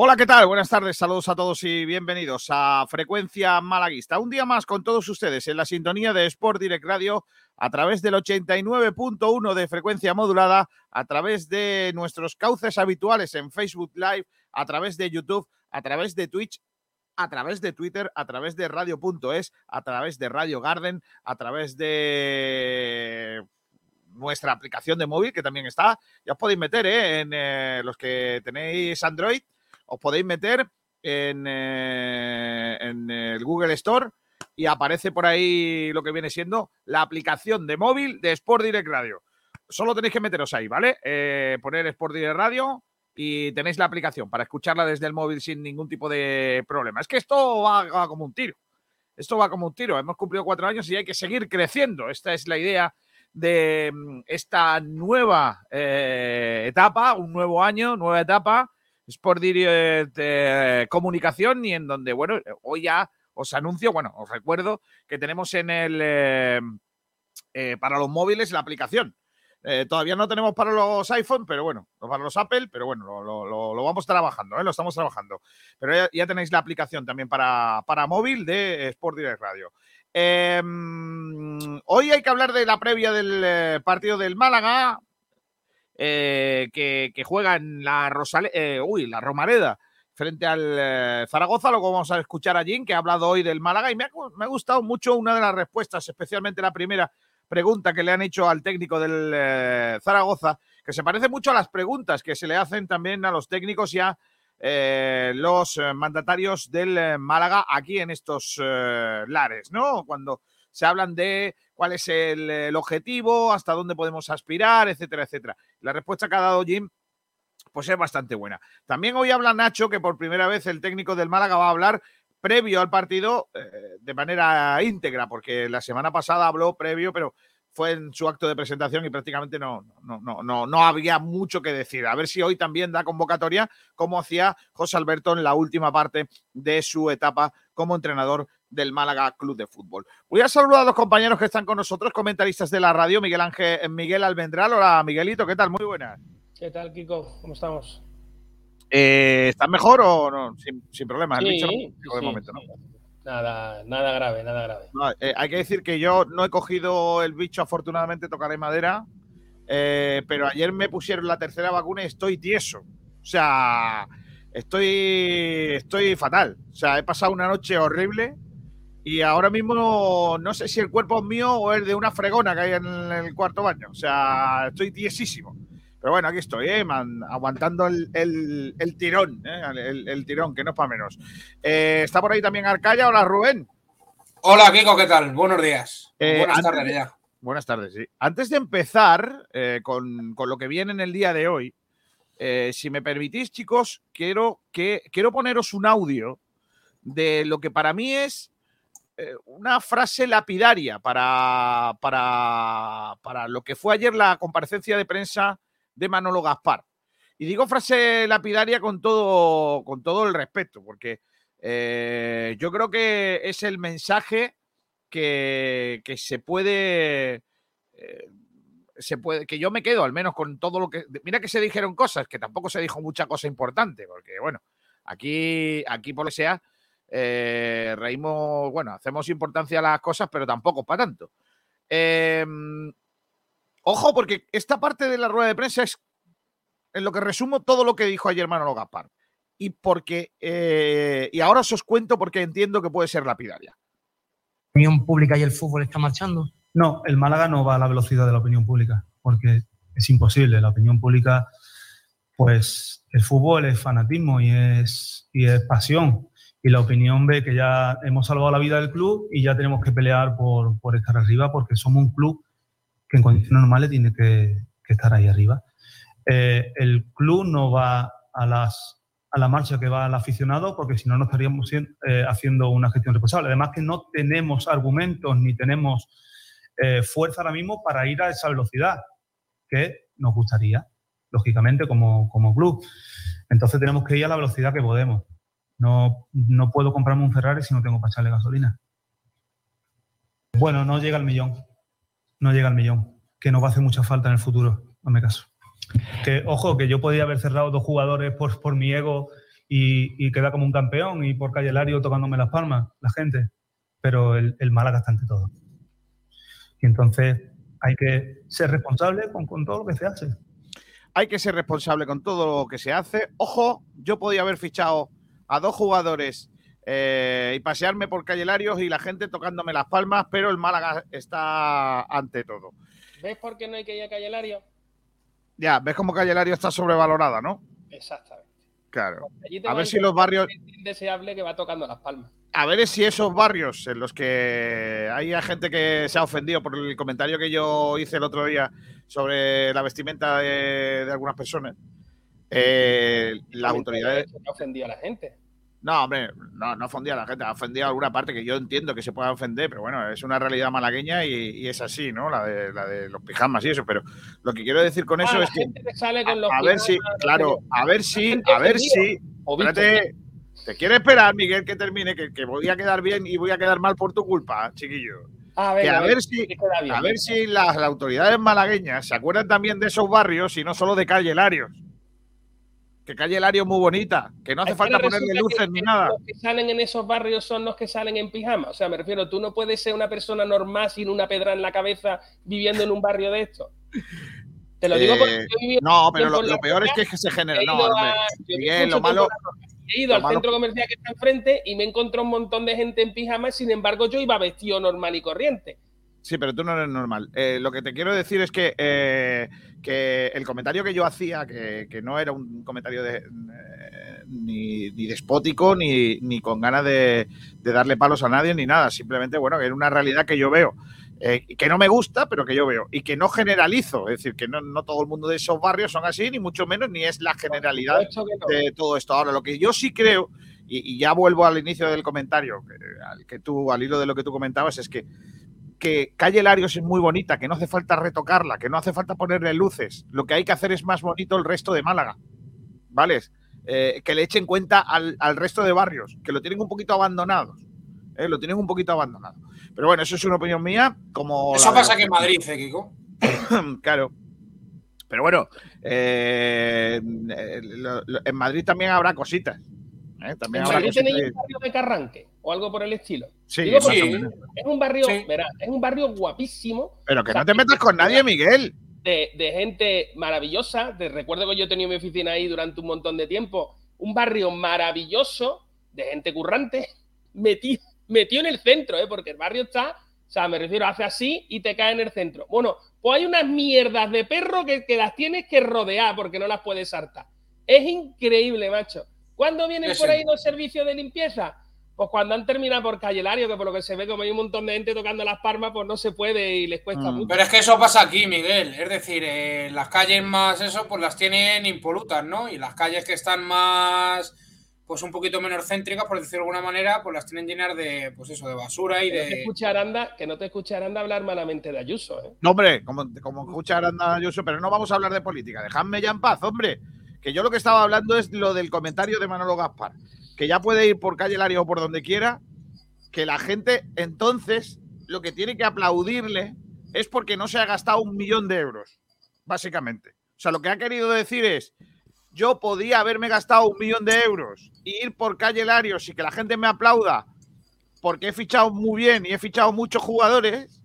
Hola, ¿qué tal? Buenas tardes, saludos a todos y bienvenidos a Frecuencia Malaguista. Un día más con todos ustedes en la sintonía de Sport Direct Radio a través del 89.1 de frecuencia modulada, a través de nuestros cauces habituales en Facebook Live, a través de YouTube, a través de Twitch a través de Twitter, a través de radio.es, a través de Radio Garden, a través de nuestra aplicación de móvil que también está. Ya os podéis meter ¿eh? en eh, los que tenéis Android os podéis meter en, eh, en el Google Store y aparece por ahí lo que viene siendo la aplicación de móvil de Sport Direct Radio. Solo tenéis que meteros ahí, ¿vale? Eh, poner Sport Direct Radio y tenéis la aplicación para escucharla desde el móvil sin ningún tipo de problema. Es que esto va, como un tiro. Esto va como un tiro. Hemos cumplido cuatro años y hay que seguir creciendo. Esta es la idea de mm, esta nueva eh, etapa, un nuevo año, nueva etapa Sport de Comunicación y en donde, bueno, hoy ya os anuncio, bueno, os recuerdo que tenemos en el, eh, eh, para los móviles la aplicación. Eh, todavía no tenemos para los iPhone, pero bueno, para los Apple, pero bueno, lo, vamos trabajando, lo estamos trabajando. Pero ya, tenéis la aplicación también para, para móvil de Sport Direct Radio. Em, hoy hay que hablar de la previa del partido del Málaga, eh, que, juega en la, Rosale, eh, uy, la Romareda frente al eh, Zaragoza, lo vamos a escuchar allí, que ha hablado hoy del Málaga y me ha, gustado mucho una de las respuestas, especialmente la primera pregunta que le han hecho al técnico del Zaragoza, que se parece mucho a las preguntas que se le hacen también a los técnicos y a los mandatarios del Málaga aquí en estos lares, ¿no? Cuando se hablan de cuál es el, objetivo, hasta dónde podemos aspirar, etcétera, etcétera. La respuesta que ha dado Jim pues es bastante buena. También hoy habla Nacho, que por primera vez el técnico del Málaga va a hablar previo al partido eh, de manera íntegra, porque la semana pasada habló previo, pero fue en su acto de presentación y prácticamente no, no, no, no, no había mucho que decir. A ver si hoy también da convocatoria, como hacía José Alberto en la última parte de su etapa como entrenador del Málaga Club de Fútbol. Voy a saludar a los compañeros que están con nosotros, comentaristas de la radio, Miguel Ángel, Miguel Almendral. Hola, Miguelito, ¿qué tal? Muy buenas. ¿Qué tal, Kiko? ¿Cómo estamos? Eh, ¿Estás mejor o no? Sin, sin problemas. Sí, Nada, nada grave, nada grave. Eh, hay que decir que yo no he cogido el bicho, afortunadamente, tocaré madera. Eh, pero ayer me pusieron la tercera vacuna y estoy tieso. O sea, estoy, estoy fatal. O sea, he pasado una noche horrible y ahora mismo no sé si el cuerpo es mío o es de una fregona que hay en el cuarto baño. O sea, estoy tiesísimo. Pero bueno, aquí estoy, ¿eh? aguantando el, tirón, ¿eh? el, tirón, que no es para menos. Eh, está por ahí también Arcaya. Hola, Rubén. Hola, Kiko, ¿qué tal? Buenos días. buenas tardes ya. Buenas tardes, sí. Antes de empezar con, con, lo que viene en el día de hoy, si me permitís, chicos, quiero, que, quiero poneros un audio de lo que para mí es eh, una frase lapidaria para, para, para, lo que fue ayer la comparecencia de prensa de Manolo Gaspar. Y digo frase lapidaria con todo, con todo el respeto, porque eh, yo creo que es el mensaje que, se puede... Eh, se puede, que yo me quedo al menos con todo lo que. Mira que se dijeron cosas, que tampoco se dijo mucha cosa importante, porque bueno, aquí, aquí por lo que sea, eh, reímos, bueno, hacemos importancia a las cosas, pero tampoco para tanto. Em, ojo, porque esta parte de la rueda de prensa es en lo que resumo todo lo que dijo ayer Manolo Gaspar. Y porque, eh, y ahora os cuento porque entiendo que puede ser lapidaria. ¿La opinión pública y el fútbol está marchando? No, el Málaga no va a la velocidad de la opinión pública, porque es imposible. La opinión pública, pues el fútbol es fanatismo y es, y es pasión y la opinión ve que ya hemos salvado la vida del club y ya tenemos que pelear por, por estar arriba porque somos un club que en condiciones normales tiene que, estar ahí arriba. Eh, el club no va a, las, a la marcha que va el aficionado porque si no, no estaríamos eh, haciendo una gestión responsable. Además que no tenemos argumentos ni tenemos eh, fuerza ahora mismo para ir a esa velocidad que nos gustaría, lógicamente, como, como club. Entonces tenemos que ir a la velocidad que podemos. No, no puedo comprarme un Ferrari si no tengo para echarle gasolina. Bueno, no llega al millón. No llega al millón. Que nos va a hacer mucha falta en el futuro. No me caso. Que, ojo, que yo podía haber cerrado dos jugadores por, por mi ego y, queda como un campeón y por calle Lario tocándome las palmas, la gente. Pero el, el Málaga está ante todo. Y entonces hay que ser responsable con, con todo lo que se hace. Hay que ser responsable con todo lo que se hace. Ojo, yo podía haber fichado a dos jugadores eh, y pasearme por Calle Larios y la gente tocándome las palmas, pero el Málaga está ante todo. ¿Ves por qué no hay que ir a Calle Lario? Ya, ves cómo Calle Lario está sobrevalorada, ¿no? Exactamente. Claro. A ver si los barrios. Indeseable que va tocando las palmas. A ver si esos barrios en los que hay gente que se ha ofendido por el comentario que yo hice el otro día sobre la vestimenta de, algunas personas, eh, las autoridades. No ofendido a la gente. No, hombre, no, no ofendía a la gente, ha ofendido a alguna parte que yo entiendo que se pueda ofender, pero bueno, es una realidad malagueña y, es así, ¿no? La de, la de los pijamas y eso, pero lo que quiero decir con ah, eso es que. a, ver si, claro, a ver si, a ver si. Espérate, te quiero esperar, Miguel, que termine, que, voy a quedar bien y voy a quedar mal por tu culpa, chiquillo. A ver, a, ver, si, a ver si las, autoridades malagueñas se acuerdan también de esos barrios y no solo de Calle Larios que calle Lario es muy bonita, que no hace falta ponerle luces ni nada. Los que salen en esos barrios son los que salen en pijama. O sea, me refiero, tú no puedes ser una persona normal sin una pedra en la cabeza viviendo en un barrio de esto. Te lo digo porque eh, yo No, pero lo, peor es que, se genera. No, bien, lo malo. He ido al centro comercial que está enfrente y me encontré un montón de gente en pijama, sin embargo, yo iba vestido normal y corriente. Sí, pero tú no eres normal. Eh, lo que te quiero decir es que, eh, que el comentario que yo hacía, que, no era un comentario de, eh, ni, despótico, ni, ni, con ganas de, darle palos a nadie, ni nada. Simplemente, bueno, que era una realidad que yo veo. que no me gusta, pero que yo veo. Y que no generalizo. Es decir, que no, no, todo el mundo de esos barrios son así, ni mucho menos, ni es la generalidad de todo esto. Ahora, lo que yo sí creo, y, y ya vuelvo al inicio del comentario, al que tú, al hilo de lo que tú comentabas, es que que Calle Larios es muy bonita, que no hace falta retocarla, que no hace falta ponerle luces. Lo que hay que hacer es más bonito el resto de Málaga. ¿Vale? Eh, que le echen cuenta al, resto de barrios, que lo tienen un poquito abandonado. ¿eh? Lo tienen un poquito abandonado. Pero bueno, eso es una opinión mía. Como eso pasa aquí en Madrid, ¿eh, Kiko? claro. Pero bueno, eh, en Madrid también habrá cositas. También ¿En Madrid tenéis un barrio de Carranque o algo por el estilo? Sí, es un barrio, es un barrio guapísimo. Pero que no te metas con nadie, Miguel. De, gente maravillosa. Te recuerdo que yo he tenido mi oficina ahí durante un montón de tiempo. Un barrio maravilloso de gente currante metido, metido en el centro, ¿eh? porque el barrio está, o sea, me refiero, hace así y te cae en el centro. Bueno, pues hay unas mierdas de perro que, que las tienes que rodear porque no las puedes hartar. Es increíble, macho. ¿Cuándo vienen por ahí los servicios de limpieza? Pues cuando han terminado por Calle Lario, que por lo que se ve, como hay un montón de gente tocando las palmas, pues no se puede y les cuesta mm. mucho. Pero es que eso pasa aquí, Miguel. Es decir, eh, las calles más eso, pues las tienen impolutas, ¿no? Y las calles que están más, pues un poquito menos céntricas, por decirlo de alguna manera, pues las tienen llenas de, pues eso, de basura y que de. Escuche Aranda, que no te escuche Aranda hablar malamente de Ayuso, ¿eh? No, hombre, como, como escucha Aranda Ayuso, pero no vamos a hablar de política. Dejadme ya en paz, hombre. Que yo lo que estaba hablando es lo del comentario de Manolo Gaspar, que ya puede ir por calle Lario o por donde quiera, que la gente entonces lo que tiene que aplaudirle es porque no se ha gastado un millón de euros, básicamente. O sea, lo que ha querido decir es, yo podía haberme gastado un millón de euros y ir por calle Larios y que la gente me aplauda porque he fichado muy bien y he fichado muchos jugadores,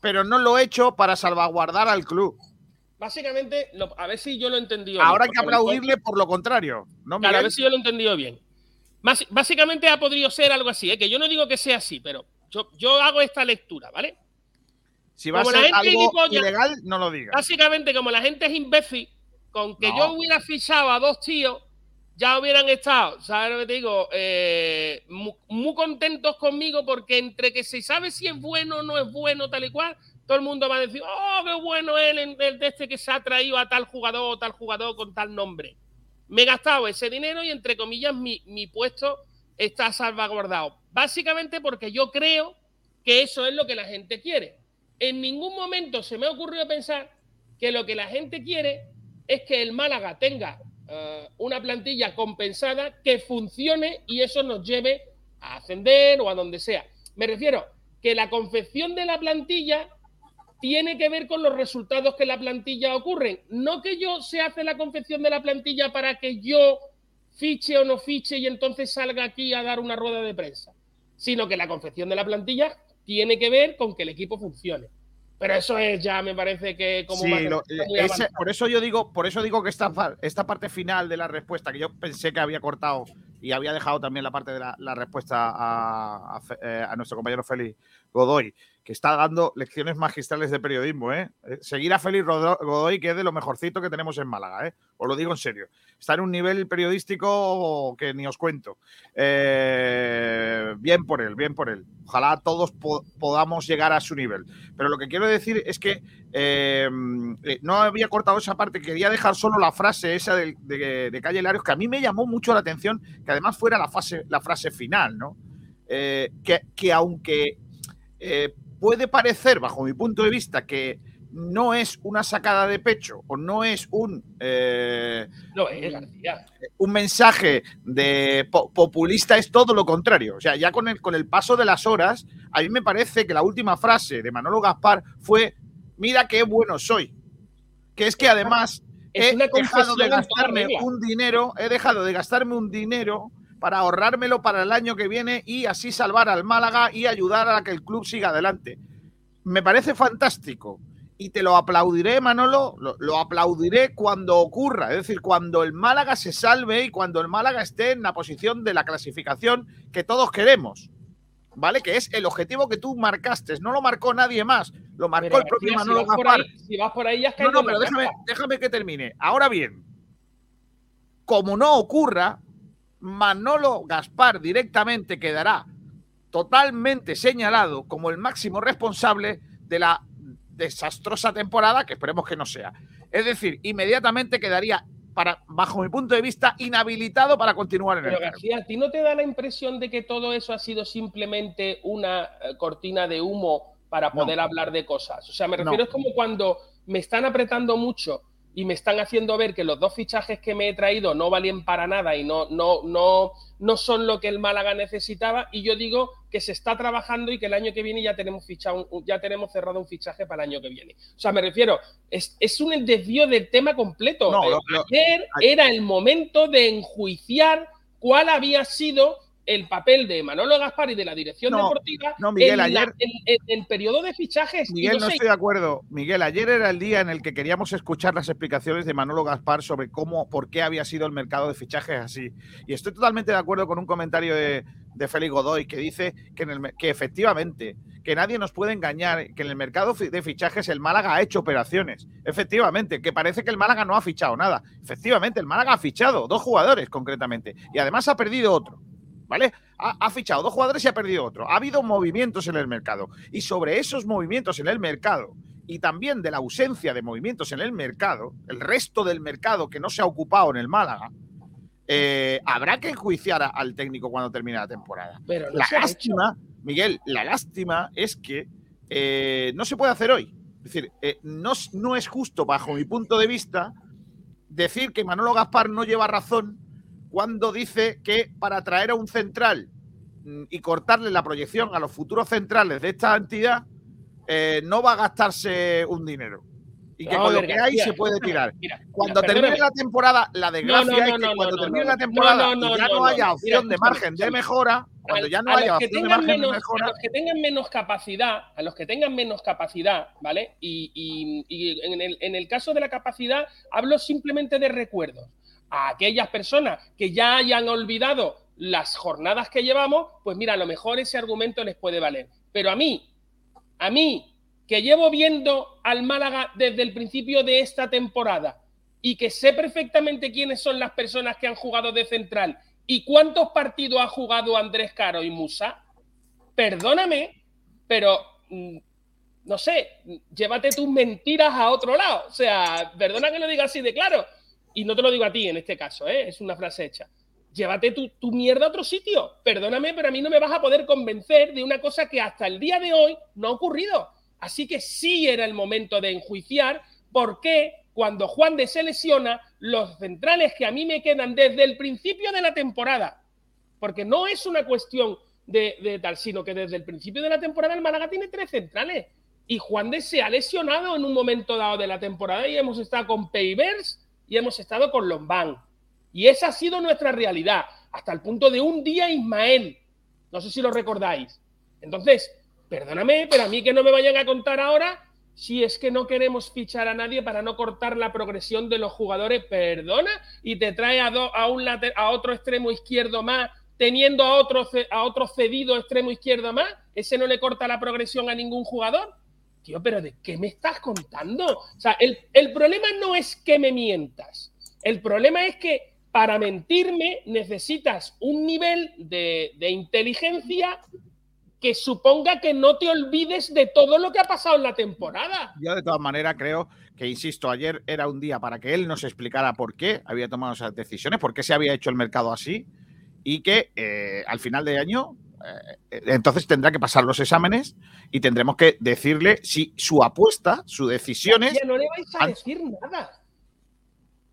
pero no lo he hecho para salvaguardar al club. Básicamente, a ver si yo lo he entendido Ahora hay que aplaudirle por lo contrario. ¿no, claro, a ver si yo lo he entendido bien. Básicamente ha podido ser algo así, ¿eh? que yo no digo que sea así, pero yo, hago esta lectura, ¿vale? Si va a ser algo ilegal, no lo digas. Básicamente, como la gente es imbécil, con que yo hubiera fichado a dos tíos, ya hubieran estado, ¿sabes lo que te digo? Eh, muy, contentos conmigo porque entre que se sabe si es bueno o no es bueno, tal y cual, todo el mundo va a decir, oh, qué bueno él, el de este que se ha traído a tal jugador o tal jugador con tal nombre me he gastado ese dinero y entre comillas mi, puesto está salvaguardado. Básicamente porque yo creo que eso es lo que la gente quiere. En ningún momento se me ha ocurrido pensar que lo que la gente quiere es que el Málaga tenga eh, una plantilla compensada que funcione y eso nos lleve a ascender o a donde sea. Me refiero que la confección de la plantilla tiene que ver con los resultados que la plantilla ocurren. No que yo se hace la confección de la plantilla para que yo fiche o no fiche y entonces salga aquí a dar una rueda de prensa, sino que la confección de la plantilla tiene que ver con que el equipo funcione. Pero eso es ya, me parece que como por eso yo digo, por eso digo que esta, esta parte final de la respuesta, que yo pensé que había cortado y había dejado también la parte de la, respuesta a, a, eh, a, nuestro compañero Félix Godoy, está dando lecciones magistrales de periodismo. ¿eh? eh seguir a Félix Godoy, que es de lo mejorcito que tenemos en Málaga, ¿eh? os lo digo en serio. Está en un nivel periodístico que ni os cuento. Eh, bien por él, bien por él. Ojalá todos podamos llegar a su nivel. Pero lo que quiero decir es que no había cortado esa parte, quería dejar solo la frase esa de, Calle Larios, que a mí me llamó mucho la atención, que además fuera la, la frase final, ¿no? que, que aunque eh, puede parecer, bajo mi punto de vista, que no es una sacada de pecho o no es un, eh, un mensaje de populista, es todo lo contrario. O sea, ya con el, con el paso de las horas, a mí me parece que la última frase de Manolo Gaspar fue, mira qué bueno soy. Que es que además he dejado de gastarme un dinero, he dejado de gastarme un dinero para ahorrármelo para el año que viene y así salvar al Málaga y ayudar a que el club siga adelante. Me parece fantástico y te lo aplaudiré, Manolo, lo, aplaudiré cuando ocurra, es decir, cuando el Málaga se salve y cuando el Málaga esté en la posición de la clasificación que todos queremos. ¿Vale? Que es el objetivo que tú marcaste, no lo marcó nadie más, lo marcó el propio Manolo Gaspar. si vas por ahí, ya No, no, pero déjame, déjame que termine. Ahora bien, como no ocurra, Manolo Gaspar directamente quedará totalmente señalado como el máximo responsable de la desastrosa temporada, que esperemos que no sea. Es decir, inmediatamente quedaría, para, bajo mi punto de vista, inhabilitado para continuar en Pero el García, ¿a ti no te da la impresión de que todo eso ha sido simplemente una eh, cortina de humo para poder hablar de cosas? O sea, me refiero, es como cuando me están apretando mucho y me están haciendo ver que los dos fichajes que me he traído no valían para nada y no, no, no, no son lo que el Málaga necesitaba. Y yo digo que se está trabajando y que el año que viene ya tenemos fichado, ya tenemos cerrado un fichaje para el año que viene. O sea, me refiero, es, es un desvío del tema completo. No, Ayer era el momento de enjuiciar cuál había sido el papel de Manolo Gaspar y de la dirección deportiva no, Miguel, en, ayer, el periodo de fichajes. Miguel, no, estoy de acuerdo. Miguel, ayer era el día en el que queríamos escuchar las explicaciones de Manolo Gaspar sobre cómo, por qué había sido el mercado de fichajes así. Y estoy totalmente de acuerdo con un comentario de, de Félix Godoy que dice que, en el, que efectivamente que nadie nos puede engañar, que en el mercado de fichajes el Málaga ha hecho operaciones. Efectivamente, que parece que el Málaga no ha fichado nada. Efectivamente, el Málaga ha fichado dos jugadores concretamente y además ha perdido otro. ¿Vale? Ha, fichado dos jugadores y ha perdido otro. Ha habido movimientos en el mercado. Y sobre esos movimientos en el mercado y también de la ausencia de movimientos en el mercado, el resto del mercado que no se ha ocupado en el Málaga, eh, habrá que enjuiciar al técnico cuando termine la temporada. Pero la lástima, Miguel, la lástima es que eh, no se puede hacer hoy. Es decir, eh, no, no es justo, bajo mi punto de vista, decir que Manolo Gaspar no lleva razón cuando dice que para traer a un central mm, y cortarle la proyección a los futuros centrales de esta entidad, eh, no va a gastarse un dinero. Y que con lo que hay se puede tirar. cuando termine la temporada, la desgracia es que cuando termine la temporada y ya no, haya opción de margen de mejora, cuando ya no haya opción de margen de mejora. A los que tengan menos capacidad, a los que tengan menos capacidad, ¿vale? Y, en, el, en el caso de la capacidad, hablo simplemente de recuerdos a aquellas personas que ya hayan olvidado las jornadas que llevamos, pues mira, a lo mejor ese argumento les puede valer. Pero a mí, a mí, que llevo viendo al Málaga desde el principio de esta temporada y que sé perfectamente quiénes son las personas que han jugado de central y cuántos partidos ha jugado Andrés Caro y Musa, perdóname, pero mm, no sé, llévate tus mentiras a otro lado. O sea, perdona que lo diga así de claro, y no te lo digo a ti en este caso, ¿eh? es una frase hecha. Llévate tu, mierda a otro sitio. Perdóname, pero a mí no me vas a poder convencer de una cosa que hasta el día de hoy no ha ocurrido. Así que sí era el momento de enjuiciar por qué cuando Juan de se lesiona, los centrales que a mí me quedan desde el principio de la temporada, porque no es una cuestión de, de tal, sino que desde el principio de la temporada el Málaga tiene tres centrales y Juan de se ha lesionado en un momento dado de la temporada y hemos estado con Peivers y hemos estado con Lombán. Y esa ha sido nuestra realidad, hasta el punto de un día Ismael. No sé si lo recordáis. Entonces, perdóname, pero a mí que no me vayan a contar ahora si es que no queremos fichar a nadie para no cortar la progresión de los jugadores, perdona, y te trae a, a, un a otro extremo izquierdo más, teniendo a otro, a otro cedido extremo izquierdo más, ese no le corta la progresión a ningún jugador. Tío, pero ¿de qué me estás contando? O sea, el, el problema no es que me mientas. El problema es que para mentirme necesitas un nivel de, de inteligencia que suponga que no te olvides de todo lo que ha pasado en la temporada. Yo de todas maneras creo que, insisto, ayer era un día para que él nos explicara por qué había tomado esas decisiones, por qué se había hecho el mercado así y que eh, al final de año entonces tendrá que pasar los exámenes y tendremos que decirle si su apuesta, su decisión es... no le vais a decir nada.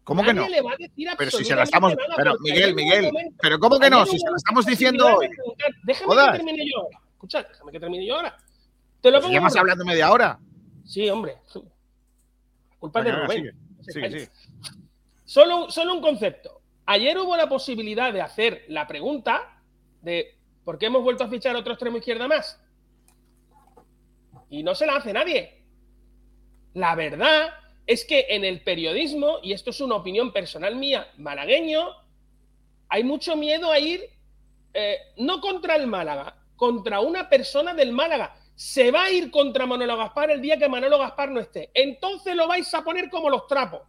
¿Cómo que no? pero si se la estamos. pero Miguel, Miguel, pero ¿cómo que no? Si se la estamos diciendo hoy. Déjame que termine yo ahora. Escucha, déjame que termine yo ahora. Te lo pongo. ¿Llevas hablando media hora? Sí, hombre. Culpa de Rubén. Solo, solo un concepto. Ayer hubo la posibilidad de hacer la pregunta de ¿por qué hemos vuelto a fichar otro extremo izquierda más? Y no se la hace nadie. La verdad es que en el periodismo, y esto es una opinión personal mía, malagueño, hay mucho miedo a ir eh, no contra el Málaga, contra una persona del Málaga. Se va a ir contra Manolo Gaspar el día que Manolo Gaspar no esté. Entonces lo vais a poner como los trapos.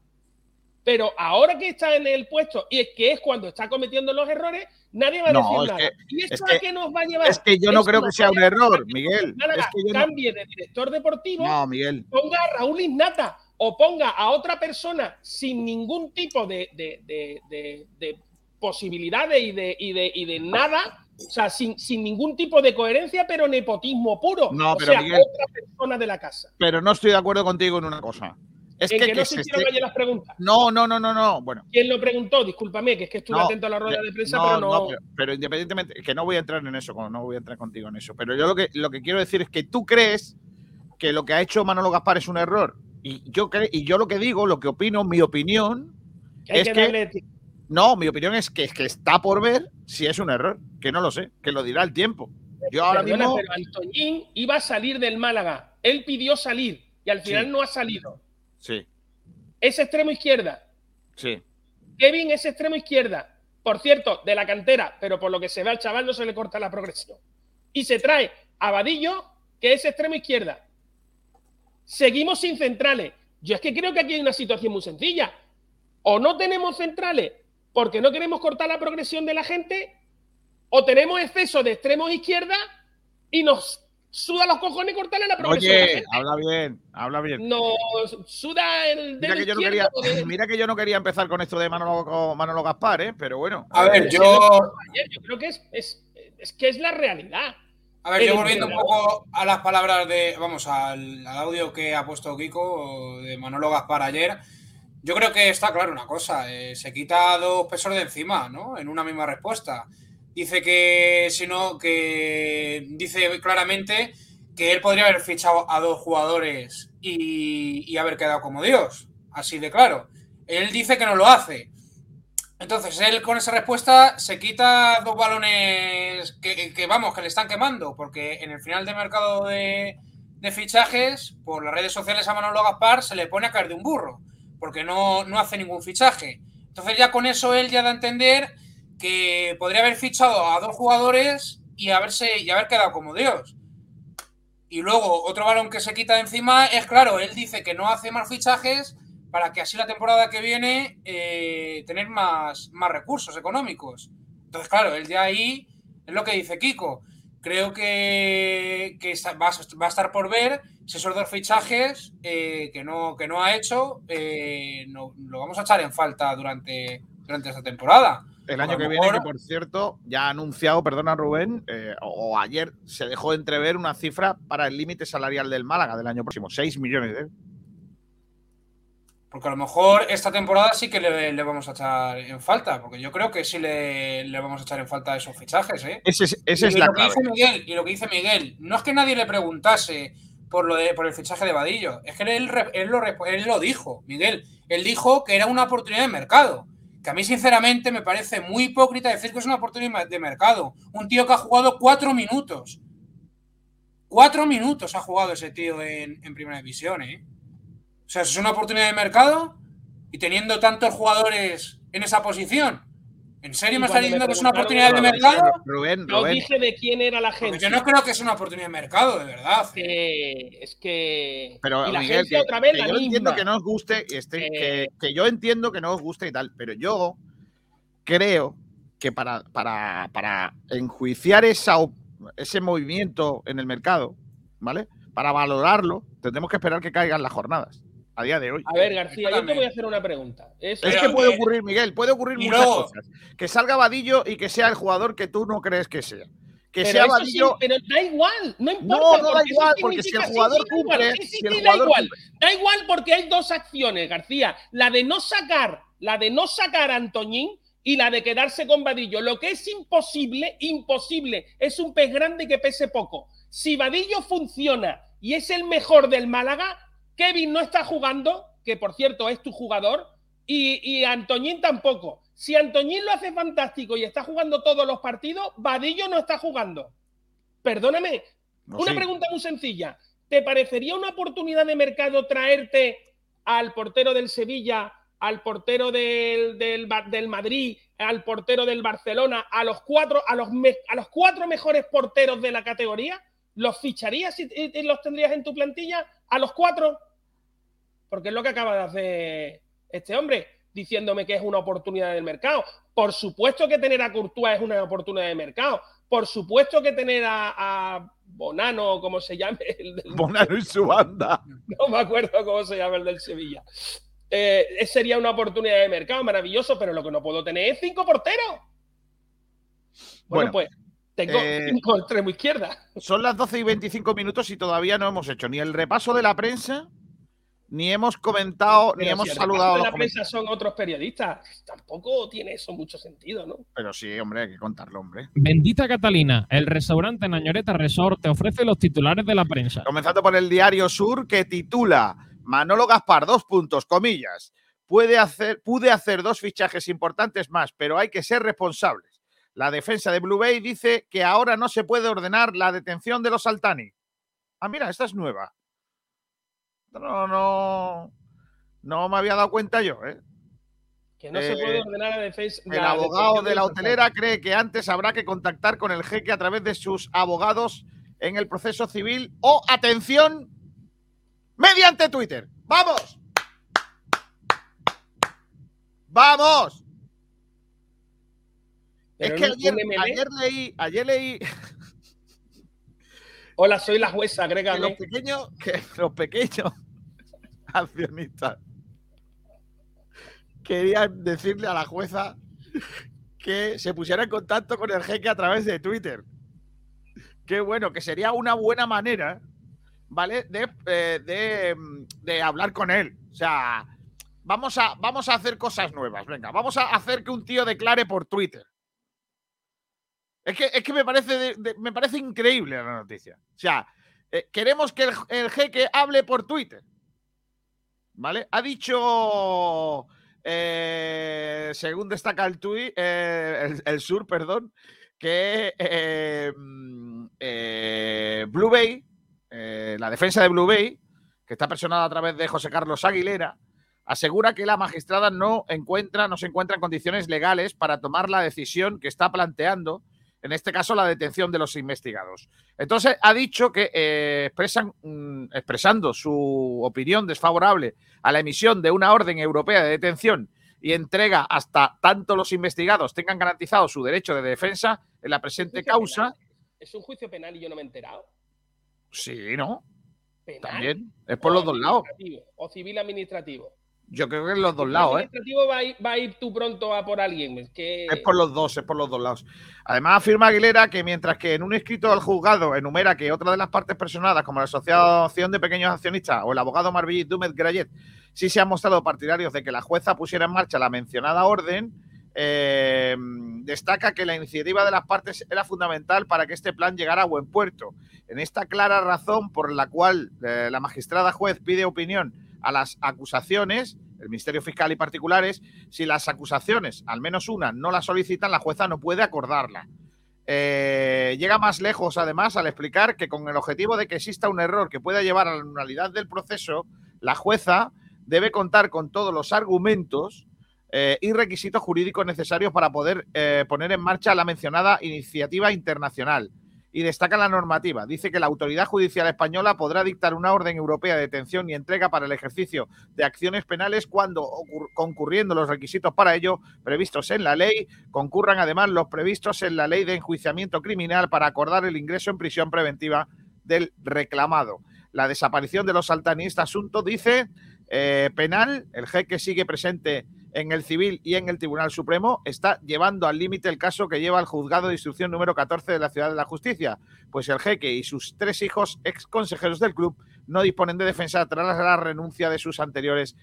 Pero ahora que está en el puesto y es que es cuando está cometiendo los errores, nadie va a decir nada. ¿Y esto a qué nos va a llevar? Es que yo no creo que sea un error, Miguel. es que cambie de director deportivo, no, Miguel. ponga a Raúl Ignata o ponga a otra persona sin ningún tipo de, posibilidades y de, y de nada o sea, sin, ningún tipo de coherencia, pero nepotismo puro. No, pero o sea, otra persona de la casa. Pero no estoy de acuerdo contigo en una cosa. Es que, no se hicieron las preguntas. No, no, no, no, no. Bueno. ¿Quién lo preguntó? Discúlpame, que es que estuve atento a la rueda de prensa, pero no. pero, independientemente, que no voy a entrar en eso, no voy a entrar contigo en eso. Pero yo lo que, lo que quiero decir es que tú crees que lo que ha hecho Manolo Gaspar es un error. Y yo, y yo lo que digo, lo que opino, mi opinión, es que no, mi opinión es que, es que está por ver si es un error, que no lo sé, que lo dirá el tiempo. Yo ahora mismo... Pero Antoñín iba a salir del Málaga. Él pidió salir y al final no ha salido. Sí. Es extremo izquierda. Sí. Kevin es extremo izquierda. Por cierto, de la cantera, pero por lo que se ve al chaval no se le corta la progresión. Y se trae a Vadillo, que es extremo izquierda. Seguimos sin centrales. Yo es que creo que aquí hay una situación muy sencilla. O no tenemos centrales porque no queremos cortar la progresión de la gente, o tenemos exceso de extremos izquierda y nos suda los cojones cortarle la progresión. Oye, habla bien, habla bien. Nos suda el mira que, yo no quería, mira que yo no quería empezar con esto de Manolo, Manolo Gaspar, ¿eh? pero bueno. A, ver, yo... yo creo que es, es, es, que es la realidad. A ver, yo volviendo un poco a las palabras de, vamos, al, al audio que ha puesto Kiko de Manolo Gaspar ayer. Yo creo que está claro una cosa, eh, se quita dos pesos de encima, ¿no? En una misma respuesta. Dice que, si no, que dice claramente que él podría haber fichado a dos jugadores y, haber quedado como Dios, así de claro. Él dice que no lo hace. Entonces, él con esa respuesta se quita dos balones que, vamos, que le están quemando, porque en el final de mercado de, fichajes, por las redes sociales a Manolo Gaspar, se le pone a caer de un burro porque no, hace ningún fichaje. Entonces ya con eso él ya da a entender que podría haber fichado a dos jugadores y haberse y haber quedado como Dios. Y luego otro balón que se quita de encima es claro, él dice que no hace más fichajes para que así la temporada que viene eh, tener más, más recursos económicos. Entonces, claro, él ya ahí es lo que dice Kiko. Creo que, va, a estar por ver si esos dos fichajes eh, que, no, que no ha hecho eh, no, lo vamos a echar en falta durante, durante esta temporada. El año que viene, que por cierto, ya ha anunciado, perdona Rubén, eh, o, ayer se dejó entrever una cifra para el límite salarial del Málaga del año próximo, 6 millones de euros. Porque a lo mejor esta temporada sí que le, vamos a echar en falta, porque yo creo que sí le, vamos a echar en falta esos fichajes. ¿eh? Ese, es la clave. y lo que dice Miguel, no es que nadie le preguntase por, lo de, por el fichaje de Vadillo, es que él, él, lo, él lo dijo, Miguel. Él dijo que era una oportunidad de mercado, que a mí sinceramente me parece muy hipócrita decir que es una oportunidad de mercado. Un tío que ha jugado cuatro minutos. Cuatro minutos ha jugado ese tío en, primera división, ¿eh? O sea, es una oportunidad de mercado y teniendo tantos jugadores en esa posición. ¿En serio me estás diciendo que es una oportunidad de mercado? Rubén, No dije de quién era la gente. yo no creo que es una oportunidad de mercado, de verdad. es que. Pero y la Miguel, que, otra vez yo entiendo que no os guste, este, que, yo entiendo que no os guste y tal, pero yo creo que para, para, para enjuiciar esa, ese movimiento en el mercado, ¿vale? Para valorarlo, tendremos que esperar que caigan las jornadas a día de hoy. A ver, García, yo te voy a hacer una pregunta. Es, que puede ocurrir, Miguel, puede ocurrir muchas cosas. Que salga Vadillo y que sea el jugador que tú no crees que sea. Que sea Vadillo. pero da igual, no importa. No, da igual, porque si el jugador cumple. da igual. Da igual porque hay dos acciones, García. La de no sacar, la de no sacar a Antoñín y la de quedarse con Vadillo. Lo que es imposible, imposible, es un pez grande que pese poco. Si Vadillo funciona y es el mejor del Málaga, Kevin no está jugando, que por cierto es tu jugador, y, Antoñín tampoco. Si Antoñín lo hace fantástico y está jugando todos los partidos, Vadillo no está jugando. Perdóname, una pregunta muy sencilla. ¿Te parecería una oportunidad de mercado traerte al portero del Sevilla, al portero del, del, Madrid, al portero del Barcelona, a los cuatro, a los, a los cuatro mejores porteros de la categoría? ¿Los ficharías y los tendrías en tu plantilla? ¿A los cuatro? Porque es lo que acaba de hacer este hombre, diciéndome que es una oportunidad del mercado. Por supuesto que tener a Courtois es una oportunidad de mercado. Por supuesto que tener a, Bonano, como se llame. El Bonano y su banda. No me acuerdo cómo se llama el del Sevilla. Eh, sería una oportunidad de mercado maravilloso, pero lo que no puedo tener es cinco porteros. Bueno, pues tengo eh, cinco extremo izquierda. Son las 12 y 25 minutos y todavía no hemos hecho ni el repaso de la prensa ni hemos comentado, ni hemos saludado. a la prensa son otros periodistas. Tampoco tiene eso mucho sentido, ¿no? Pero sí, hombre, hay que contarlo, hombre. Bendita Catalina, el restaurante Nañoreta Resort te ofrece los titulares de la prensa. Comenzando por el Diario Sur, que titula Manolo Gaspar, dos puntos, comillas. Puede hacer, pude hacer dos fichajes importantes más, pero hay que ser responsables. La defensa de Blue Bay dice que ahora no se puede ordenar la detención de los Altani. Ah, mira, esta es nueva. No, no, no me había dado cuenta yo, ¿eh? Que no se puede eh, ordenar la defensa. El abogado de la hotelera cree que antes habrá que contactar con el jeque a través de sus abogados en el proceso civil o, atención, mediante Twitter. ¡Vamos! ¡Vamos! es que ayer, leí, ayer leí. Hola, soy la jueza, agrégame. los pequeños, que los pequeños accionistas querían decirle a la jueza que se pusiera en contacto con el jeque a través de Twitter. Qué bueno, que sería una buena manera, ¿vale? De, eh, de, hablar con él. O sea, vamos a, vamos a hacer cosas nuevas. Venga, vamos a hacer que un tío declare por Twitter. Es que, es que me, parece me parece increíble la noticia. O sea, eh, queremos que el jeque hable por Twitter. ¿vale? Ha dicho, eh, según destaca el, tuit, eh, el, sur, perdón, que eh, Blue Bay, la defensa de Blue Bay, que está personada a través de José Carlos Aguilera, asegura que la magistrada no encuentra, no se encuentra en condiciones legales para tomar la decisión que está planteando en este caso la detención de los investigados. Entonces ha dicho que eh, expresan, mm, expresando su opinión desfavorable a la emisión de una orden europea de detención y entrega hasta tanto los investigados tengan garantizado su derecho de defensa en la presente causa. ¿Es un juicio penal y yo no me he enterado? Sí, ¿no? También. Es por los dos lados. O civil administrativo. Yo creo que en los dos lados, ¿eh? Va a, ir, va a ir tú pronto a por alguien. Es, que... es por los dos, es por los dos lados. Además, afirma Aguilera que mientras que en un escrito al juzgado enumera que otra de las partes personadas, como la Asociación de Pequeños Accionistas o el abogado Marvilly Dumet Grayet, sí se han mostrado partidarios de que la jueza pusiera en marcha la mencionada orden, eh, destaca que la iniciativa de las partes era fundamental para que este plan llegara a buen puerto. En esta clara razón por la cual eh, la magistrada juez pide opinión a las acusaciones el Ministerio Fiscal y particulares, si las acusaciones, al menos una, no la solicitan, la jueza no puede acordarla. Eh, llega más lejos, además, al explicar que con el objetivo de que exista un error que pueda llevar a la nulidad del proceso, la jueza debe contar con todos los argumentos eh, y requisitos jurídicos necesarios para poder eh, poner en marcha la mencionada iniciativa internacional. Y destaca la normativa. Dice que la autoridad judicial española podrá dictar una orden europea de detención y entrega para el ejercicio de acciones penales cuando, concurriendo los requisitos para ello previstos en la ley, concurran además los previstos en la ley de enjuiciamiento criminal para acordar el ingreso en prisión preventiva del reclamado. La desaparición de los altanistas asunto, dice, eh, penal, el jeque sigue presente en el civil y en el Tribunal Supremo, está llevando al límite el caso que lleva al juzgado de instrucción número 14 de la Ciudad de la Justicia, pues el jeque y sus tres hijos, ex consejeros del club, no disponen de defensa tras la renuncia de sus anteriores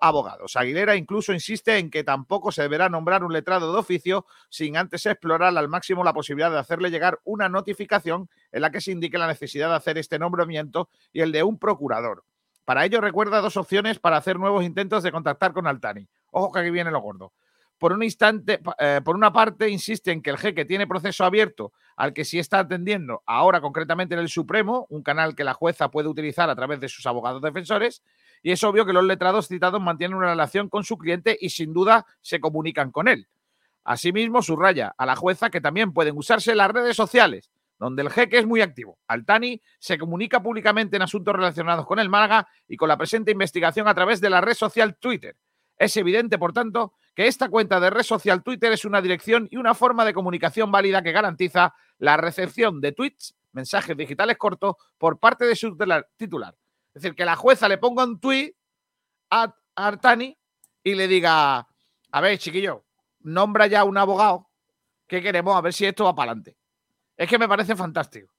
abogados. Aguilera incluso insiste en que tampoco se deberá nombrar un letrado de oficio sin antes explorar al máximo la posibilidad de hacerle llegar una notificación en la que se indique la necesidad de hacer este nombramiento y el de un procurador. Para ello recuerda dos opciones para hacer nuevos intentos de contactar con Altani. Ojo que aquí viene lo gordo. Por un instante, eh, por una parte, insiste en que el jeque tiene proceso abierto al que sí está atendiendo ahora concretamente en el Supremo, un canal que la jueza puede utilizar a través de sus abogados defensores, y es obvio que los letrados citados mantienen una relación con su cliente y sin duda se comunican con él. Asimismo, subraya a la jueza que también pueden usarse las redes sociales donde el jeque es muy activo. Altani se comunica públicamente en asuntos relacionados con el Málaga y con la presente investigación a través de la red social Twitter. Es evidente, por tanto, que esta cuenta de red social Twitter es una dirección y una forma de comunicación válida que garantiza la recepción de tweets, mensajes digitales cortos, por parte de su titular. Es decir, que la jueza le ponga un tweet a Altani y le diga, a ver, chiquillo, nombra ya un abogado que queremos a ver si esto va para adelante. Es que me parece fantástico.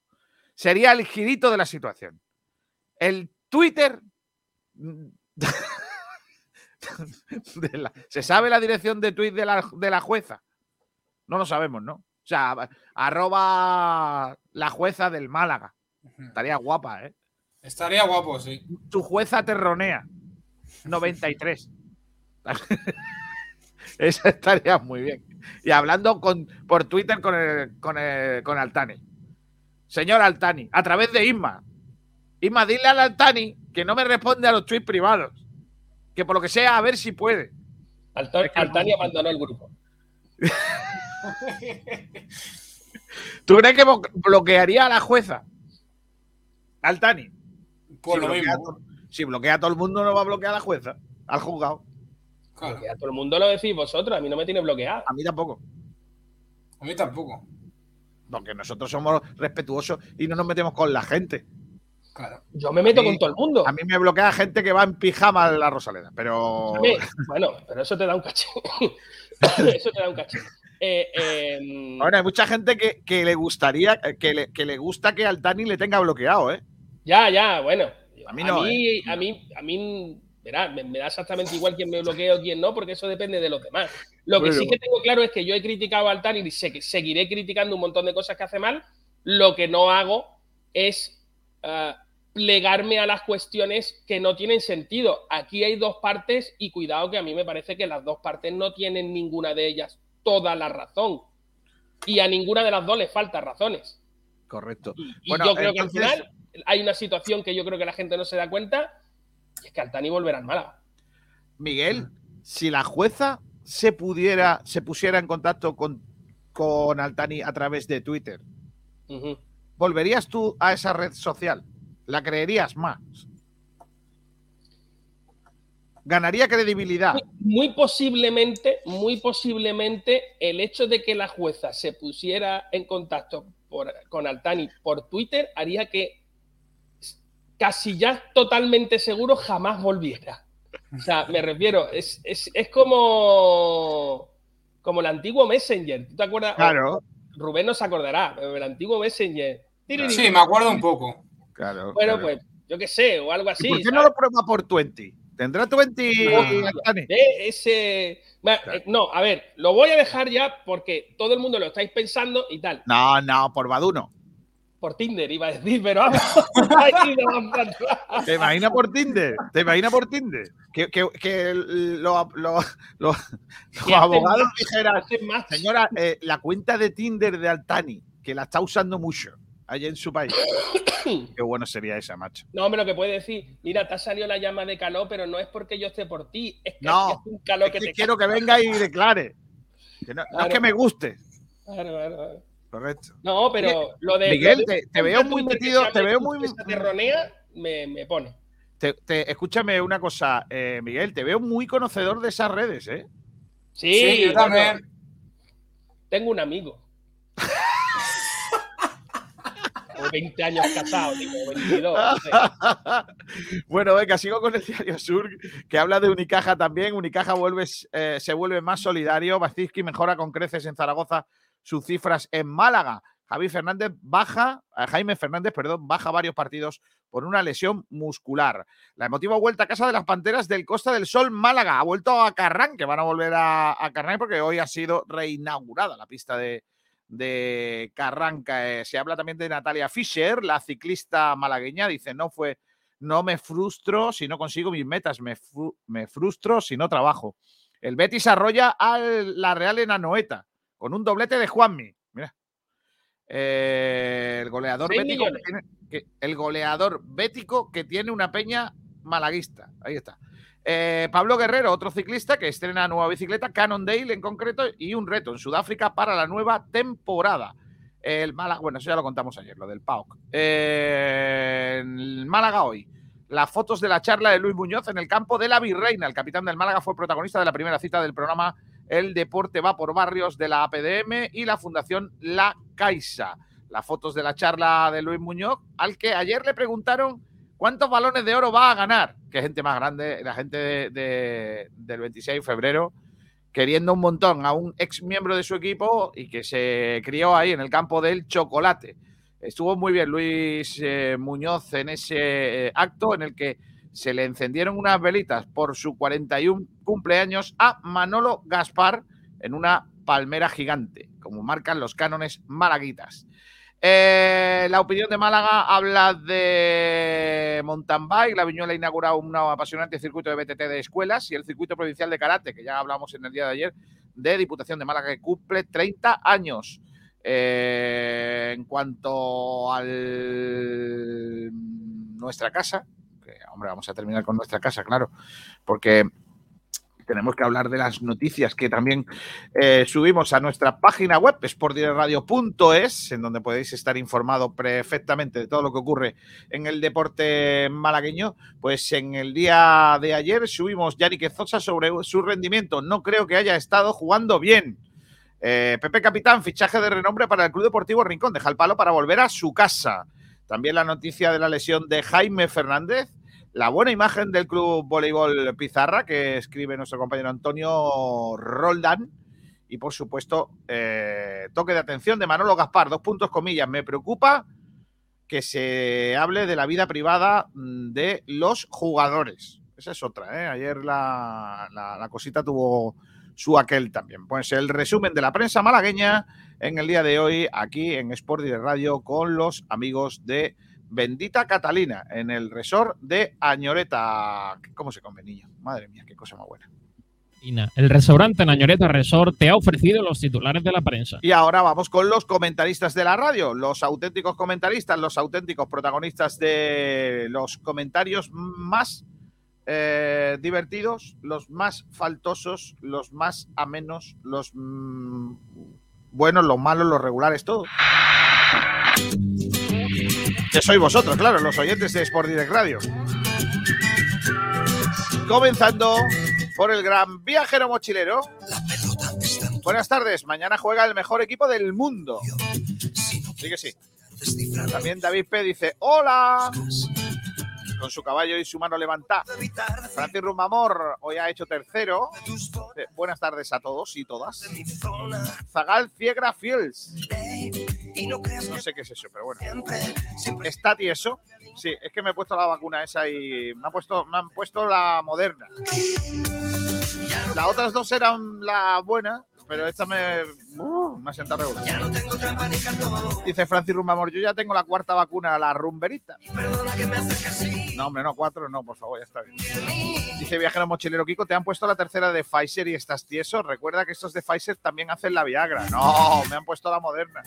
Sería el girito de la situación. El Twitter. ¿Se sabe la dirección de tweet de la, de la jueza? No lo sabemos, ¿no? O sea, arroba la jueza del Málaga. Estaría guapa, ¿eh? Estaría guapo, sí. Tu jueza terronea. 93. Esa estaría muy bien. Y hablando con, por Twitter con, el, con, el, con Altani. Señor Altani, a través de Isma. Isma, dile al Altani que no me responde a los tweets privados. Que por lo que sea, a ver si puede. Altani abandonó el grupo. ¿Tú crees que bloquearía a la jueza? Altani. Pues si, bloquea, si bloquea a todo el mundo, no va a bloquear a la jueza, al juzgado. A todo el mundo lo decís vosotros, a mí no me tiene bloqueado. A mí tampoco. A mí tampoco. Porque nosotros somos respetuosos y no nos metemos con la gente. Claro. Yo me meto con todo el mundo. A mí me bloquea gente que va en pijama a la Rosaleda, pero. bueno, pero eso te da un caché. eso te da un caché. Eh, em, Ahora, hay mucha gente que, le gustaría, que le, que le, gusta que Altani le tenga bloqueado, ¿eh? Ya, ya, bueno. A mí no. A mí, ¿eh? a mí, a mí Verá, me, da exactamente igual quién me bloquea o quién no, porque eso depende de los demás. Lo que sí que tengo claro es que yo he criticado a Altani y seguiré criticando un montón de cosas que hace mal. Lo que no hago es uh, plegarme a las cuestiones que no tienen sentido. Aquí hay dos partes y cuidado que a mí me parece que las dos partes no tienen ninguna de ellas toda la razón. Y a ninguna de las dos le faltan razones. Correcto. Y, yo creo que al final hay una situación que yo creo que la gente no se da cuenta y es que Altani volverá al Málaga. Miguel, si la jueza se pudiera, se pusiera en contacto con, con Altani a través de Twitter, ¿volverías tú a esa red social? ¿La creerías más? ¿Ganaría credibilidad? Muy, posiblemente, muy posiblemente el hecho de que la jueza se pusiera en contacto con Altani por Twitter haría que casi ya totalmente seguro jamás volviera. O sea, me refiero, es, como, como el antiguo Messenger. ¿Tú te acuerdas? Claro. Rubén no se acordará, pero el antiguo Messenger. Sí, me acuerdo un poco. Claro. Bueno, pues yo qué sé, o algo así. ¿Y ¿Por qué no lo prueba por 20? ¿Tendrá 20? ese... Eh, no, a ver, lo voy a dejar ya porque todo el mundo lo estáis pensando y tal. No, no, por Baduno. por Tinder, iba a decir, pero ¿Te imaginas por Tinder? ¿Te imaginas por Tinder? Que, que, que los abogados dijeran, señora, eh, la cuenta de Tinder de Altani, que la está usando mucho allá en su país. Qué bueno sería esa, macho. No, hombre, lo que puede decir, mira, te ha salido la llama de calor, pero no es porque yo esté por ti, es que no, es un calor que, te quiero que venga y declare. no, es que me guste. Claro, claro, Correcto. No, pero lo de. Miguel, te, veo muy metido, te veo muy. Terronea, me, me pone. Te, escúchame una cosa, eh, Miguel, te veo muy conocedor de esas redes, ¿eh? Sí, yo también. Tengo un amigo. 20 años casado, digo, 22. bueno, venga, sigo con el Diario Sur, que habla de Unicaja también. Unicaja vuelve, eh, se vuelve más solidario. Baciski mejora con creces en Zaragoza sus cifras en Málaga. Javi Fernández baja, eh, Jaime Fernández, perdón, baja varios partidos por una lesión muscular. La emotiva vuelta a casa de las Panteras del Costa del Sol Málaga. Ha vuelto a Carrán, que van a volver a, a Carrán porque hoy ha sido reinaugurada la pista de, de Carranca. Eh, se habla también de Natalia Fischer, la ciclista malagueña. Dice, no fue, no me frustro si no consigo mis metas, me, me frustro si no trabajo. El Betis arrolla a la Real en Anoeta con un doblete de Juanmi. Mira. Eh, el goleador bético el goleador bético que tiene una peña malaguista. Ahí está. Eh, Pablo Guerrero, otro ciclista que estrena nueva bicicleta, Cannondale en concreto, y un reto en Sudáfrica para la nueva temporada. El Málaga, bueno, eso ya lo contamos ayer, lo del PAOK. Eh, el Málaga hoy. Las fotos de la charla de Luis Muñoz en el campo de la Virreina. El capitán del Málaga fue protagonista de la primera cita del programa El Deporte va por barrios de la APDM y la Fundación La Caixa. Las fotos de la charla de Luis Muñoz, al que ayer le preguntaron ¿Cuántos balones de oro va a ganar? Qué gente más grande, la gente del 26 de febrero, queriendo un montón a un ex miembro de su equipo y que se crió ahí en el campo del chocolate. Estuvo muy bien Luis eh, Muñoz en ese eh, acto en el que se le encendieron unas velitas por su 41 cumpleaños a Manolo Gaspar en una palmera gigante, como marcan los cánones malaguitas. Eh, la opinión de Málaga habla de mountain bike. La Viñuela ha un apasionante circuito de BTT de escuelas y el circuito provincial de karate, que ya hablamos en el día de ayer, de Diputación de Málaga, que cumple 30 años. Eh, en cuanto a nuestra casa, que hombre, vamos a terminar con nuestra casa, claro, porque tenemos que hablar de las noticias que también eh, subimos a nuestra página web, sportdirectradio.es, en donde podéis estar informado perfectamente de todo lo que ocurre en el deporte malagueño. Pues en el día de ayer subimos Yannick Zosa sobre su rendimiento. No creo que haya estado jugando bien. Eh, Pepe Capitán, fichaje de renombre para el Club Deportivo Rincón. Deja el palo para volver a su casa. También la noticia de la lesión de Jaime Fernández la buena imagen del club voleibol Pizarra que escribe nuestro compañero Antonio Roldán y por supuesto eh, toque de atención de Manolo Gaspar, dos puntos comillas, me preocupa que se hable de la vida privada mm, de los jugadores. Esa es otra, ¿eh? ayer la, la cosita tuvo su aquel también. Pues el resumen de la prensa malagueña en el día de hoy aquí en Sport de Radio con los amigos de Bendita Catalina, en el resort de Añoreta. ¿Cómo se come, niño? Madre mía, qué cosa más buena. El restaurante en Añoreta Resort te ha ofrecido los titulares de la prensa. Y ahora vamos con los comentaristas de la radio, los auténticos comentaristas, los auténticos protagonistas de los comentarios más eh, divertidos, los más faltosos, los más amenos, los mm, buenos, los malos, los regulares, todo que sois vosotros, claro, los oyentes de Sport Direct Radio. Comenzando por el gran viajero mochilero. Buenas tardes, mañana juega el mejor equipo del mundo. Sí que sí. También David P. dice, hola con su caballo y su mano levantada. Francis Rumbamor hoy ha hecho tercero. Eh, buenas tardes a todos y todas. Zagal Fiegra Fields. No sé qué es eso, pero bueno. ¿Está tieso? Sí, es que me he puesto la vacuna esa y me, ha puesto, me han puesto la moderna. Las otras dos eran la buena, pero esta me, uh, me ha sentado regular. Dice Francis Rumbamor, yo ya tengo la cuarta vacuna, la rumberita. No, hombre, no, cuatro, no, por favor, ya está bien. Dice Viajero Mochilero Kiko, te han puesto la tercera de Pfizer y estás tieso. Recuerda que estos de Pfizer también hacen la Viagra. No, me han puesto la moderna.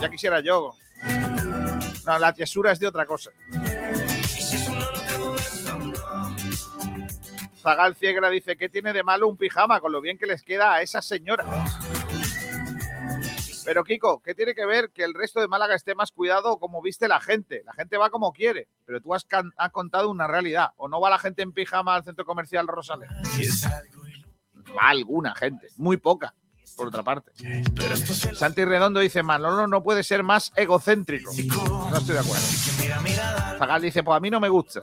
Ya quisiera yo. No, la tiesura es de otra cosa. Zagal Ciegra dice, ¿qué tiene de malo un pijama con lo bien que les queda a esa señora? Pero Kiko, ¿qué tiene que ver que el resto de Málaga esté más cuidado como viste la gente? La gente va como quiere, pero tú has contado una realidad. ¿O no va la gente en pijama al centro comercial Rosales? Va alguna gente, muy poca, por otra parte. Santi Redondo dice, Manolo no puede ser más egocéntrico. No estoy de acuerdo. Zagal dice, pues a mí no me gusta.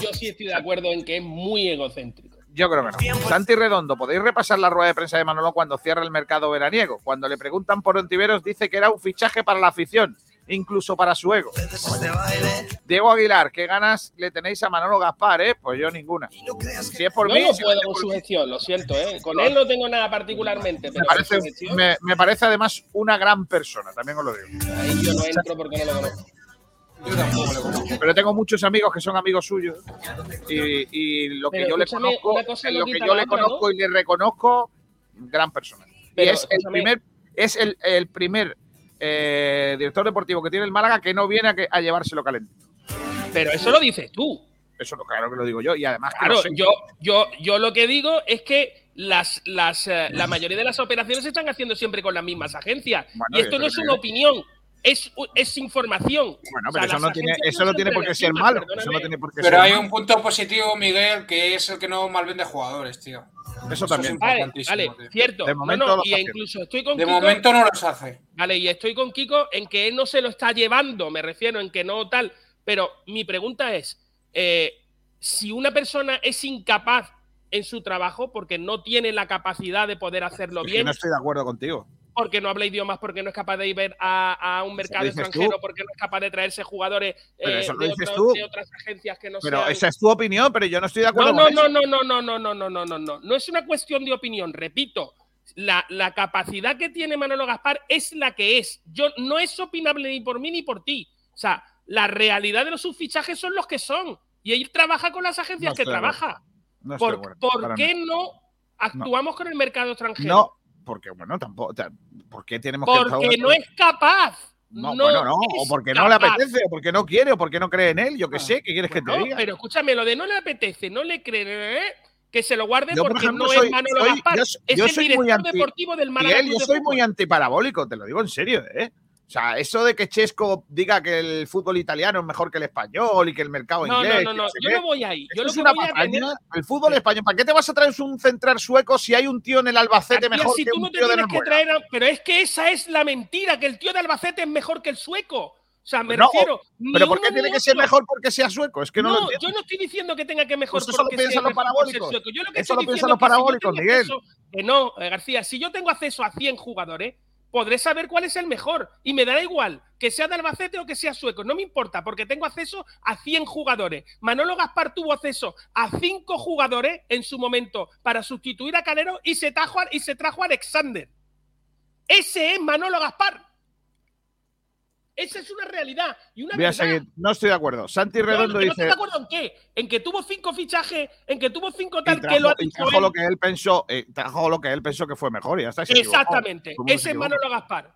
Yo sí estoy de acuerdo en que es muy egocéntrico. Yo creo que no. Santi Redondo, podéis repasar la rueda de prensa de Manolo cuando cierra el mercado veraniego. Cuando le preguntan por Ontiveros, dice que era un fichaje para la afición, incluso para su ego. Diego Aguilar, ¿qué ganas le tenéis a Manolo Gaspar, eh? Pues yo ninguna. Si es por Yo mí, no si puedo es con su gestión, lo siento, ¿eh? Con él no tengo nada particularmente, me pero parece, me, me parece además una gran persona, también os lo digo. ahí yo no entro porque no lo conozco. Yo tampoco le conozco. Pero tengo muchos amigos que son amigos suyos y, y lo que Pero yo le conozco, lo que yo le conozco y le reconozco, gran persona. y es el primer, es el, el primer eh, director deportivo que tiene el Málaga que no viene a, que- a llevárselo calentito. Pero eso lo dices tú. Eso lo claro que lo digo yo y además que Claro, lo sé. yo, yo, yo lo que digo es que las, las, eh, la mayoría de las operaciones se están haciendo siempre con las mismas agencias. Bueno, y esto no es una que- opinión, es, es información. Bueno, O sea, pero eso no tiene, eso no tiene por qué ser malo. Eso no tiene por qué Pero ser hay malo. un punto positivo, Miguel, que es el que no malvende jugadores, tío. Eso es también. Vale, importantísimo, vale, tío. cierto. De No, momento no, lo y incluso estoy con De Kiko, momento no los hace. Vale, y estoy con Kiko en que él no se lo está llevando, me refiero en que no tal. Pero mi pregunta es: eh, si una persona es incapaz en su trabajo porque no tiene la capacidad de poder hacerlo Es que bien, no estoy de acuerdo contigo. Porque no habla idiomas, porque no es capaz de ir a, a un mercado extranjero, tú. porque no es capaz de traerse jugadores eh, eso lo de, dices otro- tú. de otras agencias que no Pero sean. esa es tu opinión, pero yo no estoy de acuerdo No, con no, eso. no, no, no, no, no, no, no, no, no. No es una cuestión de opinión, repito. La, la capacidad que tiene Manolo Gaspar es la que es. Yo no es opinable ni por mí ni por ti. O sea, la realidad de los subfichajes son los que son. Y él trabaja con las agencias No que trabaja. No ¿Por, qué no actuamos con el mercado extranjero? Porque bueno, tampoco. ta- ¿Por qué tenemos Porque que.? no es capaz. No, No bueno, no, o porque no le apetece, o porque no quiere, o porque no cree en él, yo qué sé, ¿qué quieres que te diga? pero escúchame, lo de no le apetece, no le cree, ¿eh? que se lo guarde Yo, por porque ejemplo, no soy- es Manolo soy- Gaspar, yo- es yo el soy director muy anti- deportivo del Málaga. Miguel, Club yo soy muy antiparabólico, te lo digo en serio, ¿eh? O sea, eso de que Chesco diga que el fútbol italiano es mejor que el español y que el mercado No, inglés. no, no, no, yo no voy ahí. Yo lo es que una voy a tener. El fútbol español, ¿para qué te vas a traer un central sueco si hay un tío en el Albacete mejor si que tú un no te tío de tienes que traer a- Pero es que esa es la mentira, que el tío de Albacete es mejor que el sueco. O sea, me No, refiero. Pero ¿por qué tiene que ser mejor porque sea sueco? Es que no, lo No, yo no estoy diciendo que tenga que mejor Pues eso lo porque piensan sea los parabólicos. sueco. Yo lo que Eso estoy lo piensan los que si parabólicos, tengo Miguel. acceso- que no, eh, García, si yo tengo acceso a 100 jugadores, podré saber cuál es el mejor. Y me dará igual que sea de Albacete o que sea sueco. No me importa, porque tengo acceso a 100 jugadores. Manolo Gaspar tuvo acceso a 5 jugadores en su momento para sustituir a Calero y se y se trajo a Alexander. Ese es Manolo Gaspar. Esa es una realidad. Y una Voy a verdad. seguir. No estoy de acuerdo. Santi Redondo no, no estoy dice. de acuerdo en qué. En que tuvo cinco fichajes, en que tuvo cinco tal trajo, que lo ha dicho trajo él. lo que él pensó, eh, trajo lo que él pensó que fue mejor y ya está. Exactamente. ¿Cómo se Ese es? Manolo Gaspar.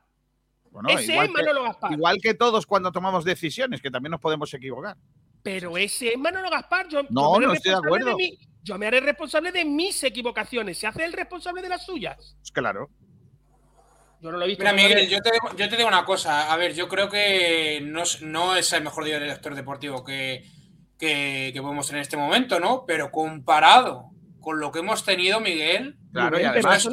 Bueno, ese es que- Manolo Gaspar. Igual que todos cuando tomamos decisiones, que también nos podemos equivocar. Pero ese es Manolo Gaspar. Yo, No, yo me haré no estoy de responsable acuerdo. mi- yo me haré responsable de mis equivocaciones. Se hace el responsable de las suyas. Pues claro. Yo no lo he visto. Mira. Miguel, yo te, digo- yo te digo una cosa. A ver, yo creo que no, es- no es el mejor director deportivo que, que, que podemos tener en este momento, ¿no? Pero comparado con lo que hemos tenido, Miguel. Claro, y además. Y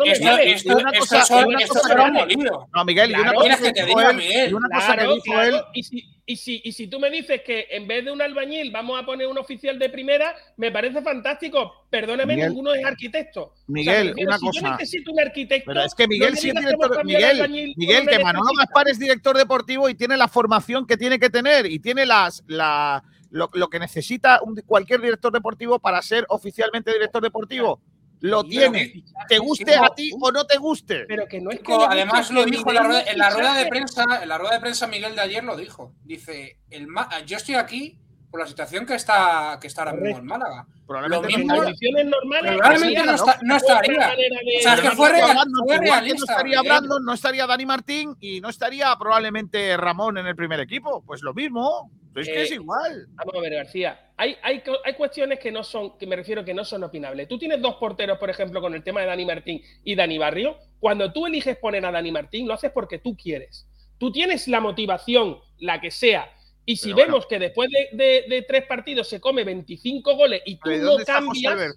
cosa- son- y que- molido. No, Miguel, y Claro, una cosa ¿quieres que que te dijo diga, él- Miguel? y una cosa que Claro, dijo claro. él. Y si, y, si, y si tú me dices que en vez de un albañil vamos a poner un oficial de primera, me parece fantástico. Perdóname, Miguel, ninguno es arquitecto. Miguel, prefiero, una si cosa. yo necesito un arquitecto. Pero es que Miguel no sí es que director. Miguel, albañil Miguel, que Manolo. Gaspar es director deportivo y tiene la formación que tiene que tener y tiene las, la, lo, lo que necesita un- cualquier director deportivo para ser oficialmente director deportivo. Lo tiene. Te guste a ti o no te guste. Pero que no es que. además lo dijo en la, rueda, en la, rueda, de prensa, en la rueda de prensa Miguel de ayer lo dijo. Dice, el yo estoy aquí por la situación que está, que está ahora mismo en Málaga. Probablemente en condiciones normales. Probablemente no, está, no estaría. O sea, es que fue, real, fue realista. No estaría Brandon, no estaría Dani Martín y no estaría probablemente Ramón en el primer equipo. Pues lo mismo. Es que es eh, igual. Vamos a ver, García. Hay, hay, hay, cuestiones que no son, que me refiero que no son opinables. Tú tienes dos porteros, por ejemplo, con el tema de Dani Martín y Dani Barrio. Cuando tú eliges poner a Dani Martín, lo haces porque tú quieres. Tú tienes la motivación, la que sea, y si vemos que después de, tres partidos se come 25 goles y tú no cambias,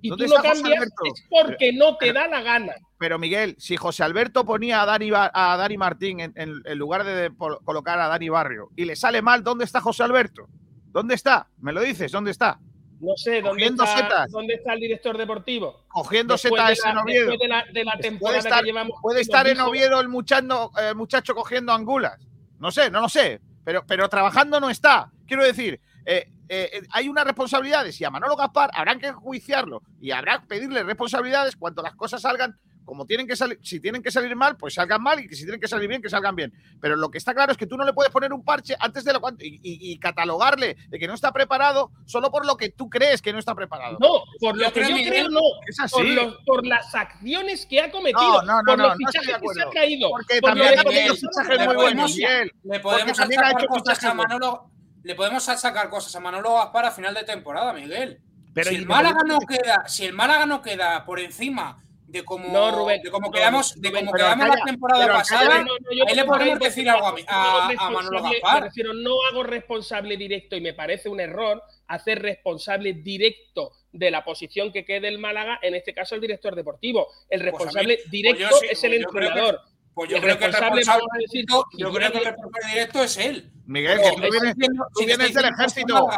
y tú no cambias es porque no te da la gana. Pero Miguel, si José Alberto ponía a Dani, a Dani Martín en, lugar de colocar a Dani Barrio y le sale mal, ¿dónde está José Alberto? ¿Dónde está? ¿Me lo dices? ¿Dónde está? No sé, ¿dónde está, ¿dónde está el director deportivo? Cogiendo setas en Oviedo. de la, de la temporada puede estar, que llevamos. Puede estar en Oviedo el muchacho, el muchacho cogiendo angulas. No sé, no lo sé. Pero, pero trabajando no está. Quiero decir, eh, eh, eh, hay una responsabilidad. Si a Manolo Gaspar habrán que juiciarlo y habrá que pedirle responsabilidades cuando las cosas salgan como tienen que salir, si tienen que salir mal, pues salgan mal y que si tienen que salir bien, que salgan bien. Pero lo que está claro es que tú no le puedes poner un parche antes de lo y, y, catalogarle de que no está preparado solo por lo que tú crees que no está preparado. No, por lo que yo creo, no. Es así. Por, las acciones que ha cometido, no, no, por los fichajes que se ha caído. Porque también ha cometido fichajes muy buenos, Le podemos sacar cosas a Manolo. Le podemos sacar cosas a Manolo Gaspar a final de temporada, Miguel. Pero si el Málaga no queda, si el Málaga no queda por encima de cómo, de cómo quedamos, de cómo quedamos la temporada pasada, ahí le podemos decir algo a, a, Manolo Gaspar. no hago responsable directo y me parece un error hacer responsable directo de la posición que quede el Málaga, en este caso el director deportivo. El pues responsable pues directo es el pues entrenador. Pues yo creo que el responsable directo, yo creo que el responsable directo es él. Miguel, que tú vienes, tú vienes del ejército.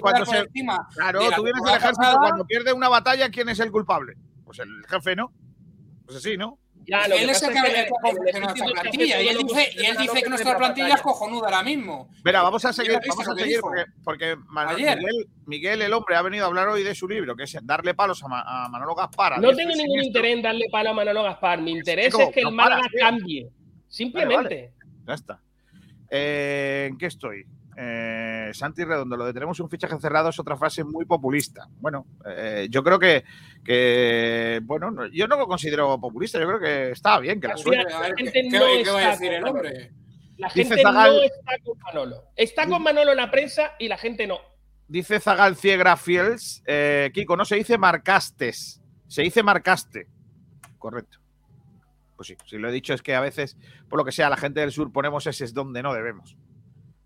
cuando se, claro, tú vienes del ejército. Cuando pierde una batalla, ¿quién es el culpable? Pues el jefe, ¿no? Pues así, ¿no? Ya, lo él es el que, ha nuestra plantilla y él dice, y él dice que nuestra plantilla es cojonuda ahora mismo. Mira, vamos a seguir, vamos a seguir porque, porque Miguel, Miguel, el hombre, ha venido a hablar hoy de su libro, que es darle palos a, Manolo Gaspar. No tengo ningún interés en darle palos a Manolo Gaspar. Mi interés es que el Málaga cambie. Simplemente. Ya está. Eh, ¿En qué estoy? Eh, Santi Redondo, lo de tenemos un fichaje cerrado es otra frase muy populista. Bueno, eh, yo creo que, que, bueno, yo no lo considero populista, yo creo que está bien que la, suerte. La gente no está decir el hombre? La gente no está con Manolo. Está con Manolo en la prensa y la gente no. Dice Zagal Ciegra Fiels, eh, Kiko, no se dice marcastes, se dice marcaste. Correcto. Pues sí, si lo he dicho es que a veces, por lo que sea, la gente del sur ponemos ese es donde no debemos.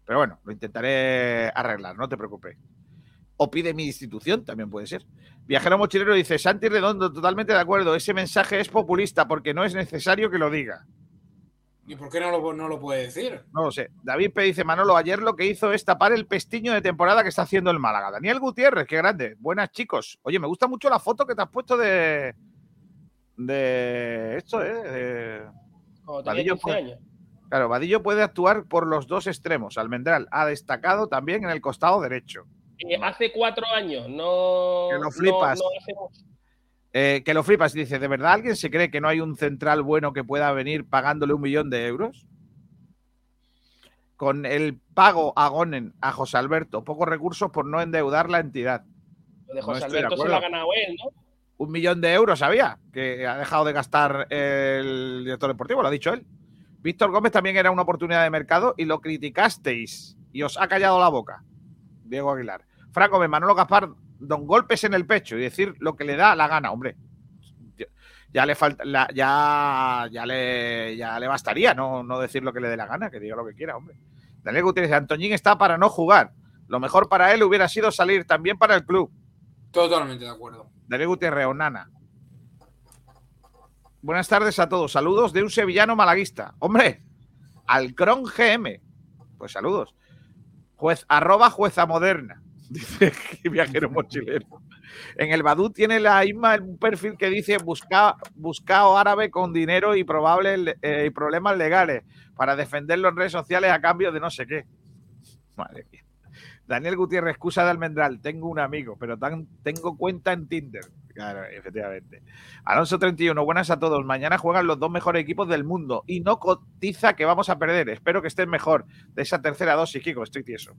Pero bueno, lo intentaré arreglar, no te preocupes. O pide mi institución, también puede ser. Viajero Mochilero dice, Santi Redondo, totalmente de acuerdo, ese mensaje es populista porque no es necesario que lo diga. ¿Y por qué no lo, no lo puede decir? No lo sé. David P. dice, Manolo, ayer lo que hizo es tapar el pestiño de temporada que está haciendo el Málaga. Daniel Gutiérrez, qué grande. Buenas, chicos. Oye, me gusta mucho la foto que te has puesto de... De esto, ¿eh? De... años. Claro, Vadillo puede actuar por los dos extremos. Almendral ha destacado también en el costado derecho. Eh, hace cuatro años, no. Que lo flipas. Eh, que lo flipas y dice: ¿de verdad alguien se cree que no hay un central bueno que pueda venir pagándole un millón de euros? Con el pago a Gonen a José Alberto, pocos recursos por no endeudar la entidad. Lo de José Alberto se lo ha ganado él, ¿no? Un millón de euros había que ha dejado de gastar el director deportivo, lo ha dicho él. Víctor Gómez también era una oportunidad de mercado y lo criticasteis y os ha callado la boca. Diego Aguilar. Franco Gómez, Manolo Gaspar, don golpes en el pecho y decir lo que le da la gana, hombre. Ya le falta, ya, ya le, ya le bastaría no, no decir lo que le dé la gana, que diga lo que quiera, hombre. Daniel Gutiérrez, Antoñín está para no jugar. Lo mejor para él hubiera sido salir también para el club. Totalmente de acuerdo. Daniel Gutiérrez, Onana. Buenas tardes a todos. Saludos de un sevillano malaguista. Hombre, Alcron GM. Pues saludos. Juez, arroba jueza moderna. Dice viajero mochilero. En el Badú tiene la misma un perfil que dice busca, buscado árabe con dinero eh, y problemas legales para defenderlo en redes sociales a cambio de no sé qué. Madre mía. Daniel Gutiérrez, excusa de Almendral. Tengo un amigo, pero tengo cuenta en Tinder. Claro, efectivamente. Alonso 31, buenas a todos. Mañana juegan los dos mejores equipos del mundo y no cotiza que vamos a perder. Espero que estén mejor de esa tercera dosis, Kiko. Estoy tieso.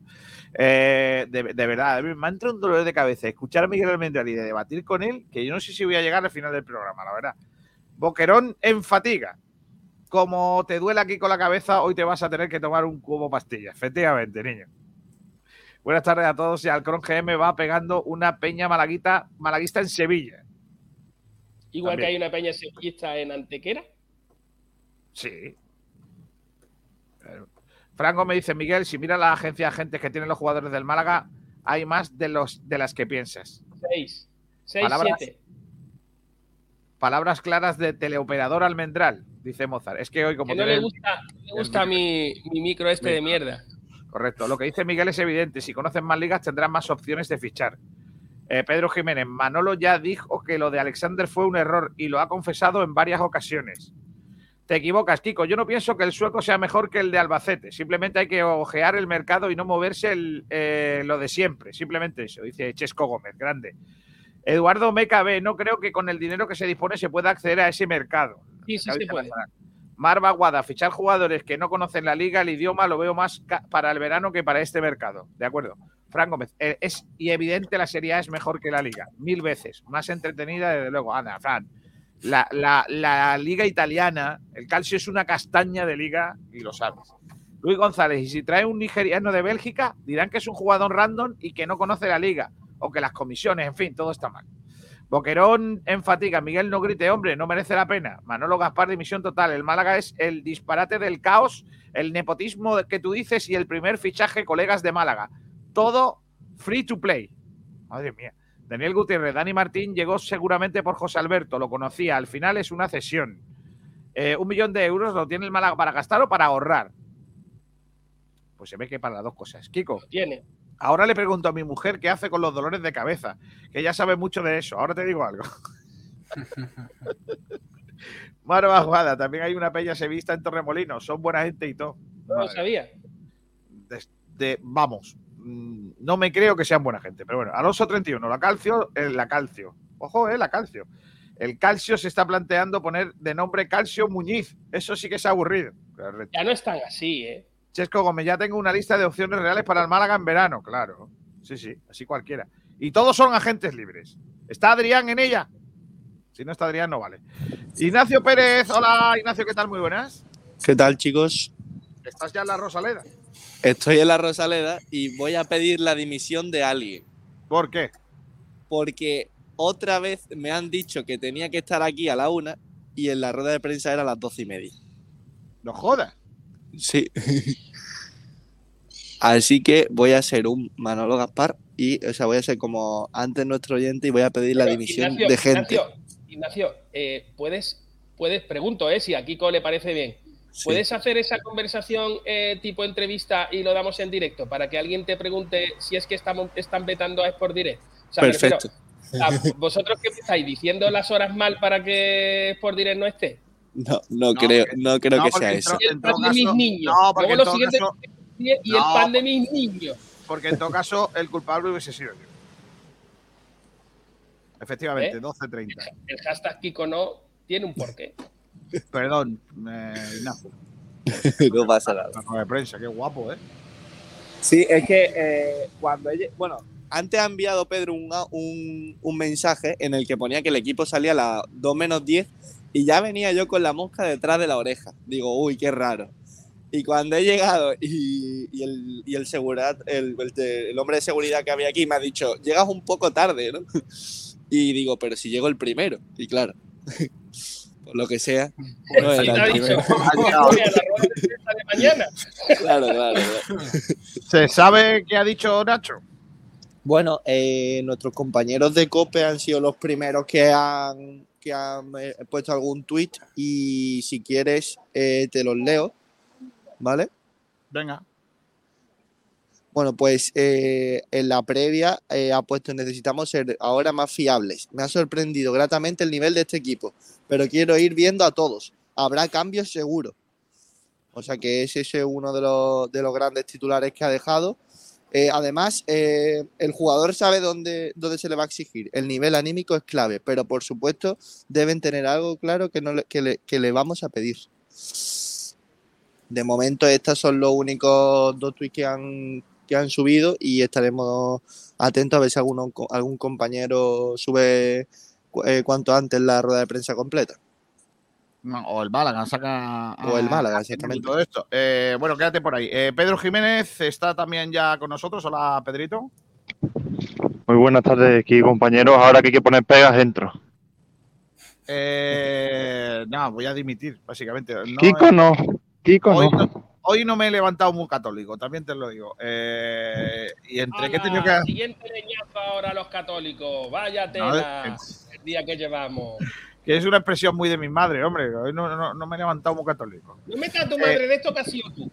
Eh, de, verdad, me ha entrado un dolor de cabeza escuchar a Miguel Almendral y de debatir con él, que yo no sé si voy a llegar al final del programa, la verdad. Boquerón en fatiga. Como te duele aquí con la cabeza, hoy te vas a tener que tomar un cubo pastilla. Efectivamente, niño. Buenas tardes a todos. Y Alcron GM va pegando una peña malaguita, malaguista en Sevilla. Igual que hay una peña sevillista en Antequera. Sí. Franco me dice, Miguel, si mira la agencia de agentes que tienen los jugadores del Málaga, hay más de, los, de las que piensas. Seis. Seis, palabras, siete. Palabras claras de teleoperador almendral, dice Mozart. Es que hoy como... Que no le gusta, le gusta mi, mi, micro este de mierda. Correcto. Lo que dice Miguel es evidente. Si conocen más ligas tendrán más opciones de fichar. Eh, Pedro Jiménez, Manolo ya dijo que lo de Alexander fue un error y lo ha confesado en varias ocasiones. Te equivocas, Kiko. Yo no pienso que el sueco sea mejor que el de Albacete. Simplemente hay que ojear el mercado y no moverse el, eh, lo de siempre. Simplemente eso, dice Chesco Gómez, grande. Eduardo MKB, no creo que con el dinero que se dispone se pueda acceder a ese mercado. Sí, sí, se puede. Marva Guada, fichar jugadores que no conocen la liga, el idioma, lo veo más para el verano que para este mercado. De acuerdo. Fran Gómez, eh, es y evidente la Serie A es mejor que la liga, mil veces. Más entretenida, desde luego. Anda, Fran. La, la, liga italiana, el calcio es una castaña de liga y lo sabes. Luis González, y si trae un nigeriano de Bélgica, dirán que es un jugador random y que no conoce la liga, o que las comisiones, en fin, todo está mal. Boquerón en fatiga. Miguel no grite, hombre, no merece la pena. Manolo Gaspar, dimisión total. El Málaga es el disparate del caos, el nepotismo que tú dices y el primer fichaje, colegas de Málaga. Todo free to play. Madre mía. Daniel Gutiérrez, Dani Martín llegó seguramente por José Alberto, lo conocía. Al final es una cesión. Eh, un millón de euros lo tiene el Málaga para gastar o para ahorrar. Pues se ve que para las dos cosas. Kiko. Tiene. Ahora le pregunto a mi mujer qué hace con los dolores de cabeza, que ella sabe mucho de eso. Ahora te digo algo. Maro Aguada, también hay una peña sevista en Torremolinos. Son buena gente y todo. No lo sabía. De, vamos, mm, no me creo que sean buena gente, pero bueno, Alonso 31, la calcio, la calcio. Ojo, eh, la calcio. El calcio se está planteando poner de nombre Calcio Muñiz. Eso sí que es aburrido. Ya no están así, ¿eh? Chesco Gómez, ya tengo una lista de opciones reales para el Málaga en verano, claro. Sí, sí, así cualquiera. Y todos son agentes libres. ¿Está Adrián en ella? Si no está Adrián, no vale. Ignacio Pérez, hola Ignacio, ¿qué tal? Muy buenas. ¿Qué tal, chicos? ¿Estás ya en la Rosaleda? Estoy en la Rosaleda y voy a pedir la dimisión de alguien. ¿Por qué? Porque otra vez me han dicho que tenía que estar aquí a la una y en la rueda de prensa era a las doce y media. No jodas. Sí. Así que voy a ser un Manolo Gaspar y, o sea, voy a ser como antes nuestro oyente y voy a pedir la dimisión de gente. Ignacio, eh, puedes, puedes, pregunto, eh, si a Kiko le parece bien. ¿Puedes hacer esa conversación eh, tipo entrevista y lo damos en directo para que alguien te pregunte si es que estamos, están vetando a Sport Direct? Perfecto. ¿Vosotros qué estáis diciendo las horas mal para que Sport Direct no esté? No, no, creo, no creo que sea eso. de mis niños. porque Luego y el pan de mis niños. Porque en todo caso el culpable hubiese sido yo. Efectivamente, 12.30. ¿Eh? El hashtag Kiko no tiene un porqué. Perdón, eh, no. no pasa nada. La de prensa, qué guapo, ¿eh? Sí, es que eh, cuando ella, bueno, antes ha enviado Pedro un, un, un, mensaje en el que ponía que el equipo salía a las 2 menos 10 y ya venía yo con la mosca detrás de la oreja. Digo, uy, qué raro. Y cuando he llegado y, y el, y el, seguridad, el, el, hombre de seguridad que había aquí me ha dicho, llegas un poco tarde, ¿no? Y digo, pero si llego el primero. Y claro, por lo que sea, no era el primero. claro, claro, claro. ¿Se sabe qué ha dicho Nacho? Bueno, eh, nuestros compañeros de COPE han sido los primeros que han, que han eh, puesto algún tweet y si quieres eh, te los leo, ¿vale? Venga. Bueno, pues eh, en la previa eh, ha puesto necesitamos ser ahora más fiables. Me ha sorprendido gratamente el nivel de este equipo, pero quiero ir viendo a todos. Habrá cambios seguro. O sea que ese es uno de los, de los grandes titulares que ha dejado. Eh, además, eh, el jugador sabe dónde, dónde se le va a exigir. El nivel anímico es clave, pero por supuesto deben tener algo claro que, no le, que, le, que le vamos a pedir. De momento, estos son los únicos dos tweets que han, que han subido y estaremos atentos a ver si alguno, algún compañero sube eh, cuanto antes la rueda de prensa completa. O el Málaga saca. O el Málaga, exactamente. Todo esto. Eh, bueno, quédate por ahí. Eh, Pedro Jiménez está también ya con nosotros. Hola, Pedrito. Muy buenas tardes aquí, compañeros. Ahora que hay que poner pegas, entro. Eh, no, voy a dimitir, básicamente. No, Kiko eh, no. Kiko hoy, no. no, hoy no me he levantado muy católico, también te lo digo. Eh, y entre que he tenido que. Siguiente leñazo ahora a los católicos. Vaya tela. No, el día que llevamos. que es una expresión muy de mi madre, hombre. Hoy no, no- no me he levantado muy católico. No metas a tu Eh, madre de esto que has sido tú.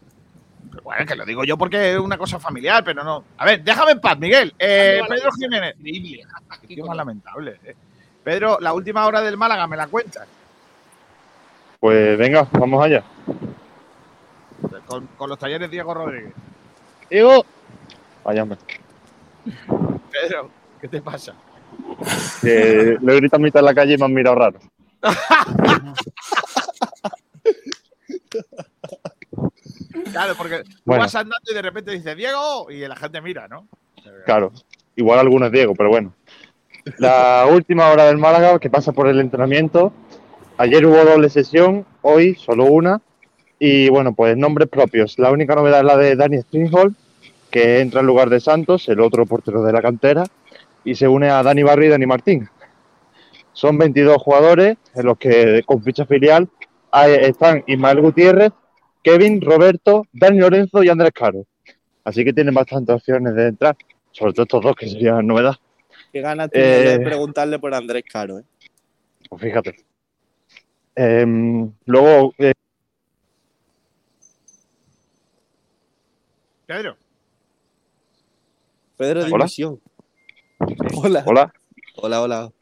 Bueno, que lo digo yo porque es una cosa familiar, pero no. A ver, déjame en paz, Miguel. Eh, Pedro. Jiménez. Increíble. Qué más lamentable. eh. Pedro, la última hora del Málaga, ¿me la cuentas? Pues venga, vamos allá. Con, con los talleres Diego Rodríguez. Diego. Vaya, hombre. Pedro, ¿qué te pasa? Que le he gritado a mitad de la calle y me han mirado raro. Claro, porque Bueno. vas andando y de repente dices Diego y la gente mira, ¿no? Claro. Igual alguno es Diego, pero bueno. La última hora del Málaga, que pasa por el entrenamiento. Ayer hubo doble sesión, hoy solo una. Y bueno, pues nombres propios. La única novedad es la de Dani Stringhold, que entra en lugar de Santos, el otro portero de la cantera, y se une a Dani Barrio y Dani Martín. Son 22 jugadores en los que con ficha filial están Ismael Gutiérrez, Kevin, Roberto, Dani Lorenzo y Andrés Caro. Así que tienen bastantes opciones de entrar, sobre todo estos dos que serían novedad. Qué ganas tiene Eh. de preguntarle por Andrés Caro. ¿eh? Pues fíjate. Em, luego, eh, Pedro. Pedro Hola. Dimisión. Hola. hola, Hola, hola.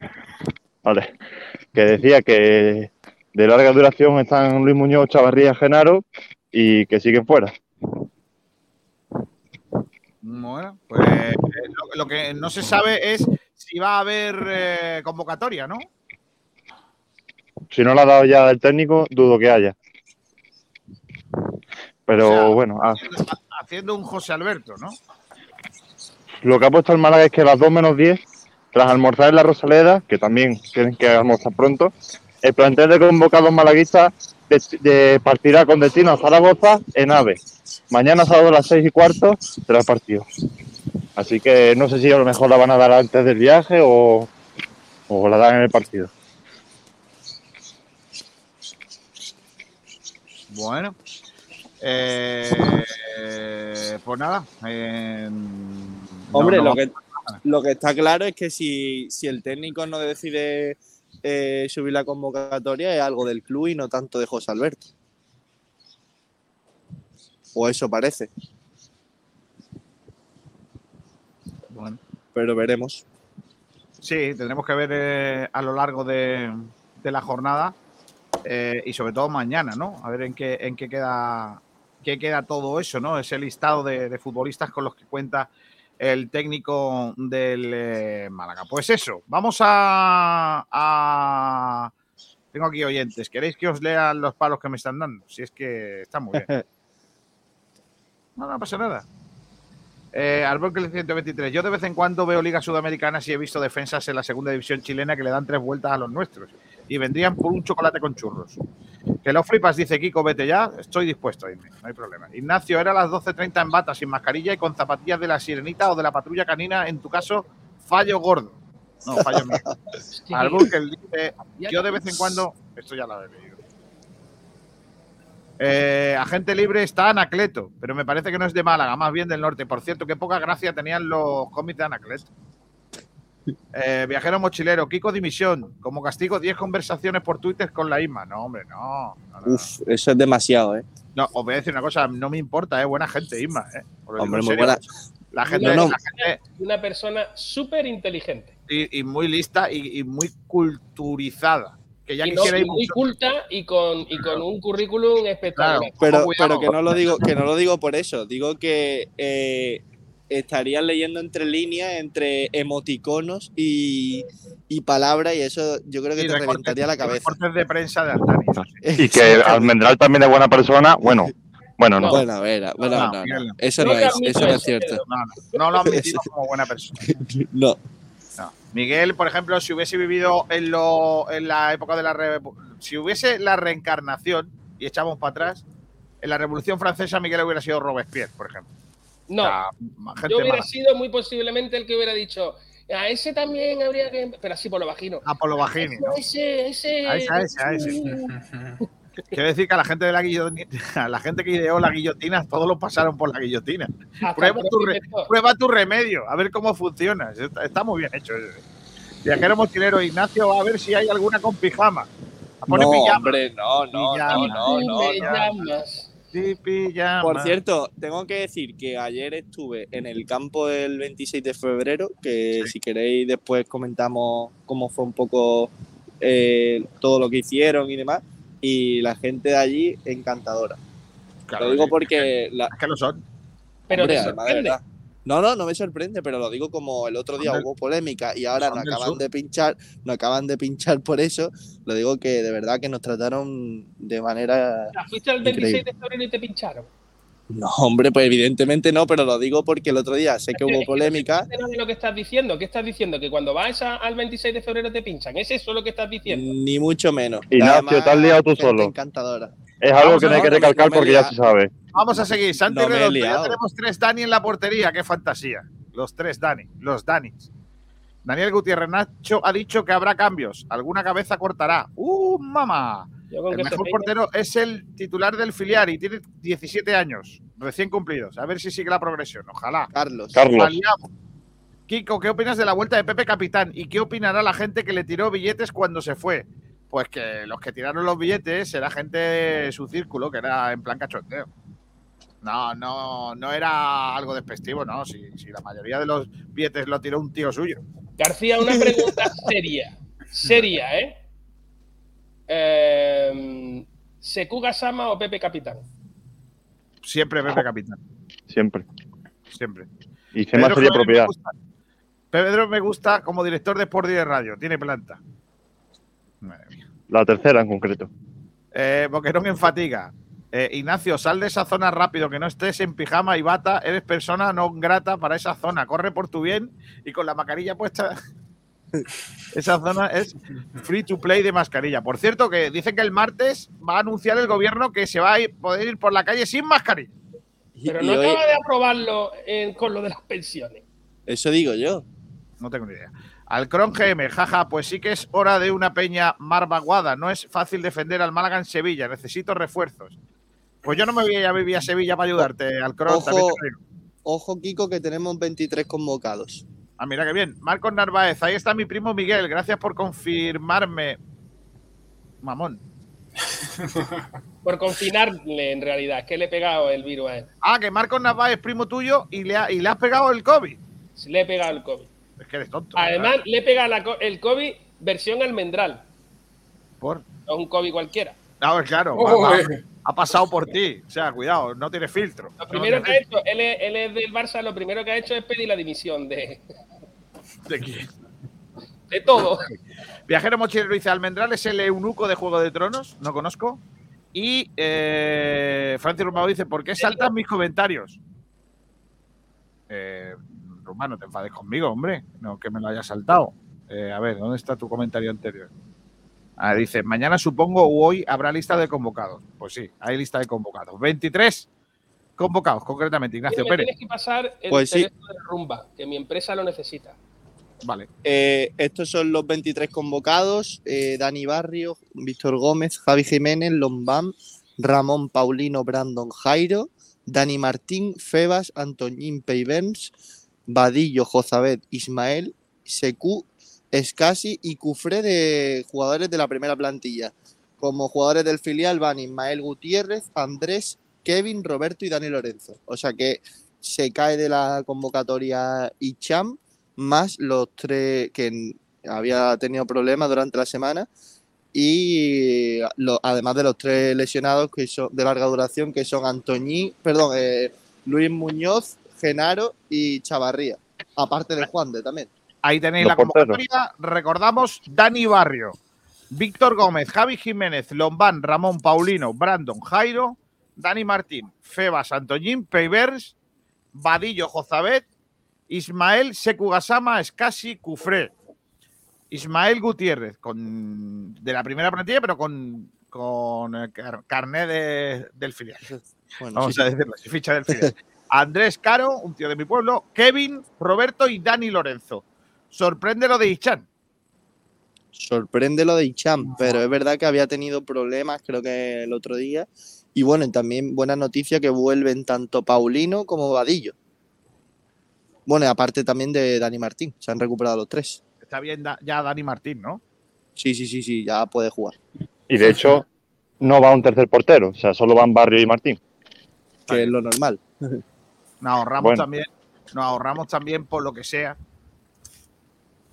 vale, que decía que de larga duración están Luis Muñoz, Chavarría, Genaro y que siguen fuera. Bueno, pues eh, lo, lo que no se sabe es si va a haber eh, convocatoria, ¿no? Si no la ha dado ya el técnico, dudo que haya. Pero O sea, bueno, ah, Haciendo, un José Alberto, ¿no? lo que ha puesto el Málaga es que a las 2 menos 10, tras almorzar en la Rosaleda, que también tienen que almorzar pronto, el plantel de convocados malaguistas de- de- partirá con destino a Zaragoza en AVE. Mañana sábado a las 6 y cuarto será el partido. Así que no sé si a lo mejor la van a dar antes del viaje o, o la dan en el partido. Bueno. Eh, pues nada. eh, Hombre, no lo, que, lo que está claro es que si, si el técnico no decide eh, subir la convocatoria es algo del club y no tanto de José Alberto. O eso parece, bueno. pero veremos. Sí, tendremos que ver eh, a lo largo de, de la jornada eh, y sobre todo mañana, ¿no? A ver en qué, en qué queda qué queda todo eso, ¿no? Ese listado de, de futbolistas con los que cuenta el técnico del eh, Málaga. Pues eso, vamos a, a- Tengo aquí oyentes. ¿Queréis que os lean los palos que me están dando? Si es que está muy bien. No, no pasa nada. Eh, Arbol 123. Yo de vez en cuando veo ligas sudamericanas y he visto defensas en la segunda división chilena que le dan tres vueltas a los nuestros y vendrían por un chocolate con churros. Que lo flipas, dice Kiko, vete ya. Estoy dispuesto a irme, no hay problema. Ignacio, era a las 12.30 en bata, sin mascarilla y con zapatillas de la sirenita o de la patrulla canina. En tu caso, fallo gordo. No, fallo mío. Arbol que dice, yo de vez en cuando. Esto ya lo he leído. Eh, agente libre está Anacleto, pero me parece que no es de Málaga, más bien del norte. Por cierto, qué poca gracia tenían los cómics de Anacleto. Eh, viajero mochilero, Kiko Dimisión. Como castigo, 10 conversaciones por Twitter con la Isma. No, hombre, no. no, no, Uf, eso es demasiado, ¿eh? no. os voy a decir una cosa, no me importa, es buena gente, Isma. Eh. Hombre, muy buena. La gente, No, no. la gente Una persona súper inteligente. y, y muy lista y, y muy culturizada. Que ya Y, no- quisiera y ir muy culta y con, y con un currículum espectacular. Claro. Pero, pero que no lo digo, que no lo digo por eso. Digo que eh, estarían leyendo entre líneas, entre emoticonos y, y palabras, y eso yo creo que Y te recortes- reventaría la cabeza. de prensa de. Y que Almendral también es buena persona. Bueno, bueno, no. Bueno, a ver, a- bueno, No, no, no, Miguel, no. Eso No es, eso no es cierto. No, no, no lo ha admitido como buena persona. No. Miguel, por ejemplo, si hubiese vivido en, lo, en la época de la revo- si hubiese la reencarnación y echamos para atrás, en la Revolución Francesa Miguel hubiera sido Robespierre, por ejemplo. No, O sea, yo hubiera mala. sido muy posiblemente el que hubiera dicho, a ese también habría que. Pero así por lo bajino. Apolo Bajini, ¿no? Ese, ese. A ese, a ese, a ese. Quiero decir que a la gente de la guillotina, a la gente que ideó la guillotina, todos lo pasaron por la guillotina. Prueba tu, re- prueba tu remedio, a ver cómo funciona. Está, está muy bien hecho. Viajero mochilero Ignacio a ver si hay alguna con pijama. A poner No, pijama. hombre, no, no, Pijama. no, no, no. Pijama. Por cierto, tengo que decir que ayer estuve en el campo del 26 de febrero, que si queréis después comentamos cómo fue un poco eh, todo lo que hicieron y demás. Y la gente de allí encantadora. Claro, lo digo porque la, Es que lo son. Pero Hombre, te sorprende. verdad. No, no, no me sorprende, pero lo digo como el otro día hubo polémica y ahora nos acaban de pinchar, nos acaban de pinchar por eso. Lo digo que de verdad que nos trataron de manera. Fuiste al 26 Increíble. de febrero y te pincharon. No, hombre, pues evidentemente no, pero lo digo porque el otro día sé que hubo polémica. de lo que estás diciendo. ¿Qué estás diciendo? Que cuando vas a- al 26 de febrero te pinchan. ¿Es eso lo que estás diciendo? Ni mucho menos. Ignacio, Además, te has liado tú solo. encantadora. Es algo que no hay que recalcar no porque ya se sabe. Vamos a seguir. Santi No Redondo, ya tenemos tres Dani en la portería. Qué fantasía. Los tres Dani. Los Danis. Daniel Gutiérrez Nacho ha dicho que habrá cambios. Alguna cabeza cortará. ¡Uh, mamá! El mejor portero es el titular del filial y tiene 17 años, recién cumplidos. A ver si sigue la progresión. Ojalá. Carlos. Carlos. Aliamos. Kiko, ¿qué opinas de la vuelta de Pepe Capitán? ¿Y qué opinará la gente que le tiró billetes cuando se fue? Pues que los que tiraron los billetes era gente de su círculo, que era en plan cachondeo. No, no, no era algo despectivo, no. Si, si la mayoría de los billetes lo tiró un tío suyo. García, una pregunta seria. Seria, ¿eh? eh ¿Seku Gasama o Pepe Capitán? Siempre Pepe Capitán. Siempre. Siempre. Y se me sería propiedad. Me gusta. Pedro me gusta como director de Sport de Radio. Tiene planta. La tercera en concreto. Eh, Boquerón en fatiga. Eh, Ignacio, sal de esa zona rápido, que no estés en pijama y bata. Eres persona no grata para esa zona. Corre por tu bien y con la mascarilla puesta. esa zona es free to play de mascarilla. Por cierto, que dicen que el martes va a anunciar el gobierno que se va a ir- poder ir por la calle sin mascarilla. Pero y no hoy- acaba de aprobarlo en- con lo de las pensiones. eso digo yo. No tengo ni idea. Alcron GM, jaja, pues sí que es hora de una peña marvaguada. No es fácil defender al Málaga en Sevilla. Necesito refuerzos. Pues yo no me voy a ir a vivir a Sevilla para ayudarte, Alcron. Ojo. también te lo digo. Ojo, Kiko, que tenemos 23 convocados. Ah, mira qué bien. Marcos Narváez, ahí está mi primo Miguel. Gracias por confirmarme. Mamón. Por confinarle, en realidad. Es que le he pegado el virus a él. Ah, que Marcos Narváez es primo tuyo y le, ha- y le has pegado el COVID. Sí, Le he pegado el COVID. Es que eres tonto. Además, le he pegado la el COVID versión almendral. Por. No es un COVID cualquiera. A ver, claro. Oh, va- va- eh. ha pasado por ti. O sea, cuidado, no tiene filtro. Lo primero que ha hecho, él es, él es del Barça, lo primero que ha hecho es pedir la dimisión de, ¿De quién? de todo. Viajero Mochilero dice: Almendral es el eunuco de Juego de Tronos. No conozco. Y eh, Francis Romano dice: ¿Por qué saltan mis comentarios? Eh, Romano, te enfades conmigo, hombre. No que me lo haya saltado. Eh, a ver, ¿dónde está tu comentario anterior? Ah, dice: Mañana supongo o hoy habrá lista de convocados. Pues sí, hay lista de convocados. 23 convocados, concretamente. Ignacio me Pérez. tienes que pasar el Pues sí. de rumba, que mi empresa lo necesita. Vale. Eh, estos son los 23 convocados: eh, Dani Barrio, Víctor Gómez, Javi Jiménez, Lombam, Ramón Paulino, Brandon Jairo, Dani Martín, Febas, Antoñín Peivens, Vadillo, Jozabet, Ismael, Secu, Escasi y Cufré de jugadores de la primera plantilla. Como jugadores del filial van Ismael Gutiérrez, Andrés, Kevin, Roberto y Dani Lorenzo. O sea que se cae de la convocatoria Icham, más los tres que había tenido problemas durante la semana. Y además de los tres lesionados que son de larga duración, que son Antoñí, perdón, eh, Luis Muñoz, Genaro y Chavarría. Aparte de Juan de también. Ahí tenéis Los la porteros. convocatoria. Recordamos, Dani Barrio, Víctor Gómez, Javi Jiménez, Lombán, Ramón Paulino, Brandon, Jairo, Dani Martín, Feba, Santoñín, Peivers, Vadillo, Jozabet, Ismael, Sekugasama, Escasi, Cufré. Ismael Gutiérrez, con, de la primera plantilla, pero con, con car- carné de- del filial. Bueno, Vamos sí, a decirlo ficha del filial. Andrés Caro, un tío de mi pueblo, Kevin, Roberto y Dani Lorenzo. Sorprende lo de Ichan. sorprende lo de Icham, pero es verdad que había tenido problemas, creo que el otro día. Y bueno, también buena noticia que vuelven tanto Paulino como Vadillo. Bueno, y aparte también de Dani Martín, se han recuperado los tres. Está bien ya Dani Martín, ¿no? Sí, sí, sí, sí, ya puede jugar. Y de hecho, no va un tercer portero, o sea, solo van Barrio y Martín. Que es lo normal. Nos ahorramos Bueno. también, nos ahorramos también por lo que sea.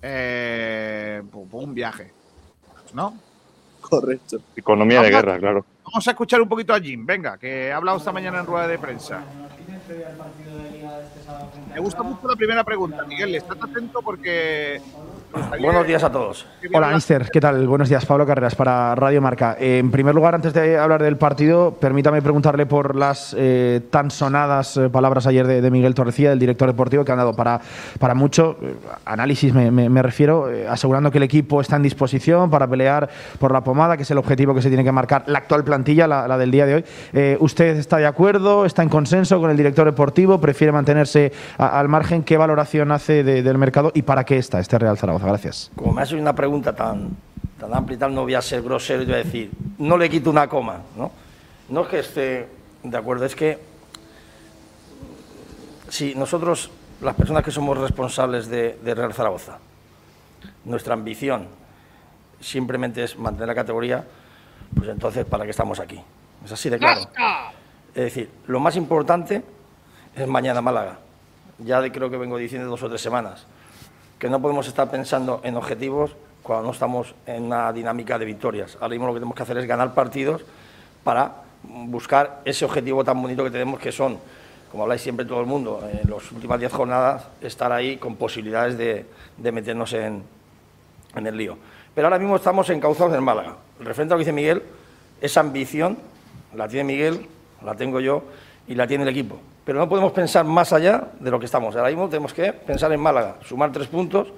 eh, por- por un viaje. ¿No? Correcto. Economía de guerra, claro. Vamos a escuchar un poquito a Jim, venga, que ha hablado esta mañana en rueda de prensa. Me gusta mucho la primera pregunta, Miguel, estás atento porque. Buenos días a todos. Hola, Mister. ¿Qué tal? Buenos días. Pablo Carreras para Radio Marca. Eh, en primer lugar, antes de hablar del partido, permítame preguntarle por las eh, tan sonadas eh, palabras ayer de, de Miguel Torrecilla, del director deportivo, que han dado para, para mucho eh, análisis, me, me- me refiero, eh, asegurando que el equipo está en disposición para pelear por la pomada, que es el objetivo que se tiene que marcar la actual plantilla, la, la del día de hoy. Eh, ¿Usted está de acuerdo? ¿Está en consenso con el director deportivo? ¿Prefiere mantenerse a- al margen? ¿Qué valoración hace de- del mercado y para qué está este Real Zaragoza? Gracias. Como me hecho una pregunta tan, tan amplia y tal, no voy a ser grosero y voy a decir, no le quito una coma, ¿no? No es que esté de acuerdo, es que si nosotros, las personas que somos responsables de, de Real Zaragoza, nuestra ambición simplemente es mantener la categoría, pues entonces, ¿para qué estamos aquí? Es así de claro. Es decir, lo más importante es mañana Málaga. Ya creo que vengo diciendo dos o tres semanas que no podemos estar pensando en objetivos cuando no estamos en una dinámica de victorias. Ahora mismo lo que tenemos que hacer es ganar partidos para buscar ese objetivo tan bonito que tenemos que son, como habláis siempre todo el mundo, en las últimas diez jornadas estar ahí con posibilidades de, meternos en, en el lío. Pero ahora mismo estamos encauzados en Málaga. Referente a lo que dice Miguel, esa ambición la tiene Miguel, la tengo yo y la tiene el equipo. Pero no podemos pensar más allá de lo que estamos. Ahora mismo tenemos que pensar en Málaga, sumar tres puntos,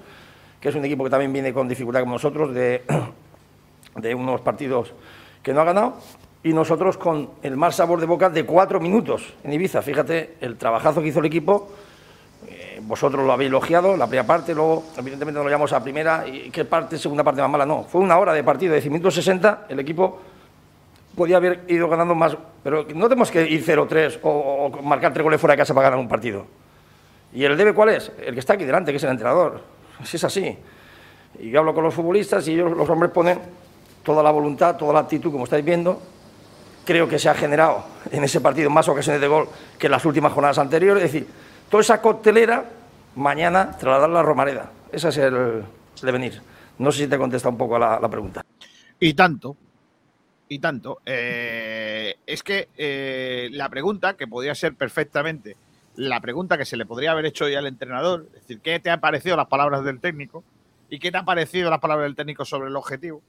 que es un equipo que también viene con dificultad como nosotros, de, unos partidos que no ha ganado, y nosotros con el mal sabor de boca de cuatro minutos en Ibiza. Fíjate el trabajazo que hizo el equipo, eh, vosotros lo habéis elogiado, la primera parte, luego evidentemente nos lo llamamos a primera, y qué parte, segunda parte más mala, no. Fue una hora de partido, de 10 minutos 60, el equipo podía haber ido ganando más, pero no tenemos que ir 0-3 o, o marcar tres goles fuera de casa para ganar un partido. ¿Y el debe cuál es? El que está aquí delante, que es el entrenador. Si es así. Y yo hablo con los futbolistas y ellos, los hombres ponen toda la voluntad, toda la actitud, como estáis viendo. Creo que se ha generado en ese partido más ocasiones de gol que en las últimas jornadas anteriores. Es decir, toda esa coctelera, mañana trasladar la Romareda. Ese es el devenir. No sé si te contesta un poco a la, la pregunta. Y tanto. Y tanto. Eh, es que eh, la pregunta, que podría ser perfectamente la pregunta que se le podría haber hecho hoy al entrenador, es decir, ¿qué te han parecido las palabras del técnico? ¿Y qué te han parecido las palabras del técnico sobre el objetivo?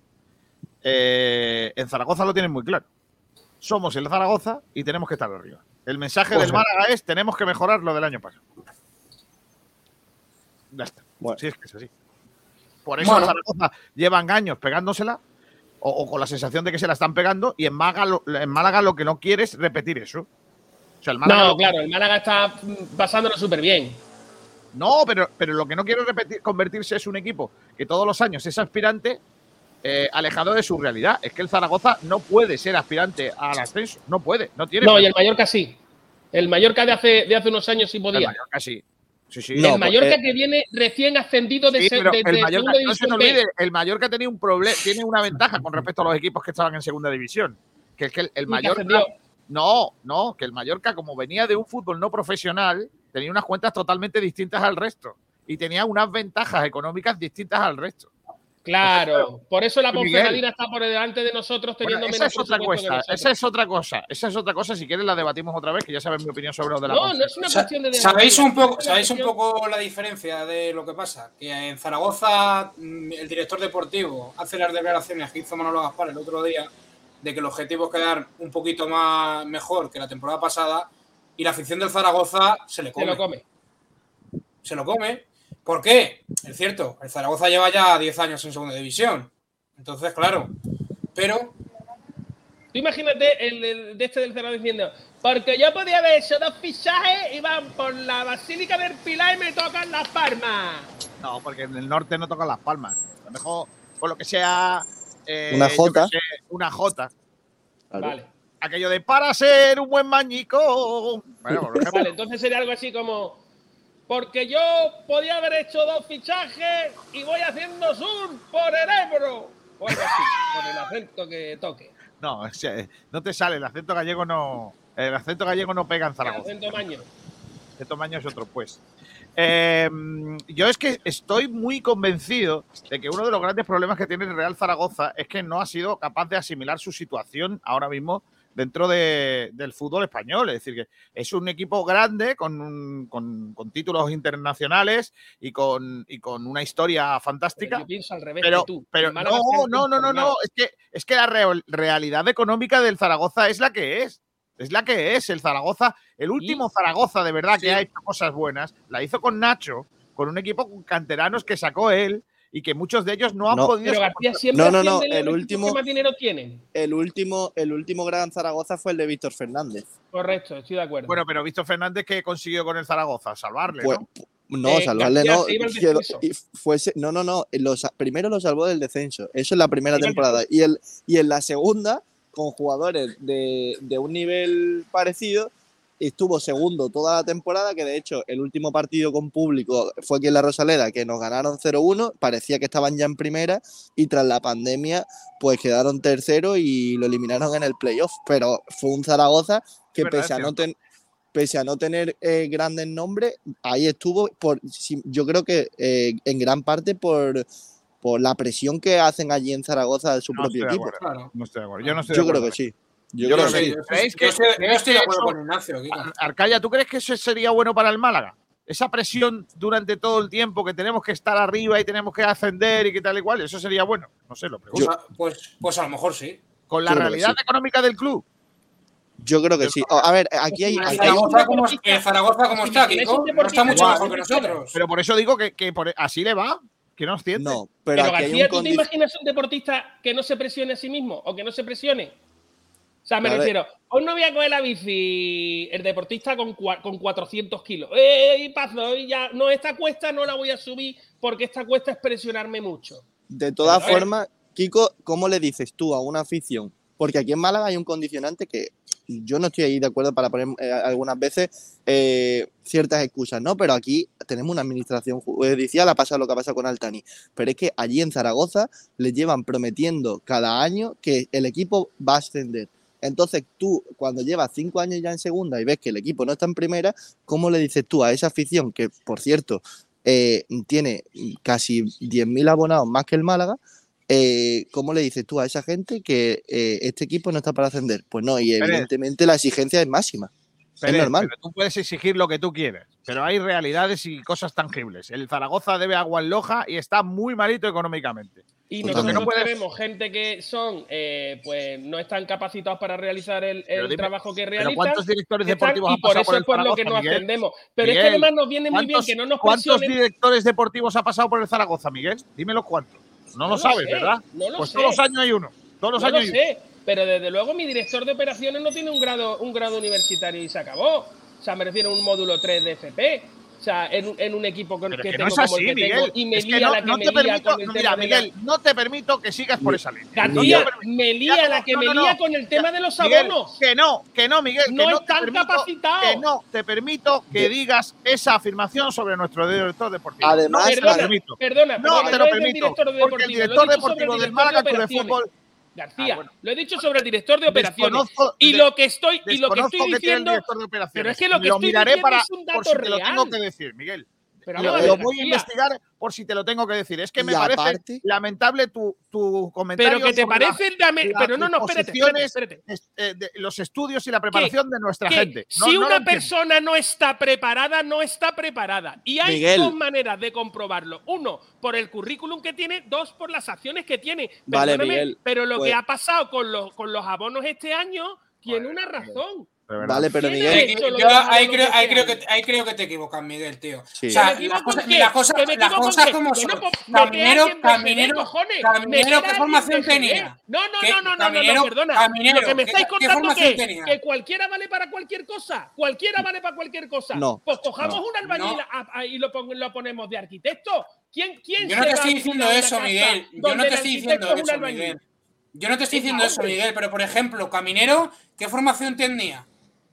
Eh, en Zaragoza lo tienen muy claro. Somos el Zaragoza y tenemos que estar arriba. El mensaje Pues del sí. Málaga es tenemos que mejorar lo del año pasado. Ya está. Bueno. Sí, es que es así. Por eso Bueno. en Zaragoza llevan años pegándosela o, o con la sensación de que se la están pegando y en Málaga, lo, en Málaga lo que no quiere es repetir eso. O sea, el Málaga No, lo- claro, el Málaga está mm, pasándolo súper bien. no, pero, pero lo que no quiere repetir, convertirse es un equipo que todos los años es aspirante eh, alejado de su realidad. Es que el Zaragoza no puede ser aspirante al ascenso. No puede, no tiene. No, y el Mallorca sí. El Mallorca de hace, de hace unos años sí El podía. Mallorca sí. Sí, sí. No, el Mallorca pues, eh, que viene recién ascendido de, Sí, se- pero de- el de Mallorca, segunda no se división te B. olvide, el Mallorca tenía un problema, tiene una ventaja con respecto a los equipos que estaban en segunda división. Que es que el, Mallorca. No, no, que el Mallorca, como venía de un fútbol no profesional, tenía unas cuentas totalmente distintas al resto. Y tenía unas ventajas económicas distintas al resto. Claro, por eso la. Ponferradina está por delante de nosotros teniendo Bueno, esa menos es otra cosa, esa es otra cosa, esa es otra cosa. Si quieres la debatimos otra vez, que ya sabes mi opinión sobre lo de la No, no es una cuestión de ¿Sabéis un poco, ¿sabéis un poco la diferencia de lo que pasa? Que en Zaragoza mm, el director deportivo hace las declaraciones que hizo Manolo Gaspar el otro día de que el objetivo es quedar un poquito más mejor que la temporada pasada y la afición del Zaragoza se le Se come. lo come. Se lo come. ¿Por qué? Es cierto, el Zaragoza lleva ya 10 años en segunda división. Entonces, claro. Pero Tú imagínate el, el de este del Cerrado diciendo, porque yo podía haber hecho dos fichajes y van por la Basílica del Pilar y me tocan las palmas. No, porque en el norte no tocan las palmas. A lo mejor, por lo que sea. eh, Una sé, una. Claro. Vale. Aquello de para ser un buen mañico. Bueno, por ejemplo, Vale, entonces sería algo así como, porque yo podía haber hecho dos fichajes y voy haciendo sur por el Ebro. Algo así, por el acento que toque. no, sea, no te sale. El acento gallego no. El acento gallego no pega en El Zaragoza. acento maño. de tamaño es otro, pues. Eh, yo es que estoy muy convencido de que uno de los grandes problemas que tiene el Real Zaragoza es que no ha sido capaz de asimilar su situación ahora mismo dentro de- del fútbol español. Es decir, que es un equipo grande con, un- con- con títulos internacionales y con, y con una historia Pero fantástica. yo pienso al revés Pero, que tú. pero no, no, no, no, no. Es que, es que la real- realidad económica del Zaragoza es la que es. Es la que es. El Zaragoza, el último Zaragoza de verdad que ha hecho cosas buenas, la hizo con Nacho, con un equipo con canteranos que sacó él y que muchos de ellos no han No. podido. Pero García siempre No, no, no, los el último- que más dinero tienen. El último, el último gran Zaragoza fue el de Víctor Fernández. Correcto, estoy de acuerdo. Bueno, pero Víctor Fernández, ¿qué consiguió con el Zaragoza? Salvarle, Pues, ¿no? no, Eh, salvarle no. quedó- descenso. y fuese, no, no, no. lo sa- primero lo salvó del descenso. Eso es la primera temporada. Y, el, y en la segunda, con jugadores de, de un nivel parecido, estuvo segundo toda la temporada, que de hecho el último partido con público fue aquí en la Rosaleda, que nos ganaron 0-1, parecía que estaban ya en primera y tras la pandemia pues quedaron tercero y lo eliminaron en el playoff, pero fue un Zaragoza que verdad, pese, a no ten- pese a no tener eh, grandes nombres, ahí estuvo, por, yo creo que eh, en gran parte por, por la presión que hacen allí en Zaragoza de su No propio estoy de equipo. acuerdo. claro. No estoy de acuerdo. Yo no estoy Yo de creo acuerdo. que sí. Yo, Yo creo que que ¿Creéis estoy- que- yo estoy- yo estoy de acuerdo eso- con Ignacio. Kika. Arcaya, ¿tú crees que eso sería bueno para el Málaga? Esa presión durante todo el tiempo que tenemos que estar arriba y tenemos que ascender y que tal y cual, eso sería bueno. No sé, lo pregunto. Pues, a- pues, pues a lo mejor sí. Con la realidad sí. económica del club. Yo creo que sí. A ver, aquí hay, aquí hay- Zaragoza, como, el Zaragoza como está, Kiko, no está mucho mejor que nosotros. Pero por eso digo que, que por- así le va, que no nos siente. no, pero, Pero aquí hay García, un ¿tú te imaginas un deportista que no se presione a sí mismo o que no se presione? O sea, me refiero, hoy no voy a coger la bici, el deportista con, con 400 kilos. ¡Eh, y paso! Y ya, no, esta cuesta no la voy a subir porque esta cuesta es presionarme mucho. De todas formas, Kiko, ¿cómo le dices tú a una afición? Porque aquí en Málaga hay un condicionante que yo no estoy ahí de acuerdo para poner eh, algunas veces eh, ciertas excusas, ¿no? Pero aquí tenemos una administración judicial, ha pasado lo que ha pasado con Altani. Pero es que allí en Zaragoza les llevan prometiendo cada año que el equipo va a ascender. Entonces tú, cuando llevas cinco años ya en segunda y ves que el equipo no está en primera, ¿cómo le dices tú a esa afición que, por cierto, eh, tiene casi 10.000 abonados más que el Málaga, eh, ¿cómo le dices tú a esa gente que eh, este equipo no está para ascender? Pues no, y Pérez. evidentemente la exigencia es máxima. Pérez, es normal. pero tú puedes exigir lo que tú quieres, pero hay realidades y cosas tangibles. El Zaragoza debe agua en Loja y está muy malito económicamente. Y nosotros No tenemos gente que son, eh, pues no están capacitados para realizar el, Pero el dime, trabajo que Pero realizan. ¿cuántos directores están- deportivos y han por pasado eso por el es por lo Zaragoza, que nos Miguel? ascendemos. Pero es que además nos viene muy bien ¿Cuántos, que no nos cuántos presionen. directores deportivos ha pasado por el Zaragoza, Miguel? Dímelo cuántos. No, lo lo sabes, sé, ¿verdad? No lo pues sé. todos los años hay uno. Todos los no lo años uno. sé, pero desde luego mi director de operaciones no tiene un grado, un grado universitario y se acabó. O sea, me refiero a un módulo 3 de FP. Sea, en, un- en un equipo con, que que tengo no es como así, el que Miguel. tengo y me Es que lía no, la que no me te lía permito, con el no, tema mira, de la- Miguel, no te permito que sigas por esa línea. García, No te me lía la que no, me no, lía no. con el tema de los Miguel, abonos. que no, que no, Miguel, que No no te están permito, capacitados. que no te permito que digas esa afirmación sobre nuestro director deportivo. Además, no te lo Perdona, permito. perdona, No perdona, te lo permito, porque el director deportivo del Málaga de Club de. Fútbol García, Ah, bueno. lo he dicho sobre el director de operaciones. desconozco, y lo que estoy, y lo que estoy que diciendo, operaciones. pero es que lo que lo estoy miraré diciendo para es un por dato si te lo tengo real. que decir, Miguel. Pero lo, lo voy a investigar por si te lo tengo que decir. Es que me parece aparte- lamentable tu, tu comentario. Pero que te sobre la- pero no, no, espérate, espérate, espérate. es- eh, de los estudios y la preparación de nuestra que gente. No- si no una persona no está preparada, no está preparada. Y hay Miguel. dos maneras de comprobarlo. Uno, por el currículum que tiene. Dos, por las acciones que tiene. Vale, Miguel, Pero lo pues- que ha pasado con los, con los abonos este año tiene una razón. De verdad. Vale, pero Miguel, Yo ahí creo, ahí, creo que, ahí creo que te equivocas, Miguel, tío. Sí. O sea, ¿Me las cosas, como son. Caminero, caminero, caminero, ¿qué formación tenía? No, no, ¿Qué- no, no, no, no, caminero, no, perdona. caminero, Lo que me ¿qué- estáis qué contando formación que, tenía? que cualquiera vale para cualquier cosa. Cualquiera vale para cualquier cosa. No. Pues cojamos No. un albañil y lo, pon- lo ponemos de arquitecto. ¿Quién, quién Yo no te estoy diciendo eso, Miguel. Yo no te estoy diciendo eso? Miguel. Yo no te estoy diciendo eso. Miguel, pero por ejemplo, Caminero, ¿qué formación tenía?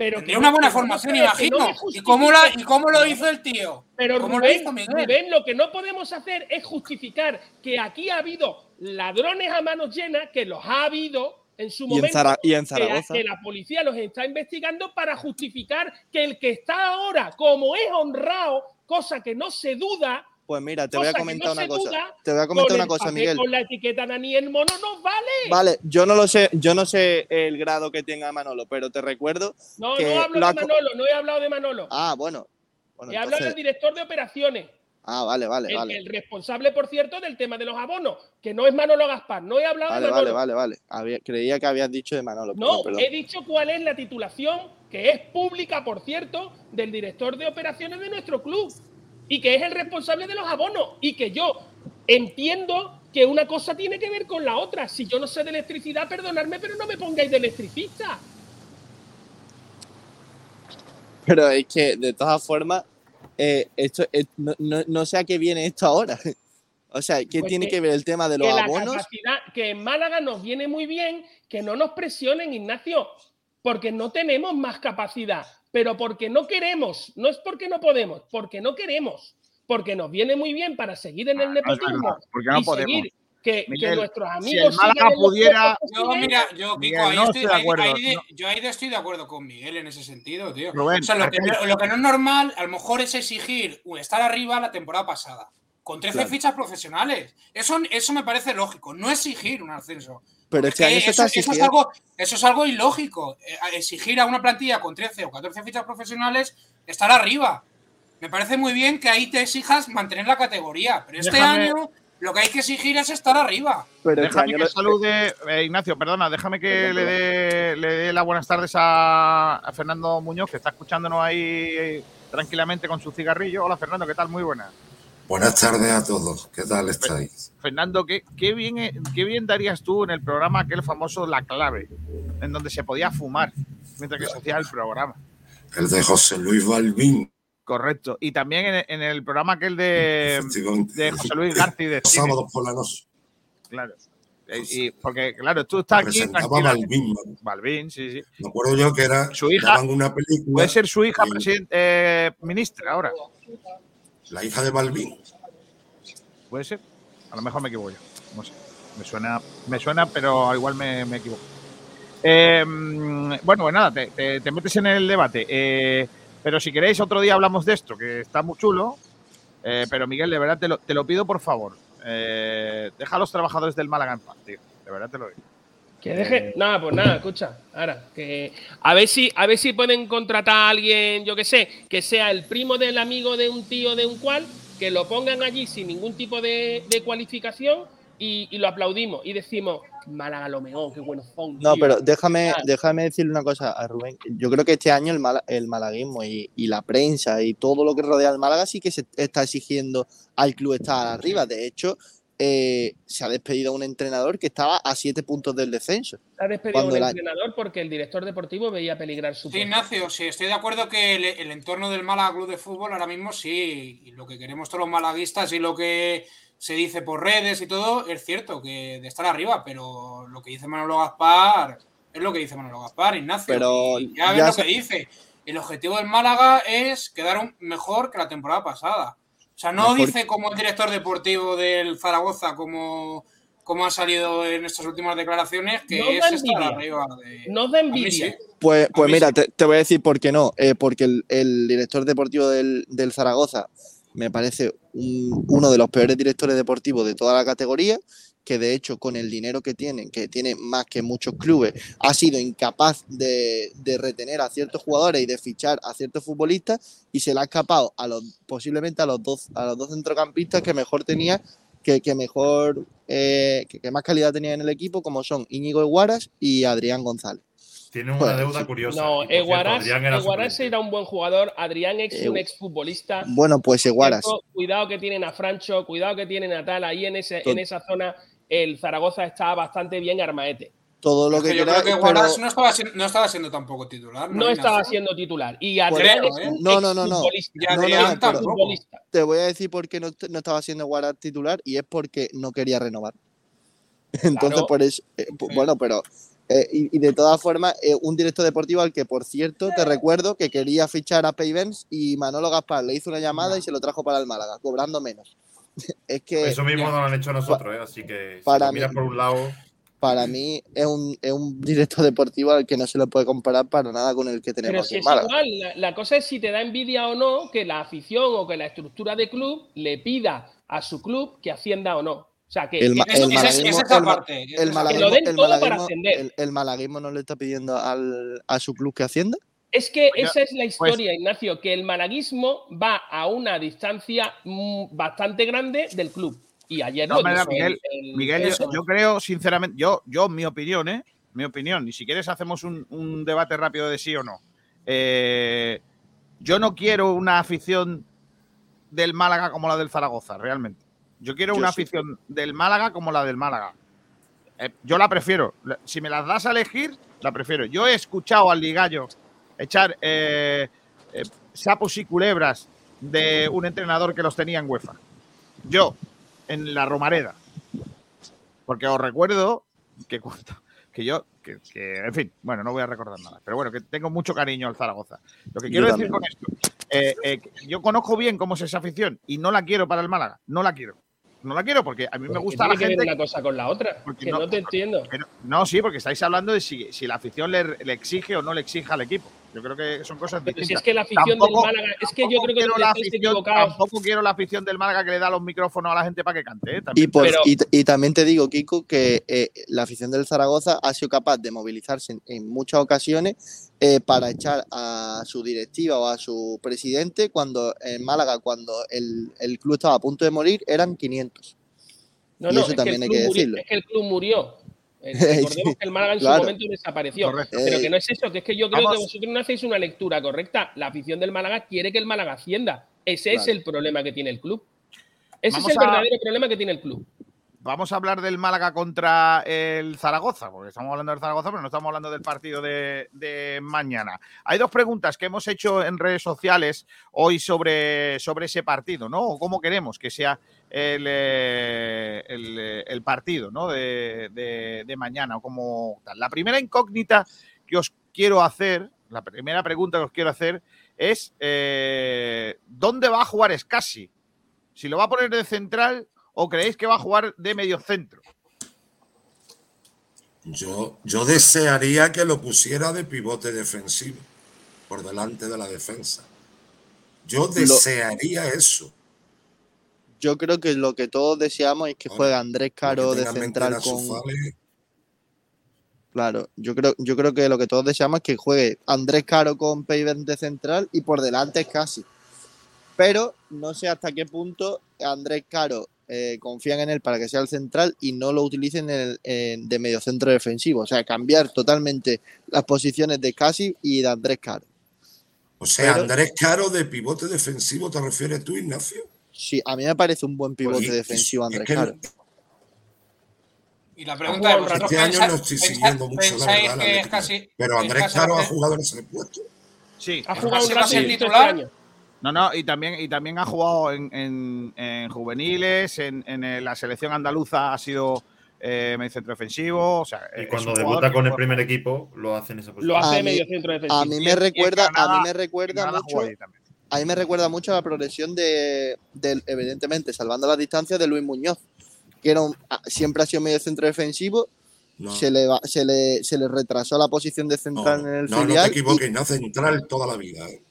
Pero Tendría que una buena formación, no imagino. ¿Y cómo, la, ¿Y cómo lo hizo el tío? Pero ¿Cómo Rubén, lo hizo Miguel? Rubén, lo que no podemos hacer es justificar que aquí ha habido ladrones a manos llenas, que los ha habido en su Y en, momento. Zara- y en que, Zaragoza. que la policía los está investigando para justificar que el que está ahora, como es honrado, cosa que no se duda, Pues mira, te voy a comentar no una cosa. Te voy a comentar una cosa, Miguel. Con la etiqueta Daniel Mono nos vale. Vale, yo no lo sé, yo no sé el grado que tenga Manolo, pero te recuerdo. no, que no hablo lo de Manolo, no he hablado de Manolo. Ah, bueno. Bueno, he hablado del entonces. director de operaciones. Ah, vale, vale, el, vale. el responsable, por cierto, del tema de los abonos, que no es Manolo Gaspar. No he hablado Vale, de vale, Manolo. vale, vale. Había- creía que habías dicho de Manolo. No, perdón, perdón. he dicho cuál es la titulación, que es pública, por cierto, del director de operaciones de nuestro club y que es el responsable de los abonos y que yo entiendo que una cosa tiene que ver con la otra. Si yo no sé de electricidad, perdonadme, pero no me pongáis de electricista. Pero es que, de todas formas, eh, esto, eh, no, no- no sé a qué viene esto ahora. O sea, ¿qué Pues tiene que- que ver el tema de los que abonos? que en Málaga nos viene muy bien que no nos presionen, Ignacio, porque no tenemos más capacidad, pero porque no queremos, no es porque no podemos, porque no queremos, porque nos viene muy bien para seguir en el Ah, no nepotismo verdad, no y podemos. seguir que, nuestros si amigos el Málaga pudiera- puestos que Yo, mira, yo, Kiko, ahí no estoy, de acuerdo, ahí de- no. yo ahí estoy de acuerdo con Miguel en ese sentido, tío. Rubén, o sea, lo que, aquel- lo que no es normal, a lo mejor es exigir estar arriba la temporada pasada, con 13 Claro. fichas profesionales. Eso, eso me parece lógico, no exigir un ascenso. Pero este año eso, está eso es algo, eso es algo ilógico. Eh, Exigir a una plantilla con 13 o 14 fichas profesionales estar arriba. Me parece muy bien que ahí te exijas mantener la categoría, pero este Déjame- año lo que hay que exigir es estar arriba. Pero este Déjame año que salude, eh, Ignacio, perdona, déjame que le dé, le dé las buenas tardes a, a Fernando Muñoz, que está escuchándonos ahí eh, tranquilamente con su cigarrillo. Hola, Fernando, ¿qué tal? Muy buenas. Buenas tardes a todos. ¿Qué tal estáis? Fernando, ¿qué, qué bien, eh, qué bien darías tú en el programa aquel famoso La Clave, en donde se podía fumar mientras que se hacía el programa? El de José Luis Balbín. Correcto. Y también en, en el programa aquel de, de José Luis García de Los sábados por la noche. Claro. Eh, Y, porque, claro, tú estás aquí. Balbín. Balbín, sí, sí. Me acuerdo yo que era. Su hija- una película. Puede ser su hija presidente, eh, ministra ahora. La hija de Balbín. Puede ser. A lo mejor me equivoco yo. No sé. Me suena, me suena pero igual me, me equivoco. Mm, bueno, pues nada, te metes en el debate. Eh, pero si queréis, otro día hablamos de esto, que está muy chulo. Eh, pero Miguel, de verdad te lo, te lo pido por favor. Eh, deja a los trabajadores del Málaga en paz, tío. De verdad te lo digo. Que deje. Nada, pues nada, escucha. Ahora, que. A ver si, a ver si pueden contratar a alguien, yo que sé, que sea el primo del amigo de un tío de un cual, que lo pongan allí sin ningún tipo de, de cualificación y, y lo aplaudimos y decimos, Málaga lo mejor, qué buenos son. No, tío". pero déjame, Ah. déjame decirle una cosa a Rubén. Yo creo que este año el, mala- el malaguismo y, y la prensa y todo lo que rodea al Málaga sí que se está exigiendo al club estar arriba. De hecho, eh, se ha despedido a un entrenador que estaba a siete puntos del descenso. Ha despedido a un la- entrenador porque el director deportivo veía peligrar su Sí, puesto. Ignacio, sí, estoy de acuerdo que el, el entorno del Málaga Club de Fútbol ahora mismo sí, y lo que queremos todos los malaguistas y lo que se dice por redes y todo, es cierto, que de estar arriba, pero lo que dice Manolo Gaspar es lo que dice Manolo Gaspar, Ignacio. Pero y ya ves ya lo se- que dice. El objetivo del Málaga es quedar un- mejor que la temporada pasada. O sea, no Mejor- dice como el director deportivo del Zaragoza, como, como ha salido en estas últimas declaraciones, que No es estar envidia. arriba de. Nos da envidia. sí. Pues, pues mira, sí. te, te voy a decir por qué no. Eh, porque el, el director deportivo del, del Zaragoza me parece un- uno de los peores directores deportivos de toda la categoría, que de hecho con el dinero que tiene, que tiene más que muchos clubes, ha sido incapaz de, de retener a ciertos jugadores y de fichar a ciertos futbolistas y se le ha escapado a los posiblemente a los dos a los dos centrocampistas que mejor tenía que, que mejor eh, que, que más calidad tenía en el equipo como son Íñigo Eguaras y Adrián González. Tiene una Pues, deuda curiosa. No, cierto, Eguaras, Adrián era Eguaras era un buen jugador. Adrián es un Eh, exfutbolista. Bueno, pues Eguaras. Cierto, Cuidado que tienen a Francho, cuidado que tienen a tal. Ahí en, ese, en esa zona el Zaragoza está bastante bien armaete. todo lo Es que, que yo creo que pero- Guaras no, estaba, siendo- no estaba siendo tampoco titular. No estaba Ignacio? siendo titular. Y Adrián creo, es ¿eh? un No, no, no, no. No, no, Adrián no. Futbolista. Te voy a decir por qué no, no estaba siendo Guaras titular y es porque no quería renovar. Entonces, Claro. por eso, eh, Sí. bueno, pero eh, y, y de todas formas, eh, un director deportivo al que, por cierto, te recuerdo que quería fichar a Payvens y Manolo Gaspar le hizo una llamada y se lo trajo para el Málaga, cobrando menos. es que Eso mismo no lo han hecho nosotros, ¿eh? así que si para lo miras mí- por un lado, para mí es un, es un director deportivo al que no se le puede comparar para nada con el que Pero tenemos si aquí en es Málaga. igual, la, la cosa es si te da envidia o no que la afición o que la estructura de club le pida a su club que ascienda o no. O sea, que, lo el malaguismo no le está pidiendo al, a su club que ascienda. Es que Pues esa es la historia, Ignacio, que el malaguismo va a una distancia mm, bastante grande del club. Y ayer No, lo dijo el- Miguel, el- Miguel, yo, creo, sinceramente, yo, yo, mi opinión, ¿eh? Mi opinión, y si quieres hacemos un, un debate rápido de sí o no. Eh, yo no quiero una afición del Málaga como la del Zaragoza, realmente. Yo quiero Yo una sí. afición del Málaga como la del Málaga. Eh, yo la prefiero. Si me las das a elegir, la prefiero. Yo he escuchado al Ligallo echar eh, eh, sapos y culebras de un entrenador que los tenía en UEFA. Yo, en la Romareda. Porque os recuerdo que cuando- que yo, que, que, en fin, bueno, no voy a recordar nada, pero bueno, que tengo mucho cariño al Zaragoza. Lo que Yo quiero decir también. con esto, eh, eh, yo conozco bien cómo es esa afición y no la quiero para el Málaga, no la quiero. No la quiero porque a mí me ¿Qué gusta la que gente. una cosa con la otra? Que no- no, te entiendo. No, sí, porque estáis hablando de si, si la afición le, le exige o no le exige al equipo. Yo creo que son cosas Pero si es que la afición Tampoco- del Málaga, es que yo creo que la afición-. Tampoco quiero la afición del Málaga que le da los micrófonos a la gente para que cante. ¿eh? También Y, Pero- y, y también te digo, Kiko, que eh, la afición del Zaragoza ha sido capaz de movilizarse en, en muchas ocasiones eh, para echar a su directiva o a su presidente cuando en Málaga, cuando el, el club estaba a punto de morir, eran 500. No, Y no, eso es también que hay que murió- decirlo. es que el club murió. Eh, Recordemos que el Málaga en Claro. su momento desapareció. Correcto. Pero Eh, que no es eso, que es que yo creo vamos. que vosotros no hacéis una lectura correcta. La afición del Málaga quiere que el Málaga ascienda. Ese es el problema que tiene el club. Ese Vamos es el a- verdadero problema que tiene el club. Vamos a hablar del Málaga contra el Zaragoza, porque estamos hablando del Zaragoza, pero no estamos hablando del partido de, de mañana. Hay dos preguntas que hemos hecho en redes sociales hoy sobre, sobre ese partido, ¿no? O cómo queremos que sea el, eh, el, eh, el partido, ¿no? De, de- de mañana, o como tal. La primera incógnita que os quiero hacer, la primera pregunta que os quiero hacer es eh, ¿dónde va a jugar Scassi? Si lo va a poner de central o creéis que va a jugar de medio centro. Yo, yo desearía que lo pusiera de pivote defensivo por delante de la defensa. Yo desearía eso. Yo creo que lo que todos deseamos es que Ahora, juegue Andrés Caro de central con. Claro, yo creo, yo creo que lo que todos deseamos es que juegue Andrés Caro con Payver de central y por delante es casi. Pero no sé hasta qué punto Andrés Caro eh, confían en él para que sea el central y no lo utilicen en el- en- de mediocentro defensivo. O sea, cambiar totalmente las posiciones de Casi y de Andrés Caro. O sea, Pero- Andrés Caro de pivote defensivo, ¿te refieres tú, Ignacio? Sí, a mí me parece un buen pivote Pues, defensivo es Andrés que Caro. Y la pregunta es, un rato. ¿vosotros Este año no pensáis- estoy siguiendo mucho la verdad. que es casi... Pero Andrés Caro ha hace- jugado en ese puesto. Sí. Ha ¿Es jugado un ser este titular? No, no, y también, y también ha jugado en, en- en juveniles, en, en, eh, la selección andaluza ha sido eh, medio centro defensivo. O sea, y cuando debuta con el primer equipo, lo hace en esa Lo posición. hace A de mí- medio centro defensivo. A mí me recuerda, a mí me recuerda mucho también. A mí me recuerda mucho la progresión de, evidentemente, salvando las distancias de Luis Muñoz, que era un- a- siempre ha sido medio centro defensivo, No, se, le va- se, le, se le retrasó la posición de no, central en el no, no te filial. y- equivoques, no central toda la vida. ¿eh?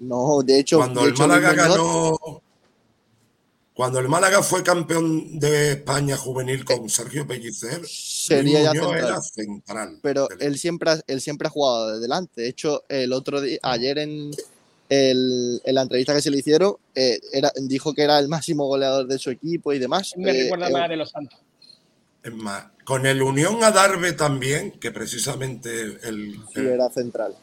no, de hecho, Cuando de el hecho, Málaga Muñoz- ganó Cuando el Málaga fue campeón de España juvenil con Sergio Pellicer, Sería ya central. era central. Pero él siempre, él siempre ha jugado de delante. De hecho, el otro día, ayer en, el- en la entrevista que se le hicieron, eh, era, dijo que era el máximo goleador de su equipo y demás. Me Eh, recuerda eh, más de los Santos. Es más, con el Unión Adarve también, que precisamente el, sí, era central.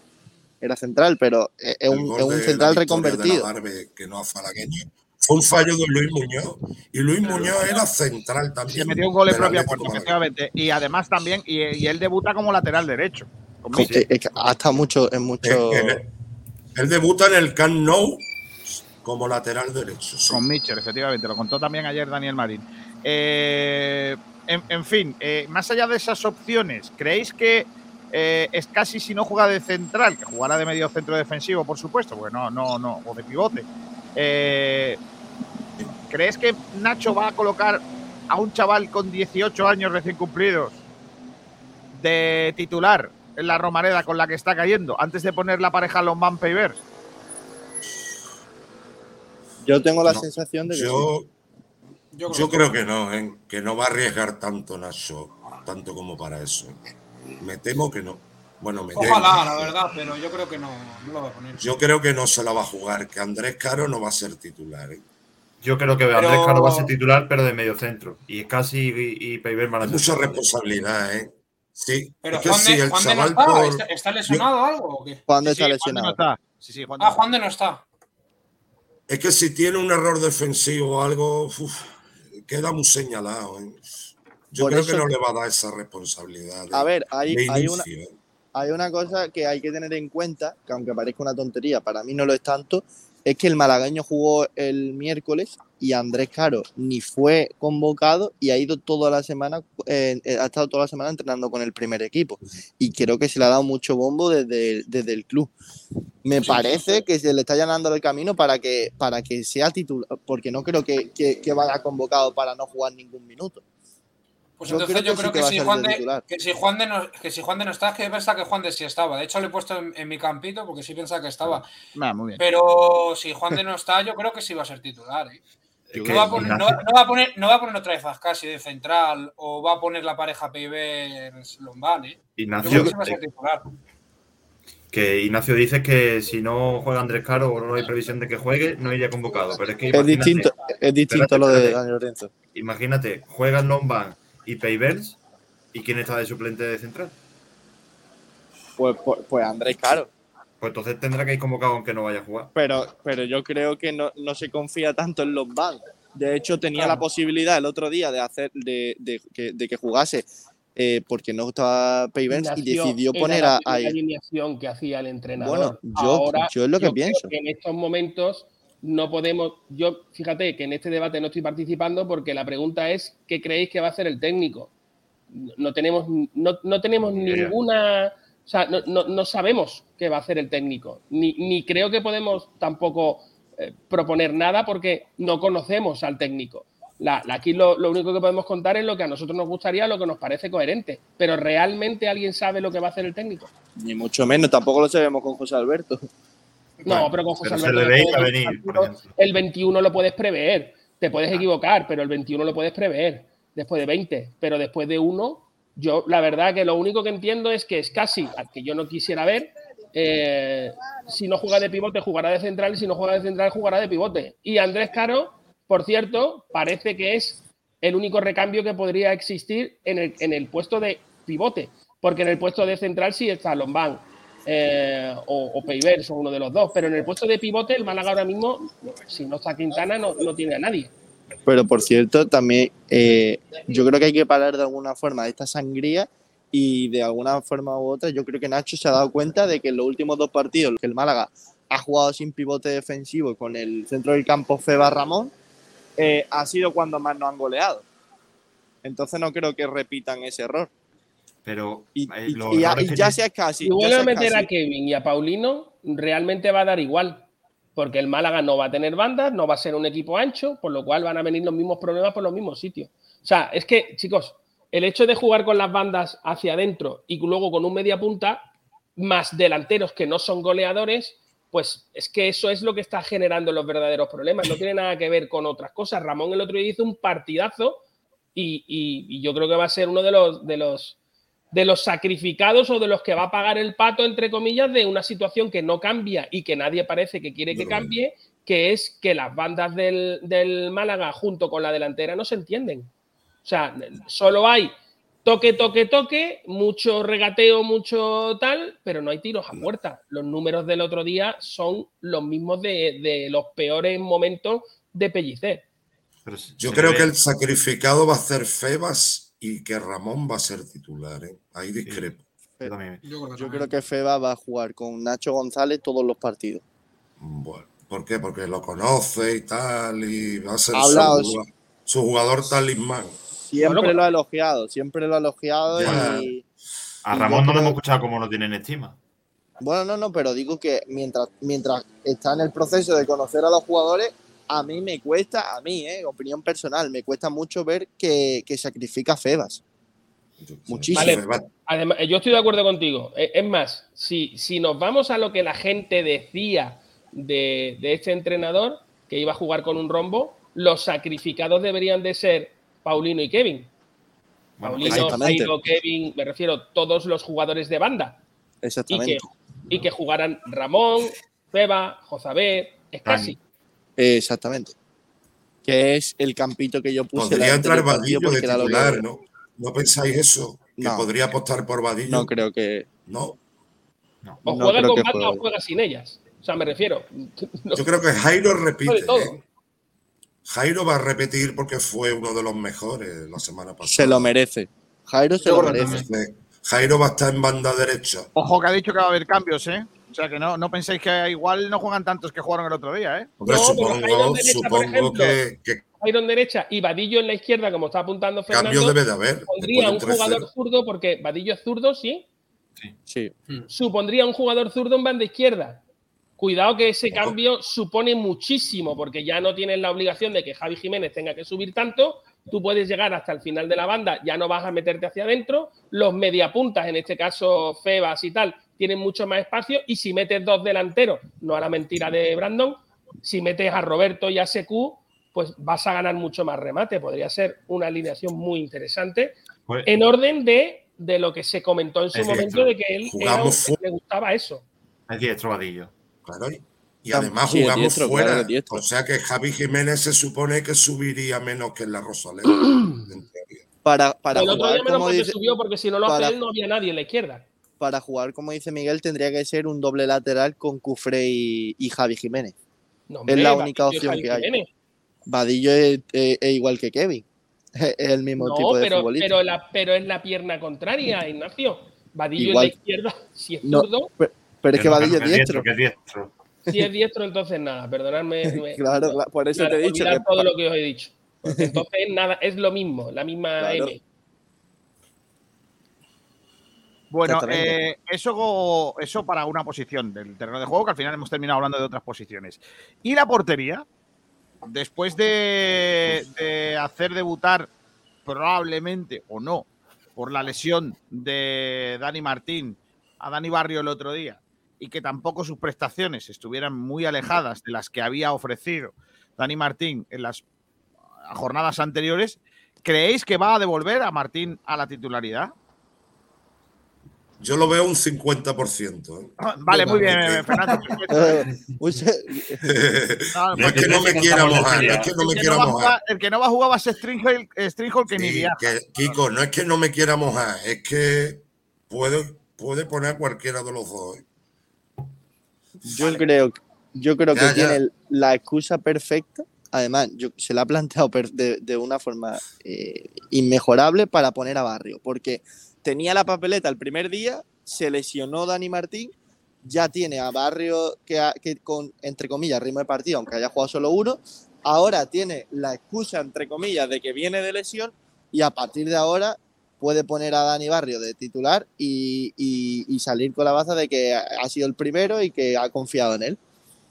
Era central, pero es el un, es la central reconvertido. Adarve, que no fue un fallo de Luis Muñoz. Y Luis Muñoz era central también. Se metió un gol en propia puerta, de Madrid. efectivamente. Y además también, y, y él debuta como lateral derecho. con Co- Michel. es que ha estado mucho, en mucho. Él debuta en el Camp Nou como lateral derecho. sí. Con Mitchell, efectivamente, lo contó también ayer Daniel Marín. Eh, en, fin, eh, más allá de esas opciones, ¿creéis que eh, es casi si no juega de central, que jugará de medio centro defensivo, por supuesto, porque no, no, no, o de pivote? ¿Crees que Nacho va a colocar a un chaval con 18 años recién cumplidos de titular en la Romareda con la que está cayendo, antes de poner la pareja Lombán Peiber? Yo tengo la No, sensación de que. sí. Yo, Yo creo yo que creo que no, ¿eh? que no va a arriesgar tanto Nacho, tanto como para eso. Me temo que no. Bueno, me temo. Ojalá, la verdad, pero yo creo que no, no lo va a poner. Yo creo que no se la va a jugar, que Andrés Caro no va a ser titular. ¿eh? Yo creo que Pero- Andrés Caro va a ser titular, pero de medio centro. Y casi y, y Peiber van a Es ser mucha responsabilidad, ¿eh? Sí, Pero es que Juan, si de, el Juan de no está, por- ¿está, está lesionado o algo o qué? Juan de Sí, está sí, Juan de no lesionado. está. Sí, sí, Juan de Ah, Juan de no está. Es que si tiene un error defensivo o algo, uf, queda muy señalado. ¿eh? Yo Por creo eso- que no le va a dar esa responsabilidad. de- A ver, hay, hay una, ¿eh? hay una cosa que hay que tener en cuenta, que aunque parezca una tontería, para mí no lo es tanto, es que el malagueño jugó el miércoles y Andrés Caro ni fue convocado y ha ido toda la semana, eh, eh, ha estado toda la semana entrenando con el primer equipo. Y creo que se le ha dado mucho bombo desde, desde el club. Me parece que se le está llenando el camino para que, para que sea titular, porque no creo que, que, que vaya convocado para no jugar ningún minuto. Pues Yo entonces creo yo creo que si Juan de que si Juan de no, que si Juan de no está, es que pensaba que Juan de sí estaba. De hecho, le he puesto en, en mi campito porque sí pensaba que estaba. Muy bien. Pero si Juan de no está, yo creo que sí va a ser titular. ¿eh? No que va, a poner, no, va a poner, no va a poner otra vez a Ascasi de central o va a poner la pareja PIB Lombán. ¿eh? Yo Ignacio, creo que va a Ignacio dice que si no juega Andrés Caro o no hay previsión de que juegue, no iría convocado. Pero es que Es distinto, es distinto Espérate, lo de espérate. Dani Lorenzo. Imagínate, juegan Lombán y Peivers y quién está de suplente de central. Pues, pues, pues Andrés Caro. Pues entonces tendrá que ir convocado aunque no vaya a jugar. Pero, pero yo creo que no, no se confía tanto en los Van. De hecho, tenía Claro. la posibilidad el otro día de hacer de, de que, de que jugase eh, porque no estaba Payvens y decidió era poner la a, a- alineación que hacía el entrenador. Bueno, yo- Ahora, yo es lo que creo pienso. en estos momentos no podemos. Yo, fíjate que en este debate no estoy participando porque la pregunta es: ¿qué creéis que va a hacer el técnico? No tenemos, no, no tenemos ninguna. O sea, no, no- no sabemos qué va a hacer el técnico. Ni, ni creo que podemos tampoco eh, proponer nada porque no conocemos al técnico. La- la- aquí lo, lo único que podemos contar es lo que a nosotros nos gustaría, lo que nos parece coherente. Pero ¿realmente alguien sabe lo que va a hacer el técnico? Ni mucho menos, tampoco lo sabemos con José Alberto. No, Bueno, pero con José pero se Alberto le no veía puedes venir, decir, por ejemplo. el 21 lo puedes prever. Te puedes equivocar, pero el 21 lo puedes prever después de 20. Pero después de uno, yo la verdad que lo único que entiendo es que es casi, al que yo no quisiera ver, eh, si no juega de pivote, jugará de central, y si no juega de central, jugará de pivote. Y Andrés Caro, por cierto, parece que es el único recambio que podría existir en el, en el puesto de pivote, porque en el puesto de central sí está Lombán eh, o, o Peiber, son uno de los dos, pero en el puesto de pivote el Málaga ahora mismo, si no está Quintana, no, no tiene a nadie. Pero por cierto, también eh, yo creo que hay que parar de alguna forma esta sangría y de alguna forma u otra yo creo que Nacho se ha dado cuenta de que en los últimos dos partidos que el Málaga ha jugado sin pivote defensivo con el centro del campo Feba Ramón, eh, ha sido cuando más nos han goleado. Entonces no creo que repitan ese error. Pero Y, eh, y- los y ya, sea casi. Si vuelve a meter casi- a Kevin y a Paulino, realmente va a dar igual, porque el Málaga no va a tener bandas, no va a ser un equipo ancho, por lo cual van a venir los mismos problemas por los mismos sitios. O sea, es que, chicos, el hecho de jugar con las bandas hacia adentro y luego con un media punta, más delanteros que no son goleadores, pues es que eso es lo que está generando los verdaderos problemas. No tiene nada que ver con otras cosas. Ramón el otro día hizo un partidazo y, y- y yo creo que va a ser uno de los, de los de los sacrificados o de los que va a pagar el pato, entre comillas, de una situación que no cambia y que nadie parece que quiere que cambie, que es que las bandas del, del Málaga junto con la delantera no se entienden. O sea, solo hay toque, toque, toque, mucho regateo, mucho tal, pero no hay tiros a puerta. Los números del otro día son los mismos de, de los peores momentos de Pellicer. Yo creo ve- que el sacrificado va a ser Febas y que Ramón va a ser titular. ¿eh? Ahí discrepo. Yo creo que Feba va a jugar con Nacho González todos los partidos. Bueno, ¿por qué? Porque lo conoce y tal, y va a ser su, jugua- su jugador talismán. Siempre Bueno, lo ha elogiado, siempre lo ha elogiado Ya. y... A Ramón no lo creo- hemos escuchado como lo tienen estima. Bueno, no, no, pero digo que mientras, mientras está en el proceso de conocer a los jugadores, a mí me cuesta, a mí, eh, opinión personal, me cuesta mucho ver que, que sacrifica a Febas. Muchísimo. Vale, además, yo estoy de acuerdo contigo. Eh, Es más, si, si nos vamos a lo que la gente decía de, de este entrenador, que iba a jugar con un rombo, los sacrificados deberían de ser Paulino y Kevin. Paulino. Jairo, Kevin, me refiero todos los jugadores de banda. Y que, Exactamente. y que jugaran Ramón, Feba, Jozabet, Escasi. Exactamente. Que es el campito que yo puse. Podría entrar Vadillo de titular, ¿no? ¿No pensáis eso? Que No. podría apostar por Vadillo. No creo que. No. O No juega creo con banda o juega sin ellas. O sea, me refiero. Yo creo que Jairo repite. ¿eh? Jairo va a repetir porque fue uno de los mejores la semana pasada. Se lo merece. Jairo se Yo lo merece. Jairo va a estar en banda derecha. Ojo que ha dicho que va a haber cambios, ¿eh? O sea que no, no penséis que igual no juegan tantos que jugaron el otro día, ¿eh? Hombre, No, supongo, derecha, por ejemplo, que, que derecha y Vadillo en la izquierda, como está apuntando Fernando. cambio debe de haber. Supondría un jugador 3-0. zurdo, porque Vadillo es zurdo, sí. Sí. Supondría un jugador zurdo en banda izquierda. Cuidado que ese cambio supone muchísimo, porque ya no tienes la obligación de que Javi Jiménez tenga que subir tanto. Tú puedes llegar hasta el final de la banda, ya no vas a meterte hacia adentro. Los mediapuntas, en este caso Febas y tal, tienen mucho más espacio. Y si metes dos delanteros, no a la mentira de Brandon, si metes a Roberto y a Secu, pues vas a ganar mucho más remate. Podría ser una alineación muy interesante Pues- en orden de, de lo que se comentó en su Es momento diestro. de que él era le gustaba eso. Es diestro Vadillo. Claro, y- además sí, jugamos diestro, fuera. claro o sea que Javi Jiménez se supone que subiría menos que en la Rosaleda. en. Para, para el otro jugar, día menos porque dice, subió, porque si no lo para- hace él, no había nadie en la izquierda. Para jugar, como dice Miguel, tendría que ser un doble lateral con Cufré y, y Javi Jiménez. No, es la única opción Javi que hay. Jiménez. Vadillo es, es- es igual que Kevin. Es el mismo No, tipo de pero, futbolista. pero, la, pero es la pierna contraria, Ignacio. Vadillo Igual. en la izquierda, si es No, zurdo, pero, pero es que Vadillo es diestro. Que es diestro. si es diestro, entonces nada, perdonadme. me- Claro, por eso Claro, te he dicho que todo lo que os he dicho. Porque entonces nada, es lo mismo, la misma Claro. M. Bueno, eh, eso, eso para una posición del terreno de juego, que al final hemos terminado hablando de otras posiciones. Y la portería, después de, de hacer debutar probablemente o no por la lesión de Dani Martín a Dani Barrio el otro día y que tampoco sus prestaciones estuvieran muy alejadas de las que había ofrecido Dani Martín en las jornadas anteriores, ¿creéis que va a devolver a Martín a la titularidad? Yo lo veo un 50%. ¿eh? Ah, Vale, muy bien, Fernando. Eh, un se- Ah, no es que no me quiera mojar, no es que no me el, que quiera no va a mojar. jugar, el que no va a jugar va a ser Stringhol que ni viaja. que- Kiko, no es que no me quiera mojar, es que puede, puede poner a cualquiera de los dos. ¿eh? yo creo, yo creo Ya, que ya. tiene la excusa perfecta. Además, yo, se la ha planteado de, de una forma eh, inmejorable para poner a Barrio, porque tenía la papeleta el primer día, se lesionó Dani Martín, ya tiene a Barrio que, que con, entre comillas, ritmo de partido, aunque haya jugado solo uno, ahora tiene la excusa, entre comillas, de que viene de lesión y a partir de ahora puede poner a Dani Barrio de titular y, salir con la baza de que ha sido el primero y que ha confiado en él.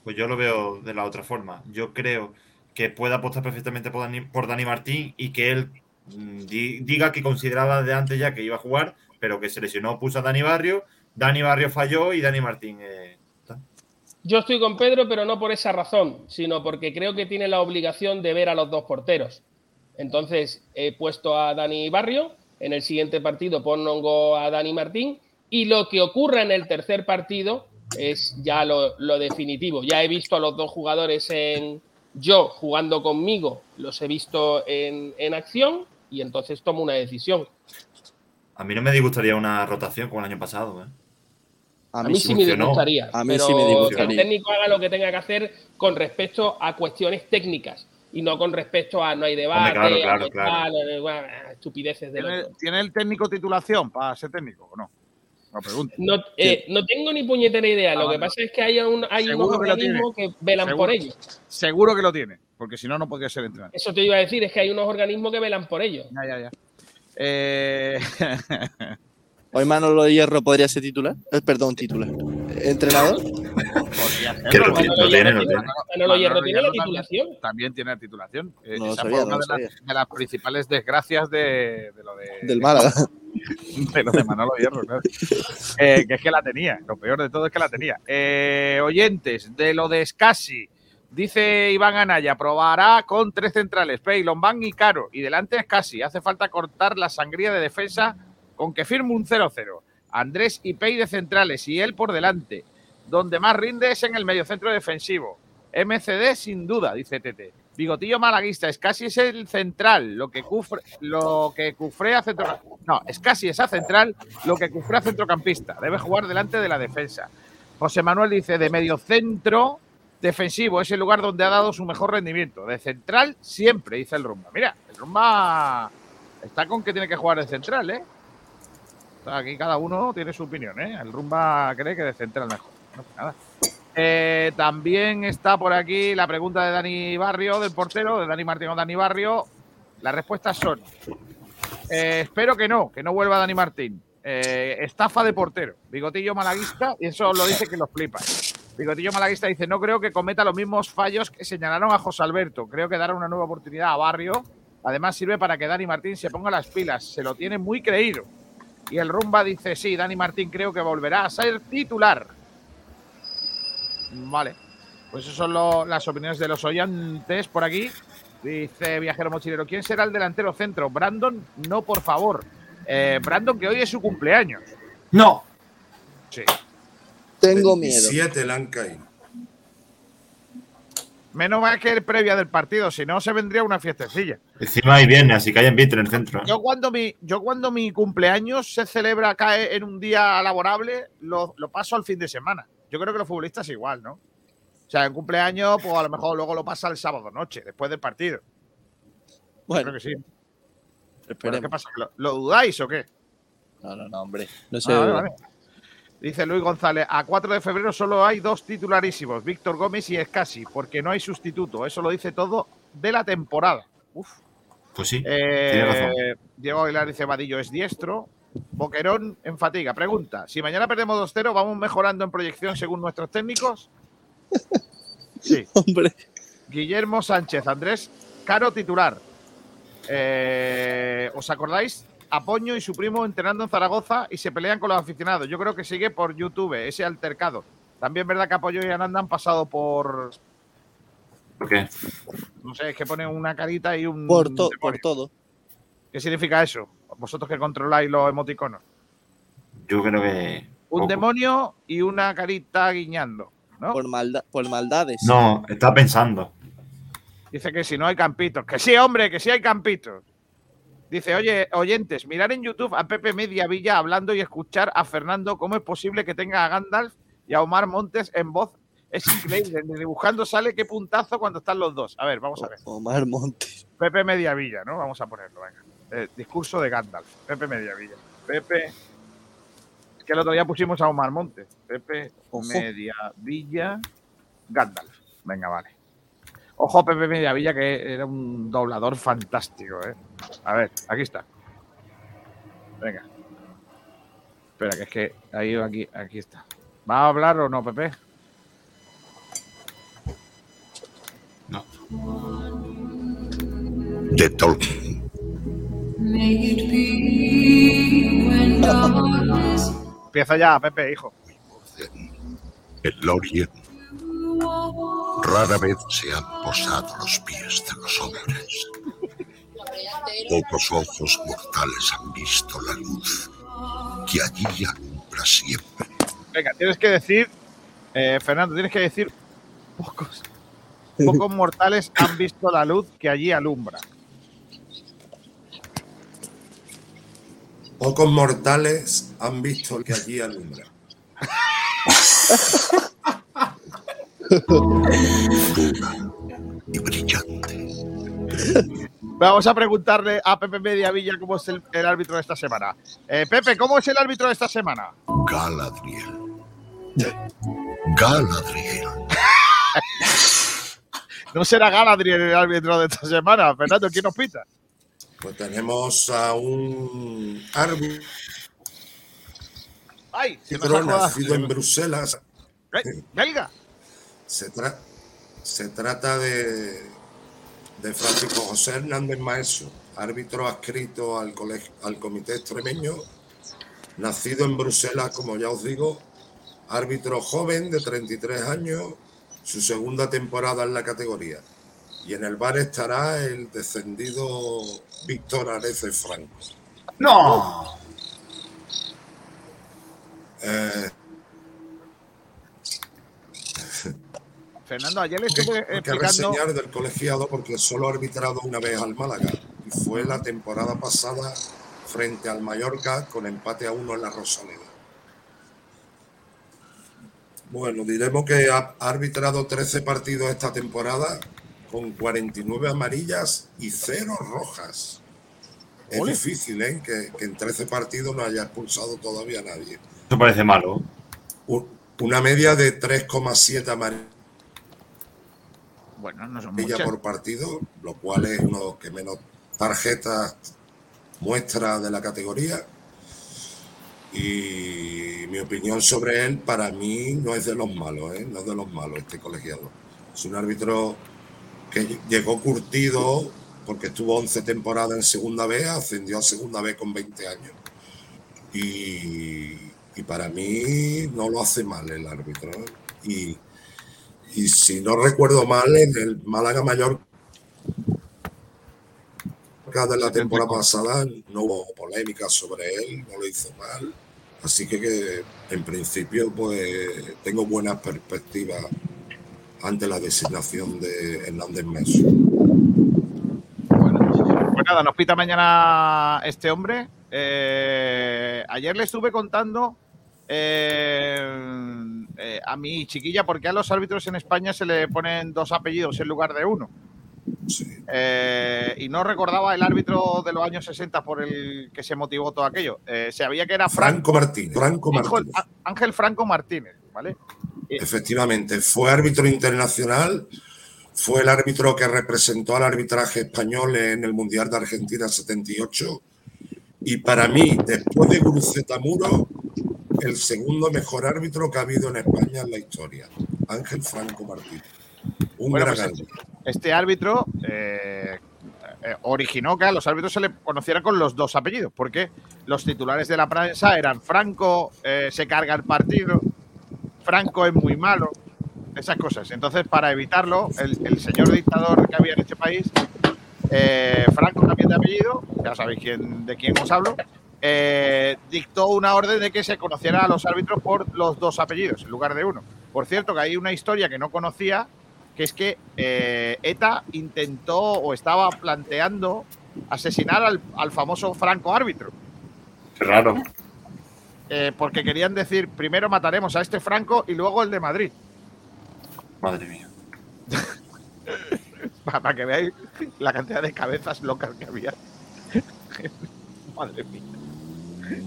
Pues yo lo veo de la otra forma. Yo creo que puede apostar perfectamente por Dani, Martín y que él diga que consideraba de antes ya que iba a jugar, pero que se lesionó, puso a Dani Barrio, Dani Barrio falló y Dani Martín. eh. Yo estoy con Pedro, pero no por esa razón, sino porque creo que tiene la obligación de ver a los dos porteros. Entonces, he puesto a Dani Barrio, en el siguiente partido pongo a Dani Martín, y lo que ocurra en el tercer partido es ya lo, definitivo. Ya he visto a los dos jugadores en yo jugando conmigo, los he visto en acción y entonces tomo una decisión. A mí no me disgustaría una rotación como el año pasado. ¿eh? A mí, sí me disgustaría. A mí pero sí me que disgustaría. el técnico haga lo que tenga que hacer con respecto a cuestiones técnicas y no con respecto a no hay debate, claro, a claro, no claro. tal, eh, bueno, estupideces de ¿Tiene, tiene el técnico titulación para ser técnico o no? No eh, no tengo ni puñetera idea. Ah, lo que vale. pasa es que hay, un, hay unos que organismos que velan Seguro. por ello. Seguro que lo tiene, porque si no, no podría ser entrenador. Eso te iba a decir, es que hay unos organismos que velan por ello. Ya, ya, ya. Eh, Hoy Manolo Hierro podría ser titular. Eh, perdón, titular. ¿Entrenador? serlo. lo tiene, lo tiene, lo tiene. Manolo Hierro tiene la también- titulación. También tiene la titulación. Eh, No esa sabía, fue no una de, las, sabía. de las principales desgracias de, de lo de, Del Málaga. de lo de Manolo Hierro, claro. Eh, que es que la tenía. Lo peor de todo es que la tenía. Eh, oyentes, de lo de Scassi. Dice Iván Anaya, probará con tres centrales, Pei, Lombán y Caro. Y delante es Scassi. Hace falta cortar la sangría de defensa con que firme un 0-0. Andrés y Pei de centrales y él por delante. Donde más rinde es en el mediocentro defensivo. MCD sin duda, dice Tete. Bigotillo malaguista, es casi es el central, lo que cufre, lo que cufrea centro, no, es casi esa central, lo que cufrea centrocampista. Debe jugar delante de la defensa. José Manuel dice de mediocentro defensivo, es el lugar donde ha dado su mejor rendimiento. De central siempre, dice el Rumba. Mira, el Rumba está con que tiene que jugar de central, ¿eh? Aquí cada uno tiene su opinión, ¿eh? El Rumba cree que de central mejor. No, nada. Eh, también está por aquí la pregunta de Dani Barrio, del portero, de Dani Martín o Dani Barrio. Las respuestas son: eh, espero que no, que no vuelva Dani Martín. Eh, estafa de portero, bigotillo malaguista, y eso lo dice que los flipa. Bigotillo malaguista dice: No creo que cometa los mismos fallos que señalaron a José Alberto. Creo que dará una nueva oportunidad a Barrio. Además, sirve para que Dani Martín se ponga las pilas. Se lo tiene muy creído. Y el Rumba dice: Sí, Dani Martín creo que volverá a ser titular. Vale. Pues esas son lo- las opiniones de los oyentes por aquí. Dice Viajero Mochilero, ¿quién será el delantero centro? Brandon, no, por favor. Eh, Brandon, que hoy es su cumpleaños. No. Sí. Tengo miedo. Siete le han caído. Menos mal que el previa del partido, si no se vendría una fiestecilla. Encima hay viernes, así que hay ambiente en el centro. ¿eh? Yo cuando mi, yo cuando mi cumpleaños se celebra acá en un día laborable, lo, lo paso al fin de semana. Yo creo que los futbolistas igual, ¿no? O sea, en cumpleaños, pues a lo mejor luego lo pasa el sábado noche, después del partido. Bueno, Creo que sí. Esperemos. ¿Qué pasa? ¿Lo, lo dudáis o qué? No, no, no, hombre. No sé. Ah, vale, vale. Dice Luis González, a 4 de febrero solo hay dos titularísimos, Víctor Gómez y Escasi, porque no hay sustituto. Eso lo dice todo de la temporada. Uf. Pues sí, Eh, tiene razón. Diego Aguilar dice Vadillo es diestro. Boquerón en fatiga. Pregunta: si mañana perdemos 2-0, ¿vamos mejorando en proyección según nuestros técnicos? Sí. Hombre. Guillermo Sánchez, Andrés Caro titular. Eh, ¿Os acordáis? Apoño y su primo entrenando en Zaragoza y se pelean con los aficionados. Yo creo que sigue por YouTube ese altercado. También es verdad que Apoyo y Ananda han pasado por. ¿Por qué? No sé, es que ponen una carita y un. Por, to- por todo. ¿Qué significa eso? Vosotros que controláis los emoticonos. Yo creo que. Un demonio y una carita guiñando. ¿no? Por, malda- por maldades. No, está pensando. Dice que si no hay campitos. Que sí, hombre, que sí hay campitos. Dice, oye, oyentes, mirar en YouTube a Pepe Media Villa hablando y escuchar a Fernando cómo es posible que tenga a Gandalf y a Omar Montes en voz. Es increíble. Dibujando sale qué puntazo cuando están los dos. A ver, vamos a ver. Omar Montes. Pepe Media Villa, ¿no? Vamos a ponerlo, venga. Eh, discurso de Gandalf. Pepe Media Villa. Pepe. Es que el otro día pusimos a Omar Montes. Pepe. Media Villa Gandalf. Venga, vale. Ojo, Pepe Media Villa, que era un doblador fantástico, ¿eh? A ver, aquí está. Venga. Espera, que es que ahí aquí, aquí está. ¿Va a hablar o no, Pepe? No. De Tolkien. Empieza ya, Pepe, hijo. El Lorien. Rara vez se han posado los pies de los hombres. Pocos ojos mortales han visto la luz que allí alumbra siempre. Venga, tienes que decir, eh, Fernando, tienes que decir pocos, pocos mortales han visto la luz que allí alumbra. Pocos mortales han visto que allí alumbra. y brillante. Vamos a preguntarle a Pepe Mediavilla cómo es el, el árbitro de esta semana. Eh, Pepe, ¿cómo es el árbitro de esta semana? Galadriel. Galadriel. No será Galadriel el árbitro de esta semana. Fernando, ¿quién nos pita? Pues tenemos a un árbitro ¡Ay! Nos ha nacido en Bruselas. Eh, ¡Belga! Se, tra- se trata de, de Francisco José Hernández Maeso, árbitro adscrito al, colegio, al Comité Extremeño, nacido en Bruselas, como ya os digo, árbitro joven de 33 años, su segunda temporada en la categoría. Y en el bar estará el descendido Víctor Areces Franco. ¡No! Eh, Fernando, ayer le estuve Hay que explicando. reseñar del colegiado porque solo ha arbitrado una vez al Málaga y fue la temporada pasada frente al Mallorca con empate a uno en la Rosaleda. Bueno, diremos que ha arbitrado 13 partidos esta temporada con 49 amarillas y 0 rojas. Es Ole. difícil, ¿eh? Que, que en 13 partidos no haya expulsado todavía a nadie. Eso parece malo. Una media de 3,7 amarillas. Bueno, no son ella muchas. por partido, lo cual es uno que menos tarjetas muestra de la categoría. Y mi opinión sobre él, para mí, no es de los malos, ¿eh? no es de los malos este colegiado. Es un árbitro que llegó curtido porque estuvo 11 temporadas en segunda B, ascendió a segunda B con 20 años. Y, y para mí no lo hace mal el árbitro. ¿eh? Y, y si no recuerdo mal, en el Málaga Mayor de la temporada pasada no hubo polémica sobre él, no lo hizo mal. Así que, que, en principio pues tengo buenas perspectivas ante la designación de Hernández Meso. Pues nada, nos pita mañana este hombre. Eh, ayer le estuve contando eh, eh, a mi chiquilla por qué a los árbitros en España se le ponen dos apellidos en lugar de uno. Eh, y no recordaba el árbitro de los años 60 por el que se motivó todo aquello. Eh, sabía que era Franco, Franco Martínez. Franco Martínez. Ángel Franco Martínez, ¿vale? Efectivamente, fue árbitro internacional, fue el árbitro que representó al arbitraje español en el Mundial de Argentina 78 y para mí, después de Gruceta Muro, el segundo mejor árbitro que ha habido en España en la historia, Ángel Franco Martínez. Un Bueno, gran pues, árbitro. Este árbitro eh, eh, originó que a los árbitros se le conociera con los dos apellidos, porque los titulares de la prensa eran Franco eh, se carga el partido, Franco es muy malo, esas cosas. Entonces, para evitarlo, el, el señor dictador que había en este país, eh, Franco también de apellido, ya sabéis quién, de quién os hablo, eh, dictó una orden de que se conociera a los árbitros por los dos apellidos en lugar de uno. Por cierto, que hay una historia que no conocía, que es que eh, ETA intentó o estaba planteando asesinar al, al famoso Franco árbitro. Qué raro. eh, porque querían decir, primero mataremos a este Franco y luego el de Madrid. Madre mía. Para, para que veáis la cantidad de cabezas locas que había. Madre mía.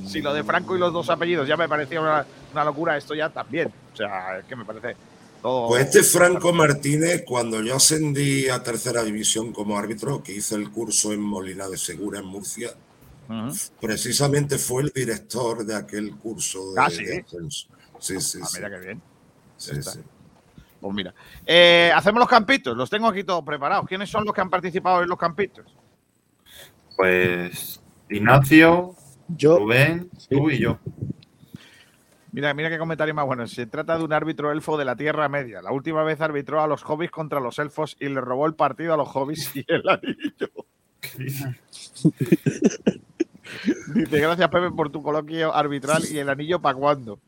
Si lo de Franco y los dos apellidos ya me parecía una, una locura, esto ya también. O sea, es que me parece todo. Pues este Franco Martínez, cuando yo ascendí a tercera división como árbitro, que hice el curso en Molina de Segura, en Murcia, precisamente fue el director de aquel curso de, Ah, ¿sí? de ascenso. Sí, sí, Ah, sí. mira qué bien. Sí, sí. Pues mira. Eh, hacemos los campitos, los tengo aquí todos preparados. ¿Quiénes son los que han participado en los campitos? Pues Ignacio, Yo, Rubén, tú y yo. Mira, mira qué comentario más bueno. Se trata de un árbitro elfo de la Tierra Media. La última vez arbitró a los hobbits contra los elfos y le robó el partido a los hobbits y el anillo. Dice, gracias Pepe por tu coloquio arbitral y el anillo para cuándo.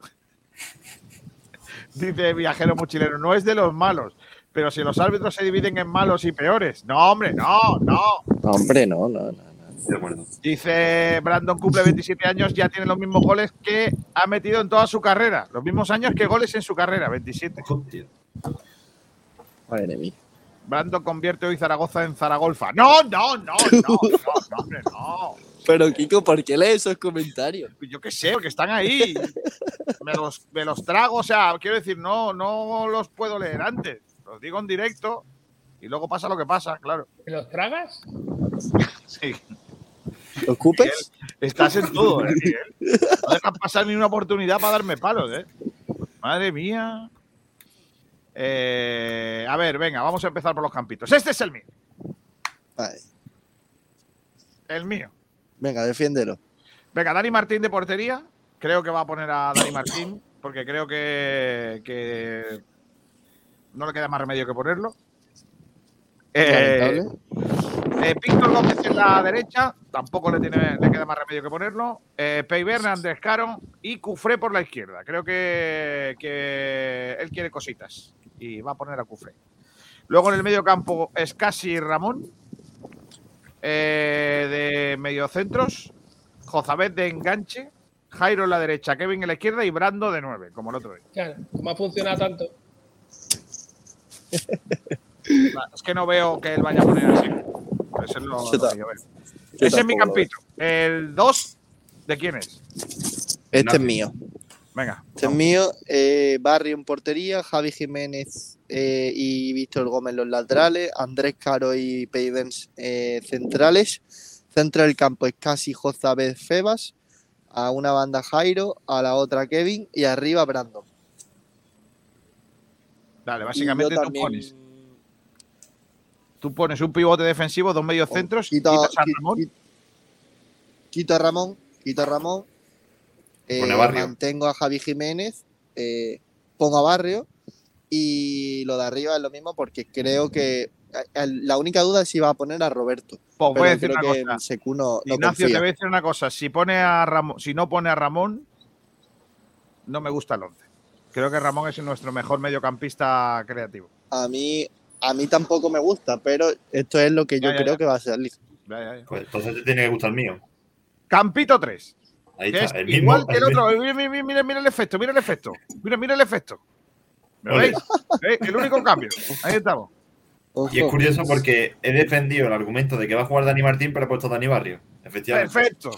Dice viajero mochilero, no es de los malos, pero si los árbitros se dividen en malos y peores. No, hombre, no, no. Hombre, no, no, no. De acuerdo. Dice Brandon cumple 27 años, ya tiene los mismos goles que ha metido en toda su carrera. Los mismos años que goles en su carrera, 27. Madre mía. Brandon convierte hoy Zaragoza en Zaragolfa. No, no, no, no, no, no, hombre, no. Pero Kiko, ¿por qué lees esos comentarios? Yo qué sé, porque están ahí. Me los, me los trago, o sea, quiero decir, no, no los puedo leer antes. Los digo en directo y luego pasa lo que pasa, claro. ¿Te los tragas? Sí. ¿Los cupes? Estás en todo, ¿eh, Miguel? No dejas pasar ni una oportunidad para darme palos, ¿eh? Madre mía. Eh, a ver, venga, vamos a empezar por los campitos. Este es el mío. Vale. El mío. Venga, defiéndelo. Venga, Dani Martín de portería. Creo que va a poner a Dani Martín, porque creo que, que no le queda más remedio que ponerlo. Eh, eh, Víctor Gómez en la derecha, tampoco le, tiene, le queda más remedio que ponerlo. Eh, Peiberna, Andrés Caro y Cufré por la izquierda. Creo que, que él quiere cositas y va a poner a Cufré. Luego en el medio campo es casi Ramón eh, de mediocentros, Jozabet de enganche, Jairo en la derecha, Kevin en la izquierda y Brando de nueve, como el otro día. Claro, como ha funcionado tanto. Es que no veo que él vaya a poner así. Ese veo. yo Ese es mi campito. El 2, ¿de quién es? Este es mío. Venga. Este es mío. eh, Barrio en portería, Javi Jiménez eh, y Víctor Gómez los laterales, Andrés Caro y Peivens eh, centrales. Centro del campo es casi Jozabed Febas. A una banda Jairo, a la otra Kevin y arriba Brandon. Dale, básicamente tú pones. Tú pones un pivote defensivo, dos mediocentros, quito, quitas a Ramón. qui- quito a Ramón, quito a Ramón. eh, Pone a Barrio. mantengo a Javi Jiménez, eh, pongo a Barrio y lo de arriba es lo mismo porque creo que la única duda es si va a poner a Roberto. Pues voy a decir una que cosa. No, no Ignacio, confía. te voy a decir una cosa. Si pone a Ramón, si no pone a Ramón, no me gusta el 11. Creo que Ramón es nuestro mejor mediocampista creativo. A mí, a mí tampoco me gusta, pero esto es lo que yo Ya, creo ya. que va a salir. Ya. Pues entonces te tiene que gustar el mío. Campito 3. Ahí que está. El mismo, igual que el otro. Mira, mira, mira, mira el efecto, mira el efecto. Mira, mira el efecto. ¿Me veis? ¿Veis? El único cambio. Ahí estamos. Y es curioso porque he defendido el argumento de que va a jugar Dani Martín, pero he puesto Dani Barrio. Efectivamente. Perfecto.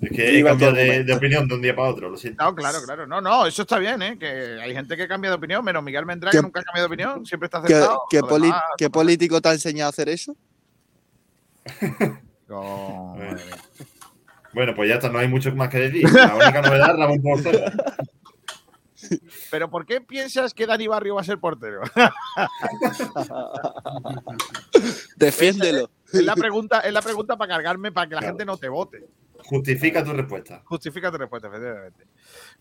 Es que cambiado de, de opinión de un día para otro, lo siento. No, claro, claro. No, no, eso está bien, ¿eh? Que hay gente que cambia de opinión, menos Miguel Mendrá, que ¿Qué- nunca ha cambiado de opinión, siempre está ¿Qué, acertado. qué Lo poli- demás, qué político te ha enseñado a hacer eso? no. Bueno, pues ya está, no hay mucho más que decir. La única novedad, Ramón Portero. Pero ¿por qué piensas que Dani Barrio va a ser portero? Defiéndelo. es la pregunta, es la pregunta para cargarme para que la gente no te vote. Justifica tu respuesta. Justifica tu respuesta, efectivamente.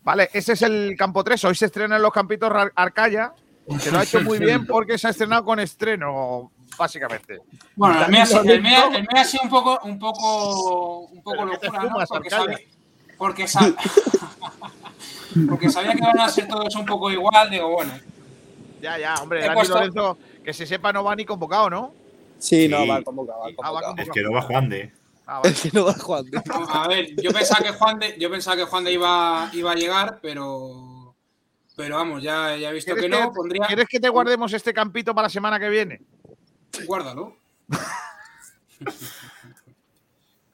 Vale, ese es el campo 3. Hoy se estrena en los campitos Ar- Arcaya, que lo ha hecho muy bien porque se ha estrenado con estreno, básicamente. Bueno, el mío, ha sido- lo el mío- dicho- el mío ha sido un poco, un poco, un poco ¿Pero qué te locura, ¿no? Porque sabía, porque, sa- porque sabía que iban a ser todos un poco igual. Digo, bueno, Ya, ya, hombre, Dani puesto- Lorenzo, que se sepa, no va ni convocado, ¿no? Sí, Sí. no, va convocado, va Ah, convocado. Es que no va Juan de. Ah, vale. Es que no va Juan. a ver, yo pensaba que Juan de, yo pensaba que Juan de iba, iba a llegar, pero, pero vamos, ya, ya he visto que ¿Quieres no. que- Pondría, ¿Quieres que te guardemos este campito para la semana que viene? guárdalo.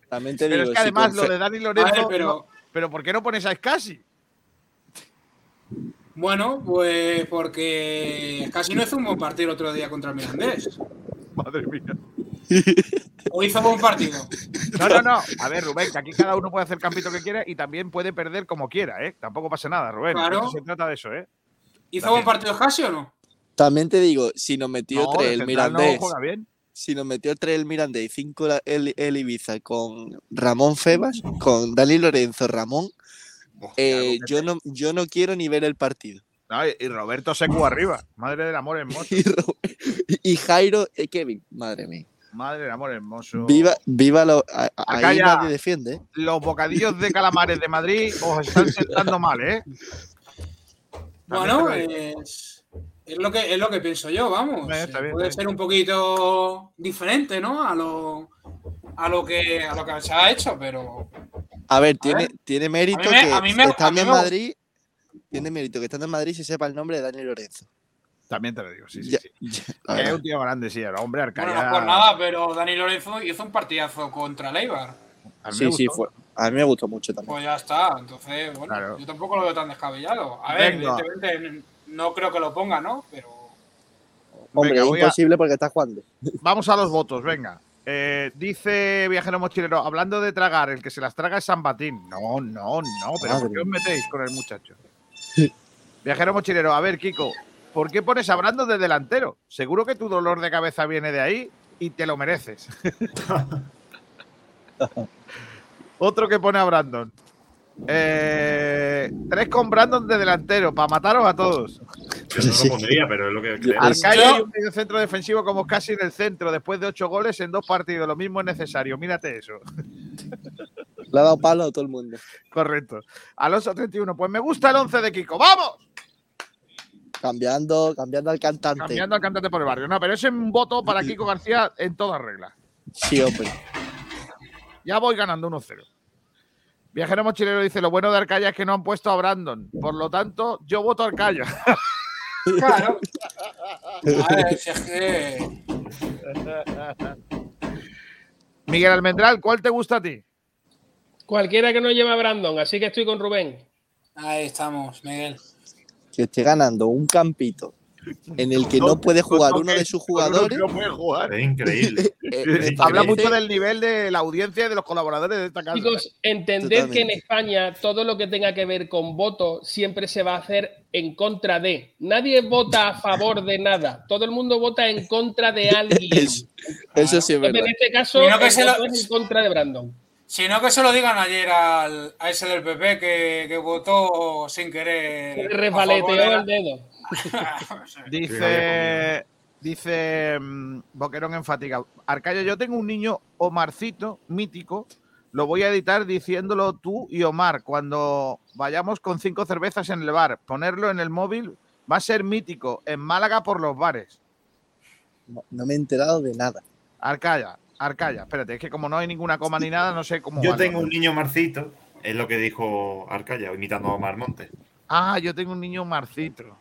También te Pero digo, es que si además lo de Dani Lorenzo. ver, pero no- pero ¿por qué no pones a Scassi? bueno, pues porque casi no hizo un buen partido el otro día contra el Mirandés. Madre mía. O hizo buen partido. No, no, no. A ver, Rubén, que aquí cada uno puede hacer el campito que quiera y también puede perder como quiera, ¿eh? Tampoco pasa nada, Rubén. Claro. Se trata de eso, ¿eh? ¿Hizo También. buen partido Casi o no? También te digo, si nos metió No, tres el no Mirandés, juega bien. si nos metió tres el Mirandés y cinco la- el, el Ibiza con Ramón Febas, con Dani Lorenzo, Ramón, eh, yo, no, yo no quiero ni ver el partido. Y, Roberto Secu arriba. Madre del amor hermoso. Y, Ro- y Jairo, eh, Kevin, madre mía. Madre del amor hermoso. Viva, viva lo, a- a- Acá ahí ya- nadie defiende. ¿eh? Los bocadillos de calamares de Madrid os están sentando mal, ¿eh? También Bueno, es, es lo que, es lo que pienso yo, vamos. Está bien, Puede está ser un poquito diferente, ¿no? A lo, a lo, que, a lo que se ha hecho, pero A ver, tiene, ver. tiene mérito A mí me- que a mí me- a estando mí en me- Madrid, tiene mérito que estando en Madrid se sepa el nombre de Dani Lorenzo. También te lo digo, sí, sí. Ya- sí. ya, es un tío grande, sí, era hombre bueno, Arcaya. no por nada, pero Dani Lorenzo hizo un partidazo contra Leibar. A mí Sí, me sí, fue. A mí me gustó mucho también. Pues ya está, entonces, bueno, Claro. yo tampoco lo veo tan descabellado. A ver, Venga. evidentemente no creo que lo ponga, ¿no? Pero Hombre, Venga, es voy a- imposible porque está jugando. Vamos a los votos, venga. Eh, dice Viajero Mochilero, hablando de tragar, el que se las traga es San Batín. No, no, no, pero ¿por qué os metéis con el muchacho? Viajero Mochilero, a ver, Kiko, ¿por qué pones a Brandon de delantero? Seguro que tu dolor de cabeza viene de ahí y te lo mereces. Otro que pone a Brandon. Eh, tres con Brandon de delantero, para mataros a todos. Yo no lo pondría, pero es lo que creo. Arcaya y un medio centro defensivo como casi en el centro, después de ocho goles en dos partidos. Lo mismo es necesario. Mírate eso. Le ha dado palo a todo el mundo. Correcto. Alonso 31. Pues me gusta el 11 de Kiko. ¡Vamos! Cambiando, cambiando al cantante. Cambiando al cantante por el barrio. No, pero ese es un voto para Kiko García en todas reglas. Sí, hombre. Ya voy ganando 1-0. Viajero Mochilero dice: Lo bueno de Arcaya es que no han puesto a Brandon. Por lo tanto, yo voto a Arcaya. claro. A ver, si es que. Miguel Almendral, ¿cuál te gusta a ti? Cualquiera que no lleve a Brandon, así que estoy con Rubén. Ahí estamos, Miguel. Que esté ganando un campito en el que no puede jugar uno de sus jugadores. No puede jugar. Es increíble. eh, me Habla mucho del nivel de la audiencia y de los colaboradores de esta casa. Chicos, entended que en España todo lo que tenga que ver con voto siempre se va a hacer en contra de. Nadie vota a favor de nada. Todo el mundo vota en contra de alguien. Es- eso sí es En verdad. este caso, que el se voto lo- es en contra de Brandon. Si no, que se lo digan ayer al, a ese del PP que, que votó sin querer. La- el dedo. Dice, dice mm, Boquerón en fatiga. Arcayo, yo tengo un niño Omarcito, mítico. Lo voy a editar diciéndolo tú y Omar cuando vayamos con cinco cervezas en el bar. Ponerlo en el móvil va a ser mítico en Málaga por los bares. No, no me he enterado de nada. Arcaya, Arcaya. Espérate, es que como no hay ninguna coma ni nada, no sé cómo. Yo tengo un niño marcito, es lo que dijo Arcaya, imitando a Omar Montes. Ah, yo tengo un niño Marcito.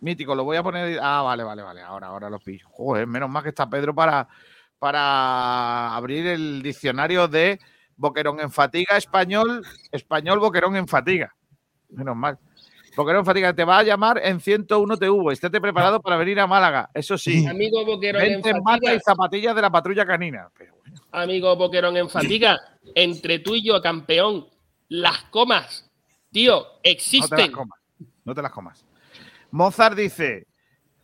Mítico, lo voy a poner. Ah, vale, vale, vale. Ahora, ahora lo pillo. Joder, menos mal que está Pedro para, para abrir el diccionario de Boquerón en fatiga español, español Boquerón en fatiga. Menos mal. Boquerón fatiga, te va a llamar en 101 TV. Estate preparado para venir a Málaga. Eso sí. Amigo Boquerón en Vente en bata fatiga. y zapatillas de la patrulla canina. Pero bueno, Amigo Boquerón en fatiga. Entre tú y yo, campeón, las comas, tío, no te las existen. comas. No te las comas. Mozart dice: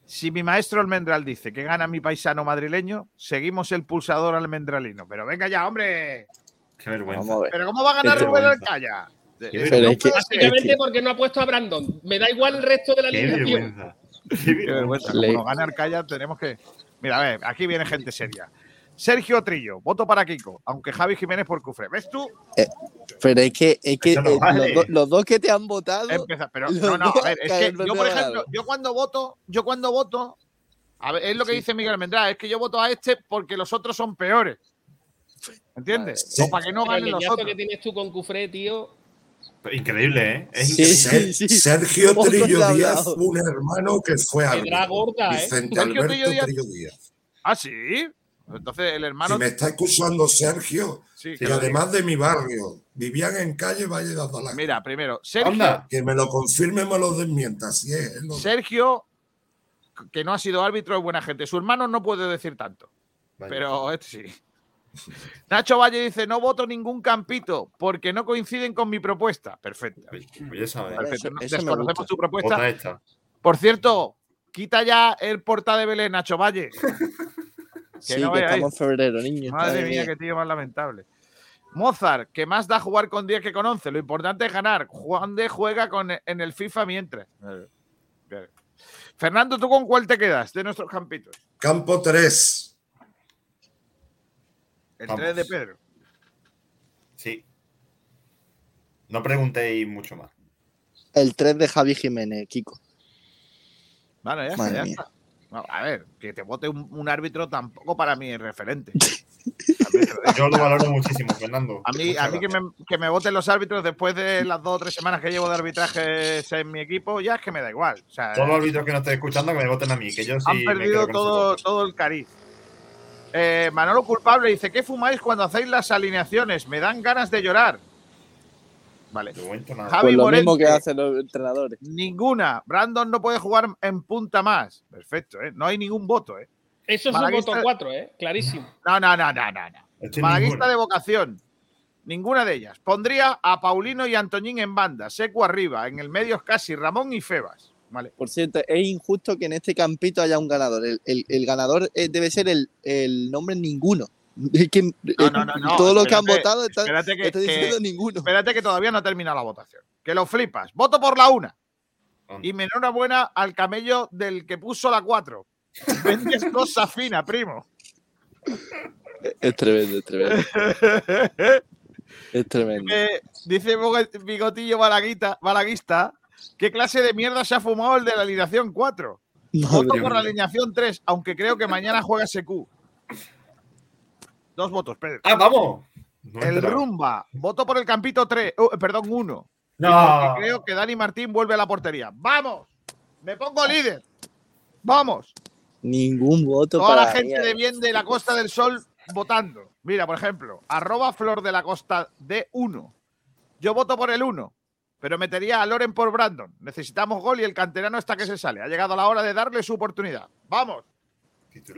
Si mi maestro almendral dice que gana mi paisano madrileño, seguimos el pulsador almendralino. Pero venga ya, hombre. Qué vergüenza. ¿Pero cómo va a ganar Rubén. Alcaya? Qué Pero es que- Básicamente porque no ha puesto a Brandon. Me da igual el resto de la Qué alineación. vergüenza. Qué vergüenza. Como nos gane Arcaya, tenemos que. Mira, a ver, aquí viene gente seria. Sergio Trillo, voto para Kiko, aunque Javi Jiménez por Cufre. ¿Ves tú? Pero es que, es que no eh, vale. los, do- los dos que te han votado. Empieza, pero no, no, a ver, es que yo, por ejemplo, yo cuando voto, yo cuando voto, a ver, es lo que dice Miguel Almendral, es que yo voto a este porque los otros son peores. ¿Entiendes? Sí. O para que no Pero el ganen los otros. que tienes tú con Cufré, tío. Increíble, ¿eh? Es Sí, increíble. sí, sí. Sergio ¿Cómo Trillo Díaz, un hermano que fue árbitro. gorda, ¿eh? Vicente Sergio Trillo Alberto Díaz. Trillo Díaz. Ah, sí. Entonces el hermano. Si me está excusando Sergio, Sí, que además de mi barrio, vivían en calle Valle de Azalá. Mira, primero, Sergio, Anda. Que me lo confirme, me lo desmienta. Así es. es lo- Sergio, que no ha sido árbitro, es buena gente. Su hermano no puede decir tanto, Vaya. pero este sí. Nacho Valle dice: No voto ningún campito porque no coinciden con mi propuesta. Perfecto. Eso- eso Desconocemos tu propuesta. Por cierto, quita ya el porta de Belén, Nacho Valle. Sí, no que estamos en febrero, niño. Madre mía, qué tío más lamentable. Mozart, que más da jugar con 10 que con 11. Lo importante es ganar. Juan de juega con, en el FIFA mientras. Fernando, ¿tú con cuál te quedas de nuestros campitos? Campo 3. El Vamos. 3 de Pedro. Sí. No preguntéis mucho más. El 3 de Javi Jiménez, Kiko. Vale, ya está, Madre ya mía. está. No, a ver, que te vote un, un árbitro tampoco para mí es referente. Yo lo valoro muchísimo, Fernando. A mí, a mí que, me, que me voten los árbitros después de las dos o tres semanas que llevo de arbitrajes en mi equipo, ya es que me da igual. O sea, Todos los árbitros que no estén escuchando que me voten a mí, que yo sí han perdido todo, todo el cariz. Eh, Manolo Culpable dice: ¿Qué fumáis cuando hacéis las alineaciones? Me dan ganas de llorar. Vale. Javi Pues lo mismo que hacen los entrenadores. Ninguna. Brandon no puede jugar en punta más. Perfecto, ¿eh? No hay ningún voto, ¿eh? Eso es un voto 4, ¿eh? Clarísimo. No, no, no, no, no. no. Malaguista ninguna. de vocación. Ninguna de ellas. Pondría a Paulino y Antoñín en banda, Seco arriba, en el medio es casi Ramón y Febas. Vale. Por cierto, es injusto que en este campito haya un ganador. El, el- el ganador eh, debe ser el, el nombre ninguno. Es que No, eh, no, no, no, todos los que han votado están, espérate que- están que- diciendo ninguno. Espérate que todavía no ha terminado la votación. Que lo flipas. Voto por la una. Y me enhorabuena al camello del que puso la cuatro. Vendes cosa fina, primo. Es tremendo, es tremendo. es tremendo. Eh, dice Bigotillo Balaguita, Balaguista, ¿qué clase de mierda se ha fumado el de la alineación 4? Voto por la alineación 3, aunque creo que mañana juega SQ. Dos votos, Pedro. ¡Ah, vamos! No el. Rumba, voto por el campito 3, perdón, 1. No. Creo que Dani Martín vuelve a la portería. ¡Vamos! Me pongo líder. ¡Vamos! Ningún voto Toda para la gente de bien de la Costa del Sol votando. Mira, por ejemplo, arroba Flor de la Costa de 1. Yo voto por el 1, pero metería a Loren por Brandon. Necesitamos gol y el canterano está que se sale. Ha llegado la hora de darle su oportunidad. ¡Vamos!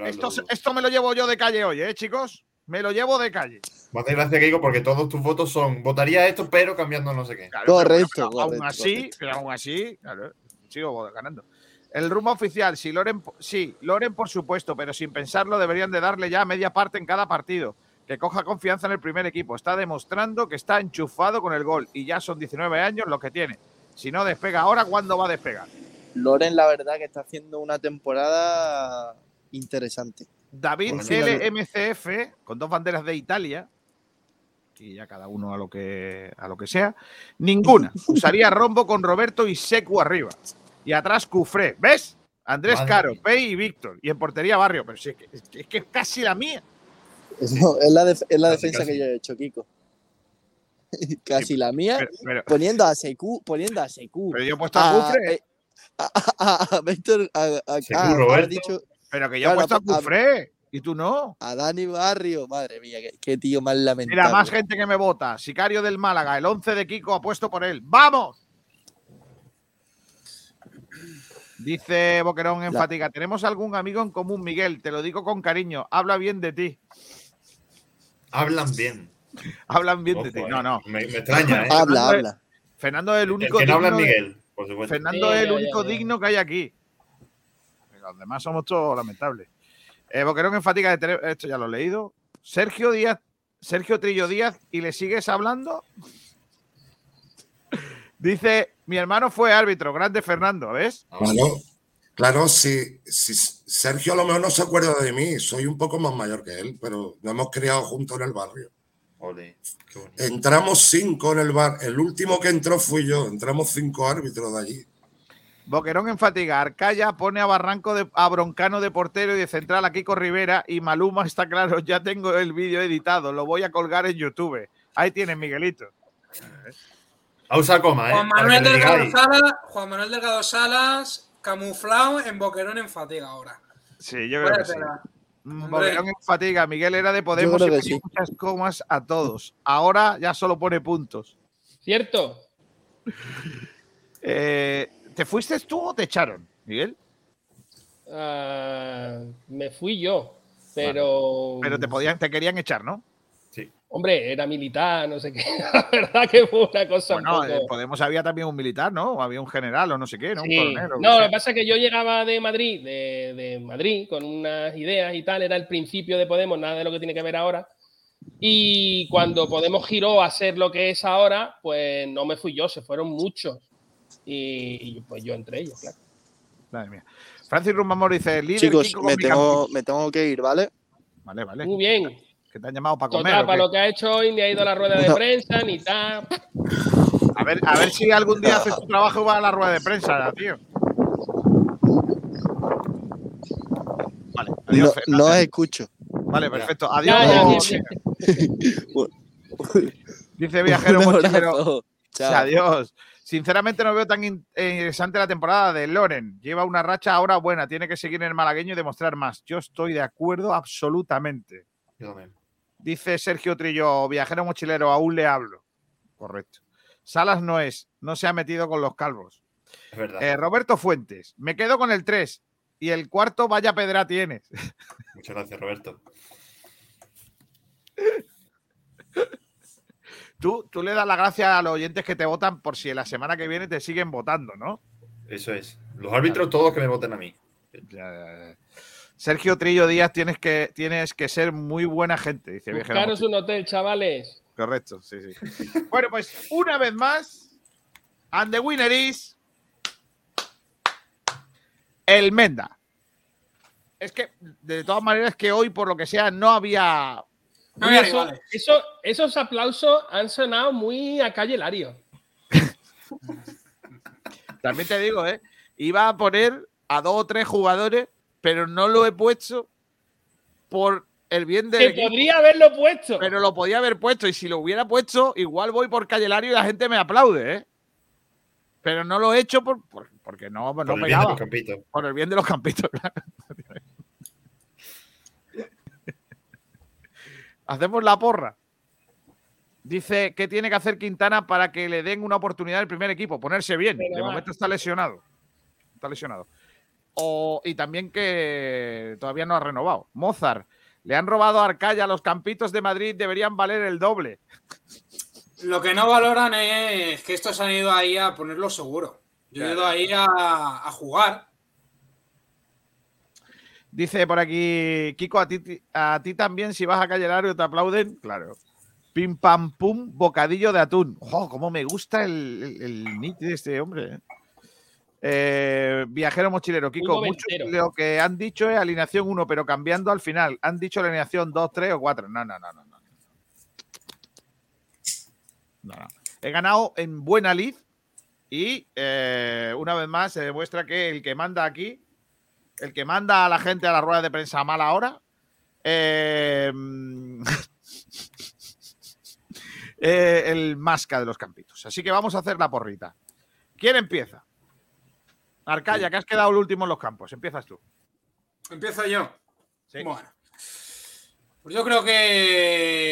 Esto, esto me lo llevo yo de calle hoy, ¿eh, chicos? Me lo llevo de calle. Me hace gracia que digo porque todos tus votos son votaría esto, pero cambiando no sé qué. Claro, pero Correcto, pero aún así, correcto. pero aún así, claro, sigo ganando. El rumbo oficial, sí, Loren, sí, Loren por supuesto, pero sin pensarlo deberían de darle ya media parte en cada partido. Que coja confianza en el primer equipo. Está demostrando que está enchufado con el gol y ya son 19 años los que tiene. Si no despega ahora, ¿cuándo va a despegar? Loren, la verdad, que está haciendo una temporada interesante. David LMCF, con dos banderas de Italia, y ya cada uno a lo que, a lo que sea, ninguna. Usaría rombo con Roberto y Secu arriba. Y atrás Cufré. ¿Ves? Andrés Madre Caro. Pei y Víctor. Y en portería Barrio. Pero si es, que- es que es casi la mía. No, es la, es la Casi, defensa casi. que yo he hecho, Kiko. Casi la mía, Pero, pero- poniendo a Secu, poniendo a Secu. pero yo he puesto a a, Cufré. eh, a, Víctor, ah, dicho Pero que yo he puesto a Cufré. Y tú no. a Dani Barrio. Madre mía, qué, qué tío más lamentable. Mira, más gente que me vota. Sicario del Málaga, el 11 de Kiko ha puesto por él. ¡Vamos! Dice Boquerón en La- fatiga. Tenemos algún amigo en común, Miguel. Te lo digo con cariño. Habla bien de ti. Hablan bien. Hablan bien de ti. eh. No, no. Me, me extraña, ¿eh? Habla, Fernando es- habla. Fernando es el El único que no habla es Miguel, por supuesto. Fernando Sí, es el ya, único ya, ya. digno que hay aquí. Los demás somos todos lamentables. Eh, Boquerón en fatiga de tele- Esto ya lo he leído. Sergio Díaz, Sergio Trillo Díaz, ¿y le sigues hablando? Dice, mi hermano fue árbitro, grande Fernando, ¿ves? Claro, claro, si, si Sergio a lo mejor no se acuerda de mí, soy un poco más mayor que él, pero nos hemos criado juntos en el barrio. Ole, qué bonito. Entramos cinco en el bar, el último que entró fui yo, entramos cinco árbitros de allí. Boquerón en fatiga. Arcaya pone a Barranco de, a Broncano de portero y de central a Kiko Rivera. Y Maluma está claro, ya tengo el vídeo editado, lo voy a colgar en YouTube. Ahí tienes, Miguelito. A usar coma, ¿eh? Juan Manuel, Delgado. Salas, Juan Manuel Delgado Salas, camuflado en Boquerón en fatiga ahora. Sí, yo creo que sí. Mm. Boquerón en fatiga. Miguel era de Podemos y que ponía sí. muchas comas a todos. Ahora ya solo pone puntos. ¿Cierto? Eh, ¿Te fuiste tú o te echaron, Miguel? Ah, me fui yo. Pero. Pero te podían, te querían echar, ¿no? Hombre, era militar, no sé qué. La verdad que fue una cosa Bueno, un poco. Podemos había también un militar, ¿no? O había un general o no sé qué, ¿no? Sí. Un coronel. o No, lo que pasa es que yo llegaba de Madrid, de, de Madrid, con unas ideas y tal, era el principio de Podemos, nada de lo que tiene que ver ahora. Y cuando Podemos giró a ser lo que es ahora, pues no me fui yo, se fueron muchos. Y, y, pues yo entre ellos, claro. Madre mía. Francis Rumamor dice, líder Chicos, Kiko me con mi tengo, campito". me tengo que ir, ¿vale? Vale, vale. Muy bien. Que te han llamado para comer. Total, ¿o para lo que ha hecho hoy, ni ha ido a la rueda de prensa, ni tal. A ver, a ver si algún día haces tu trabajo y vas a la rueda de prensa, tío. Vale, No, adiós. No os escucho. Vale, perfecto. Ya, ya, Adiós. ya, Dice viajero mochilero. Chao. Adiós. Sinceramente no veo tan in- interesante la temporada de Loren. Lleva una racha ahora buena. Tiene que seguir en el malagueño y demostrar más. Yo estoy de acuerdo absolutamente. Yo también. Dice Sergio Trillo, viajero mochilero, aún le hablo. Correcto. Salas no es, no se ha metido con los calvos. Es verdad. Eh, Roberto Fuentes, me quedo con el 3 y el cuarto vaya pedra tienes. Muchas gracias, Roberto. Tú, tú le das la gracia a los oyentes que te votan por si la semana que viene te siguen votando, ¿no? Eso es. Los árbitros todos que me voten a mí. Ya, ya, ya. Sergio Trillo Díaz, tienes que, tienes que ser muy buena gente, dice viajero Buscaros un hotel, chavales. Correcto, sí, sí. bueno, pues una vez más, and the winner is el Menda. Es que, de todas maneras, que hoy, por lo que sea, no había. No había Eso- eso- esos aplausos han sonado muy a calle Lario. También te digo, ¿eh? Iba a poner a dos o tres jugadores, pero no lo he puesto por el bien del Que equipo. podría haberlo puesto. Pero lo podía haber puesto y si lo hubiera puesto, igual voy por Callelario y la gente me aplaude, ¿eh? Pero no lo he hecho por, por- porque no, no Por el bien de pegaba. los campitos. Por el bien de los campitos, claro. Hacemos la porra. Dice que tiene que hacer Quintana para que le den una oportunidad al primer equipo, ponerse bien. De va. momento está lesionado. Está lesionado. O- y también que todavía no ha renovado. Mozart, le han robado a Arcaya, los campitos de Madrid deberían valer el doble. Lo que no valoran es que estos han ido ahí a ponerlo seguro. Yo he ido ahí a, a jugar. Dice por aquí, Kiko, a ti, a ti también, si vas a Calle Lario, te aplauden. Claro. Pim pam pum, bocadillo de atún. ¡Jo! cómo me gusta el, el, el de este hombre! eh. Eh, viajero mochilero, Kiko, mucho lo que han dicho es alineación 1, pero cambiando al final. Han dicho alineación 2, 3 o 4. No, no, no, no. no. No, no. He ganado en buena lid y eh, una vez más se demuestra que el que manda aquí el que manda a la gente a la rueda de prensa a mala hora. eh, eh, el masca de los campitos. Así que vamos a hacer la porrita. ¿Quién empieza? Arcaya, que has quedado el último en los campos. Empiezas tú. Empiezo yo. Sí. Bueno. Pues yo creo que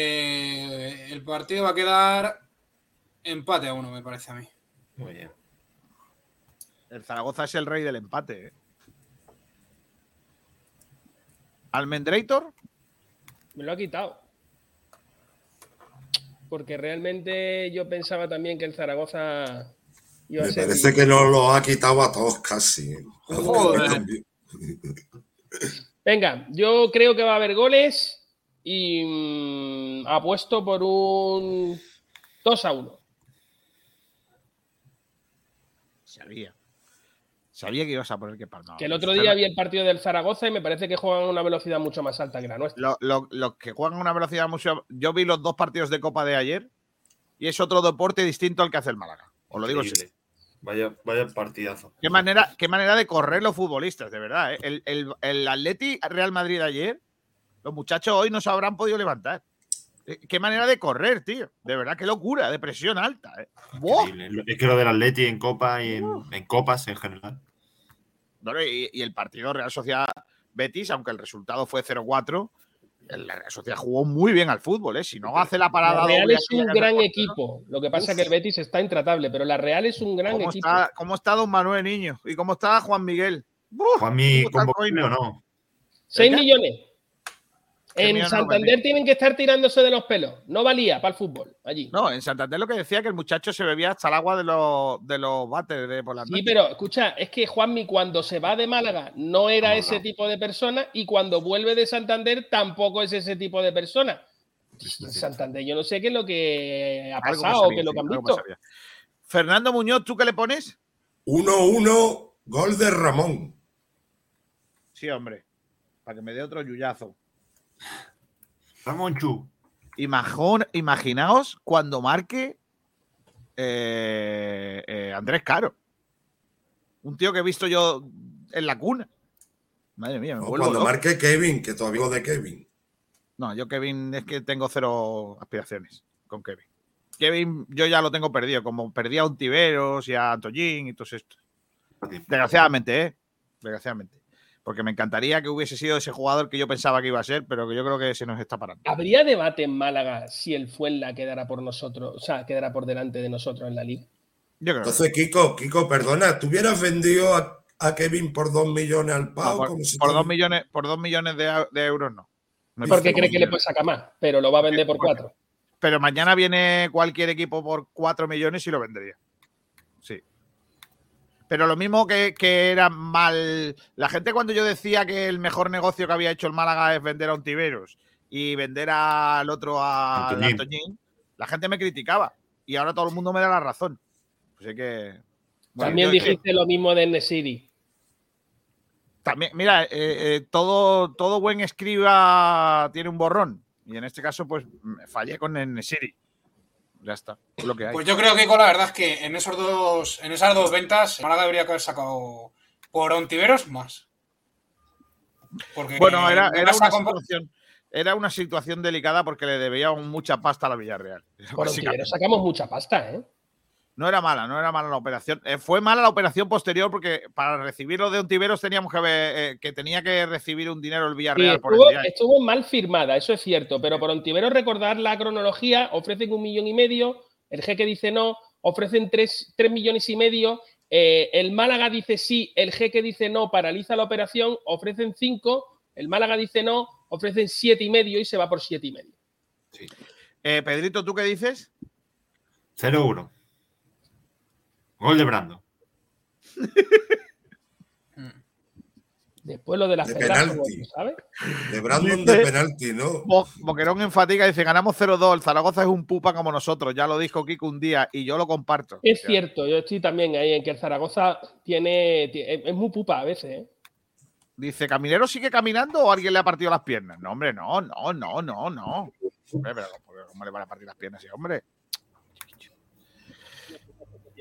el partido va a quedar empate a uno, me parece a mí. Muy bien. El Zaragoza es el rey del empate. ¿eh? ¿Almendrator? Me lo ha quitado. Porque realmente yo pensaba también que el Zaragoza Me parece que nos lo ha quitado a todos casi. Joder. Venga, yo creo que va a haber goles y mm, apuesto por un 2 a 1. Sabía. Sabía que ibas a poner que palmaba. Que el otro día vi el partido del Zaragoza y me parece que juegan a una velocidad mucho más alta que la nuestra. Lo- lo- Los que juegan a una velocidad mucho. Yo vi los dos partidos de Copa de ayer y es otro deporte distinto al que hace el Málaga. Os lo digo Increíble. Vaya, vaya partidazo. Qué manera, qué manera de correr los futbolistas, de verdad. ¿eh? El, el, el Atleti Real Madrid de ayer, los muchachos hoy no se habrán podido levantar. Eh, Qué manera de correr, tío. De verdad, qué locura, de presión alta. ¿eh? Es que lo del Atleti en Copa y en, en Copas en general. Y, y el partido Real Sociedad Betis, aunque el resultado fue 0-4, el Real Sociedad jugó muy bien al fútbol, ¿eh? Si no hace la parada La Real doble es un gran equipo. Lo que pasa es que el Betis está intratable, pero la Real es un gran ¿Cómo equipo. está, ¿Cómo está Don Manuel Niño? ¿Y cómo está Juan Miguel? ¡Buf! Juanmi, ¿Cómo está el ¿convocable o coino? no? 6 ¿qué? millones. ¿Qué En no Santander tienen que estar tirándose de los pelos. No valía para el fútbol allí. No, en Santander lo que decía que el muchacho se bebía hasta el agua de los, de los bates de por las Sí, pero escucha, es que Juanmi cuando se va de Málaga no era No, ese no. tipo de persona y cuando vuelve de Santander tampoco es ese tipo de persona. Santander, yo no sé qué es lo que ha pasado o qué es lo que han visto. sabía. Fernando Muñoz, ¿tú qué le pones? 1-1, gol de Ramón. Sí, hombre. Para que me dé otro yuyazo. Ramón Chu. Imagón- imaginaos cuando marque eh, eh, Andrés Caro. Un tío que he visto yo en la cuna. Madre mía, me O vuelvo cuando loco. marque Kevin, que todavía de Kevin. No, yo Kevin es que tengo cero aspiraciones con Kevin. Kevin yo ya lo tengo perdido, como perdí a Untiveros y a Antoñín y todo esto. Desgraciadamente, ¿eh? Desgraciadamente. Porque me encantaría que hubiese sido ese jugador que yo pensaba que iba a ser, pero que yo creo que se nos está parando. ¿Habría debate en Málaga si el Fuenla quedara por nosotros, o sea, quedara por delante de nosotros en la liga? Yo creo Entonces, Kiko, Kiko, perdona, ¿tú hubieras vendido a, a Kevin por 2 millones al No, Pau? por, como si por te- dos millones, por dos millones de, eu- de euros no. No hay Porque por cree dos que le puede sacar más, pero lo va a vender por cuatro. Pero mañana viene cualquier equipo por 4 millones y lo vendería. Sí. Pero lo mismo que, que era mal. La gente, cuando yo decía que el mejor negocio que había hecho el Málaga es vender a Ontiveros y vender al otro a Antoñín. Antoñín, la gente me criticaba. Y ahora todo el mundo me da la razón. Así que. bueno, También que- dijiste lo mismo de Nesiri. También, mira, eh, eh, todo, todo buen escriba tiene un borrón. Y en este caso, pues me fallé con el Nesiri. Ya está, es lo que hay. Pues yo creo que la verdad es que en esos dos, en esas dos ventas, Málaga debería haber sacado por Ontiveros más. Porque Bueno, era, era una situación, era una situación delicada porque le debían mucha pasta a la Villarreal. Por. Ontiveros sacamos mucha pasta, ¿eh? No era mala, no era mala la operación. Eh, fue mala la operación posterior porque para recibirlo de Ontiveros teníamos que ver eh, que tenía que recibir un dinero el Sí, Villarreal por estuvo, el día. estuvo mal firmada, eso es cierto, pero por Ontiveros recordar la cronología, ofrecen un millón y medio, el jeque dice no, ofrecen tres, tres millones y medio, eh, el Málaga dice sí, el jeque dice no, paraliza la operación, ofrecen cinco, el Málaga dice no, ofrecen siete y medio y se va por siete y medio. Eh, Pedrito, ¿tú qué dices? 0-1. Gol de Brando. Después lo de las De penalti. ¿sabes? De Brandon Dice- de penalti, ¿no? Bo- Boquerón en fatiga dice: Ganamos 0-2. El Zaragoza es un pupa como nosotros. Ya lo dijo Kiko un día y yo lo comparto. Es cierto, yo estoy también ahí en que el Zaragoza tiene, ti- es muy pupa a veces, ¿eh? Dice: ¿Caminero sigue caminando o alguien le ha partido las piernas? No, hombre, no, no, no, no, no. Hombre, pero ¿cómo le van a partir las piernas a ese hombre?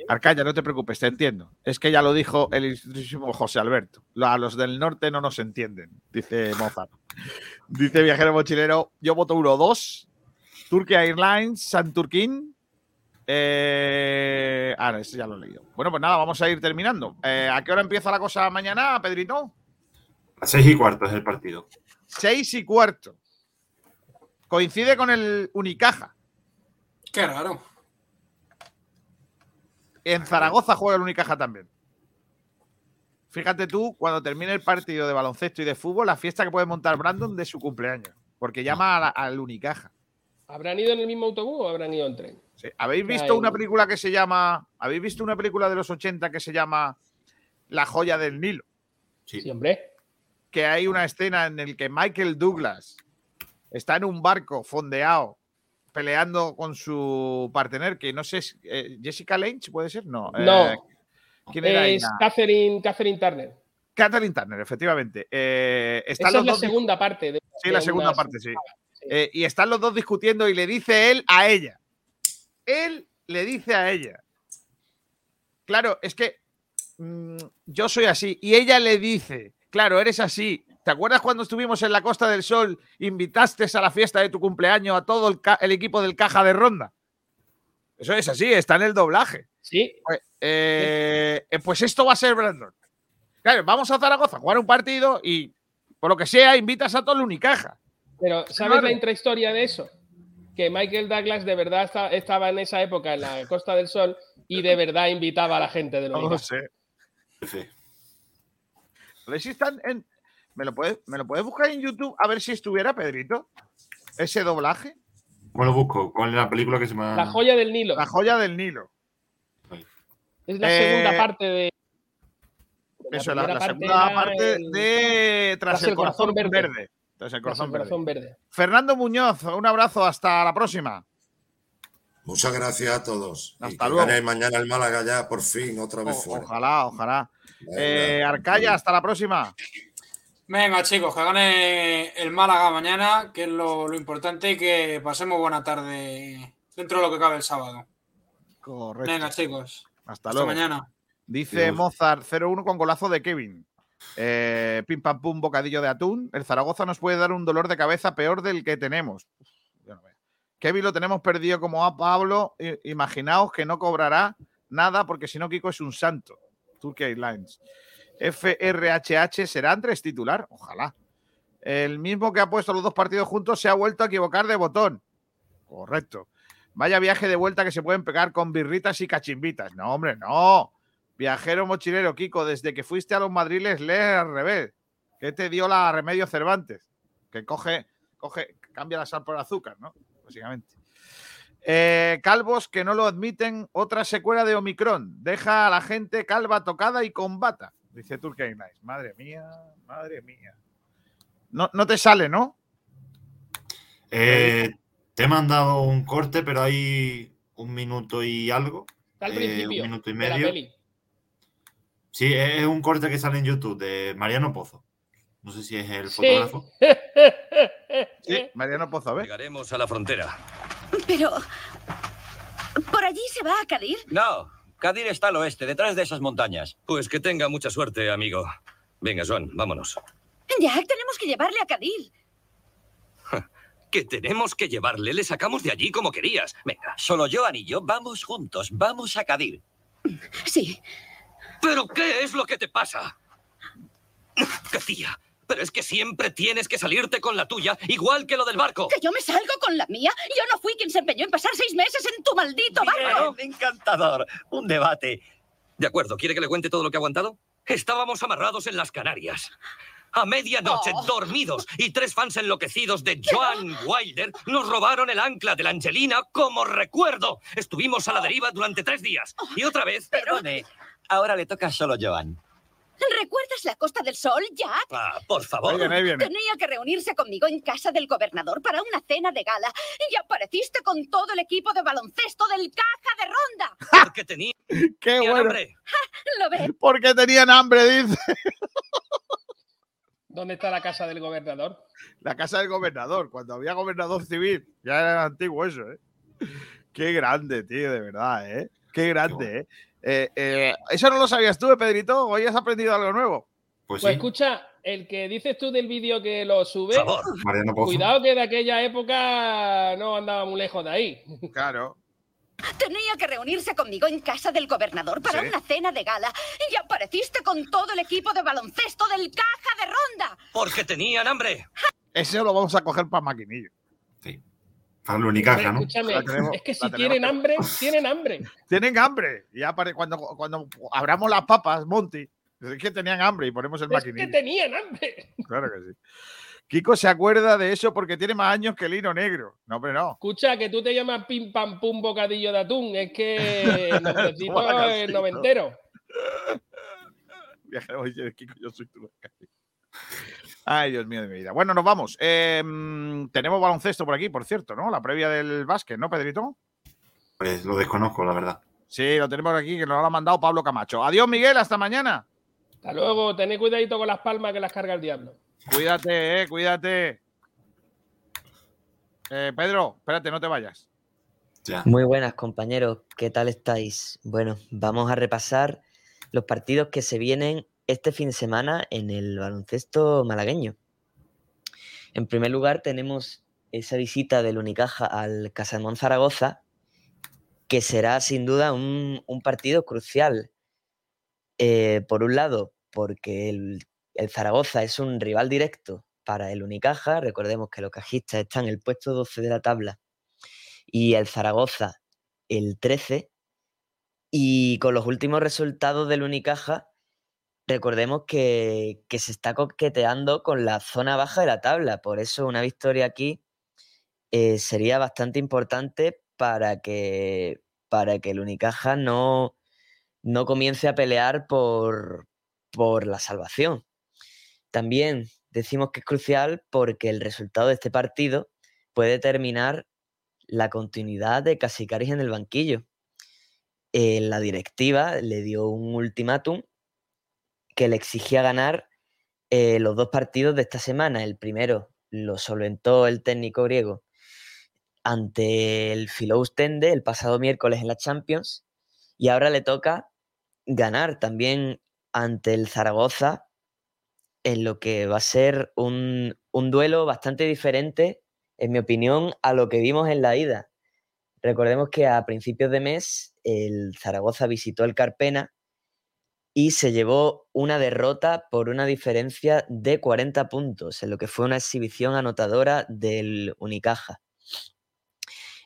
Arcaya, no te preocupes, te entiendo. Es que ya lo dijo el ilustrísimo José Alberto. A los del norte no nos entienden, dice Mozart. Dice Viajero Mochilero, yo voto 1-2. Turquía Airlines, Santurquín. Eh... Ah, no, ese ya lo he leído. Bueno, pues nada, vamos a ir terminando. Eh, ¿A qué hora empieza la cosa mañana, Pedrito? A 6 y cuarto es el partido. Seis y cuarto. Coincide con el Unicaja. Qué raro. En Zaragoza juega el Unicaja también. Fíjate tú, cuando termine el partido de baloncesto y de fútbol, la fiesta que puede montar Brandon de su cumpleaños. Porque llama a la- al Unicaja. ¿Habrán ido en el mismo autobús o habrán ido en tren? Sí. ¿Habéis ¿Qué visto una película que se llama. ¿Habéis visto una película de los 80 que se llama La joya del Nilo? Sí. Sí, hombre. Que hay una escena en la que Michael Douglas está en un barco fondeado peleando con su partener, que no sé, eh, Jessica Lange puede ser, no. eh, No. ¿Quién era Es ella? Catherine, Catherine Turner. Catherine Turner, efectivamente. Eh, están Esa los es la dos segunda parte. De, Sí, la segunda parte, sí. Eh, y están los dos discutiendo y le dice él a ella. Él le dice a ella. Claro, es que mm, yo soy así. Y ella le dice, claro, eres así. ¿Te acuerdas cuando estuvimos en la Costa del Sol, invitaste a la fiesta de tu cumpleaños a todo el, equipo del Caja de Ronda? Eso es así, está en el doblaje. Sí. Pues, eh, eh, pues esto va a ser Brandon. Claro, vamos a Zaragoza a jugar un partido y por lo que sea invitas a todo el Unicaja. Pero, ¿sabes Claro. la intrahistoria de eso? Que Michael Douglas de verdad esta- estaba en esa época en la Costa del Sol y de verdad invitaba a la gente del No lo Unicaja. sé. Sí. A ver si están en. ¿Me lo, puedes, ¿Me lo puedes buscar en YouTube a ver si estuviera Pedrito? Ese doblaje. ¿Cómo lo busco? ¿Cuál es la película que se llama? La joya del Nilo. La joya del Nilo. Es la Eh, segunda parte de. Eso, la, primera la parte segunda parte el- de Tras, el corazón, verde. Entonces, el corazón, el corazón verde. verde. Fernando Muñoz, un abrazo, hasta la próxima. Muchas gracias a todos. y Hasta que luego. mañana el Málaga ya, por fin, otra vez O- fuera. ojalá, ojalá. Eh, Arcaya, hasta la próxima. Venga, chicos, que gane el Málaga mañana, que es lo, lo importante, y que pasemos buena tarde dentro de lo que cabe el sábado. Correcto. Venga, chicos. Hasta Hasta luego. mañana. Dice Dios. Mozart 0-1 con golazo de Kevin. Eh, pim pam pum, bocadillo de atún. El Zaragoza nos puede dar un dolor de cabeza peor del que tenemos. Uf, yo no veo. Kevin lo tenemos perdido como a Pablo. I- Imaginaos que no cobrará nada porque si no, Kiko es un santo. Turkey Airlines. FRHH será Andrés titular. Ojalá. El mismo que ha puesto los dos partidos juntos se ha vuelto a equivocar de botón. Correcto. Vaya viaje de vuelta que se pueden pegar con birritas y cachimbitas. No, hombre, no. Viajero mochilero, Kiko, desde que fuiste a los madriles, lees al revés. ¿Qué te dio la remedio Cervantes? Que coge, coge, cambia la sal por azúcar, ¿no? Básicamente. Eh, calvos que no lo admiten, otra secuela de Omicron. Deja a la gente calva tocada y con bata, dice Turkey Nice. Madre mía, madre mía. No, no te sale, ¿no? Eh, te he mandado un corte, pero hay un minuto y algo. Al eh, principio. un minuto y de la medio. Sí, es un corte que sale en YouTube de Mariano Pozo. No sé si es el Sí. fotógrafo. Sí, Mariano Pozo, a ver. Llegaremos a la frontera. Pero... ¿Por allí se va a Cadir? No, Kadir está al oeste, detrás de esas montañas. Pues que tenga mucha suerte, amigo. Venga, Joan, vámonos. Jack, tenemos que llevarle a Cadir. Que tenemos que llevarle, le sacamos de allí como querías. Venga, solo Joan y yo vamos juntos, vamos a Kadir. Sí. ¿Pero qué es lo que te pasa? ¡Qué tía! Pero es que siempre tienes que salirte con la tuya, igual que lo del barco. ¿Que yo me salgo con la mía? Yo no fui quien se empeñó en pasar seis meses en tu maldito barco. Bien, encantador. Un debate. De acuerdo, ¿quiere que le cuente todo lo que ha aguantado? Estábamos amarrados en las Canarias. A medianoche, Oh. dormidos, y tres fans enloquecidos de Joan Wilder nos robaron el ancla de la Angelina como recuerdo. Estuvimos a la deriva durante tres días. Y otra vez... Perdone, ahora le toca solo Joan. ¿Recuerdas la Costa del Sol, Jack? Ah, por favor. Ahí viene, ahí viene. Tenía que reunirse conmigo en casa del gobernador para una cena de gala y apareciste con todo el equipo de baloncesto del Caja de Ronda. Porque tenía Qué bueno. hambre. ¿Lo ves? Porque tenían hambre, dice. ¿Dónde está la casa del gobernador? La casa del gobernador, cuando había gobernador civil. Ya era antiguo eso, ¿eh? Qué grande, tío, de verdad, ¿eh? Qué grande, ¿eh? Eh, eh, Eso no lo sabías tú, ¿eh, Pedrito. Hoy has aprendido algo nuevo. Pues Pues sí, escucha, el que dices tú del vídeo que lo sube, cuidado que de aquella época no andaba muy lejos de ahí. Claro. Tenía que reunirse conmigo en casa del gobernador para Sí. una cena de gala y apareciste con todo el equipo de baloncesto del Caja de Ronda. Porque tenían hambre. Ese lo vamos a coger para maquinillo. Para el Unicaja, ¿no? Escúchame, tenemos- es que si tienen hambre, tienen hambre. Tienen hambre. Ya cuando, cuando abramos las papas, Monty, es que tenían hambre y ponemos el Es que maquinillo. tenían hambre. Claro que sí. Kiko se acuerda de eso porque tiene más años que el hino negro. No, hombre, no. Escucha, que tú te llamas pim pam pum bocadillo de atún. Es que necesito el noventero. Kiko, yo soy tu Ay, Dios mío de mi vida. Bueno, nos vamos. Eh, mm, tenemos baloncesto por aquí, por cierto, ¿no? La previa del básquet, ¿no, Pedrito? Pues lo desconozco, la verdad. Sí, lo tenemos aquí, que nos lo ha mandado Pablo Camacho. Adiós, Miguel, hasta mañana. Hasta luego, tened cuidadito con las palmas que las carga el diablo. Cuídate, eh, cuídate. Eh, Pedro, espérate, no te vayas. Muy buenas compañeros, ¿qué tal estáis? Bueno, vamos a repasar los partidos que se vienen este fin de semana en el baloncesto malagueño. En primer lugar tenemos esa visita del Unicaja al Casamón Zaragoza, que será sin duda un, partido crucial. Eh, por un lado, porque el, el Zaragoza es un rival directo para el Unicaja, recordemos que los cajistas están en el puesto 12 de la tabla y el Zaragoza el 13. Y con los últimos resultados del Unicaja, recordemos que, que se está coqueteando con la zona baja de la tabla. Por eso una victoria aquí eh, sería bastante importante para que, para que el Unicaja no, no comience a pelear por, por la salvación. También decimos que es crucial porque el resultado de este partido puede determinar la continuidad de Casicaris en el banquillo. Eh, la directiva le dio un ultimátum que le exigía ganar eh, los dos partidos de esta semana. El primero lo solventó el técnico griego ante el Filoustende el pasado miércoles en la Champions y ahora le toca ganar también ante el Zaragoza en lo que va a ser un, un duelo bastante diferente, en mi opinión, a lo que vimos en la ida. Recordemos que a principios de mes el Zaragoza visitó el Carpena y se llevó una derrota por una diferencia de 40 puntos, en lo que fue una exhibición anotadora del Unicaja.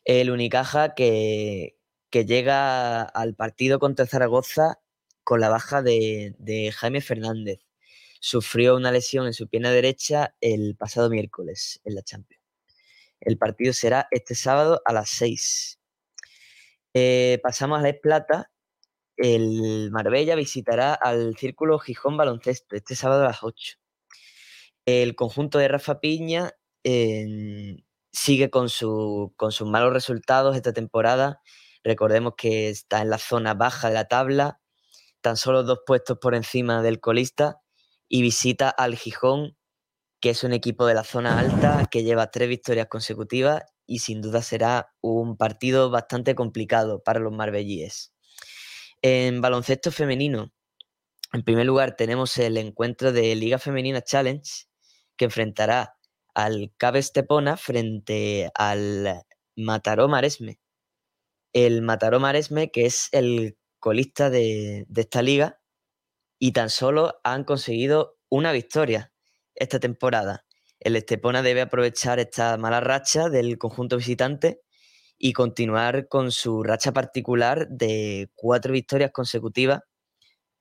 El Unicaja que, que llega al partido contra Zaragoza con la baja de, Jaime Fernández. Sufrió una lesión en su pierna derecha el pasado miércoles en la Champions. El partido será este sábado a las 6. Eh, pasamos a la Plata. El Marbella visitará al Círculo Gijón Baloncesto este sábado a las 8. El conjunto de Rafa Piña sigue con, con sus malos resultados esta temporada. Recordemos que está en la zona baja de la tabla, tan solo dos puestos por encima del colista y visita al Gijón que es un equipo de la zona alta que lleva tres victorias consecutivas y sin duda será un partido bastante complicado para los marbellíes. En baloncesto femenino, en primer lugar tenemos el encuentro de Liga Femenina Challenge que enfrentará al Cabe Estepona frente al Mataró Maresme. El Mataró Maresme, que es el colista de, de esta liga, y tan solo han conseguido una victoria esta temporada. El Estepona debe aprovechar esta mala racha del conjunto visitante y continuar con su racha particular de cuatro victorias consecutivas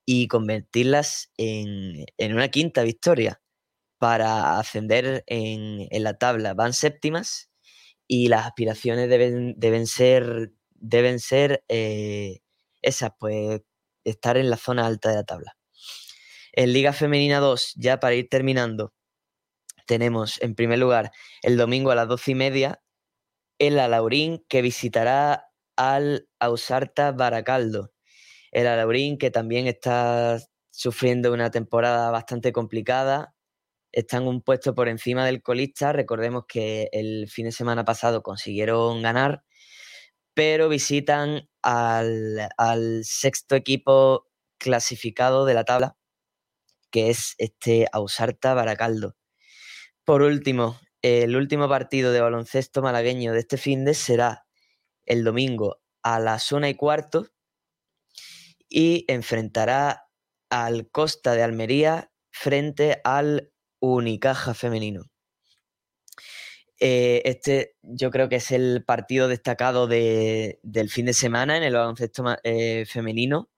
y convertirlas en, una quinta victoria para ascender en, la tabla. Van séptimas y las aspiraciones deben, deben ser, deben ser eh, esas, pues estar en la zona alta de la tabla. En Liga Femenina 2, ya para ir terminando, tenemos en primer lugar el domingo a las doce y media el Alaurín que visitará al Ausarta Baracaldo. El Alaurín que también está sufriendo una temporada bastante complicada. Están un puesto por encima del colista. Recordemos que el fin de semana pasado consiguieron ganar, pero visitan al, al sexto equipo clasificado de la tabla, que es este Ausarta Baracaldo. Por último, el último partido de baloncesto malagueño de este fin de será el domingo a las una y cuarto y enfrentará al Costa de Almería frente al Unicaja femenino. Eh, este yo creo que es el partido destacado del fin de semana en el baloncesto eh, femenino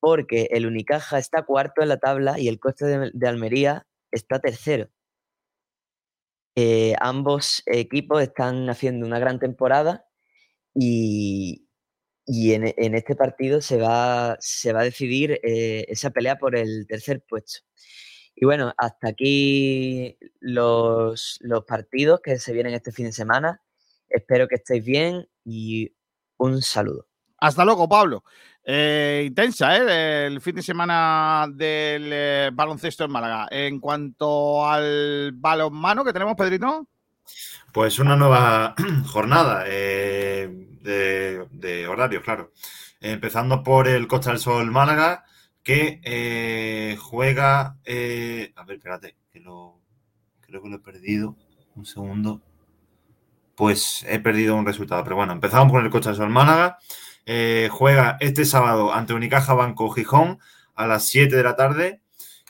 porque el Unicaja está cuarto en la tabla y el Costa de, Almería está tercero. Eh, ambos equipos están haciendo una gran temporada y, en, este partido se va, se va a decidir eh, esa pelea por el tercer puesto. Y bueno, hasta aquí los, los partidos que se vienen este fin de semana. Espero que estéis bien y un saludo. Hasta luego, Pablo. Eh, intensa, ¿eh? El fin de semana del eh, baloncesto en Málaga. En cuanto al balonmano que tenemos, Pedrito. Pues una nueva jornada eh, de, de, horario, claro. Empezando por el Costa del Sol Málaga, que juega. a ver, espérate, que lo, creo que lo he perdido. Un segundo. Pues he perdido un resultado, pero bueno, empezamos con el Costa del Sol Málaga. Eh, juega este sábado ante Unicaja Banco Gijón a las 7 de la tarde.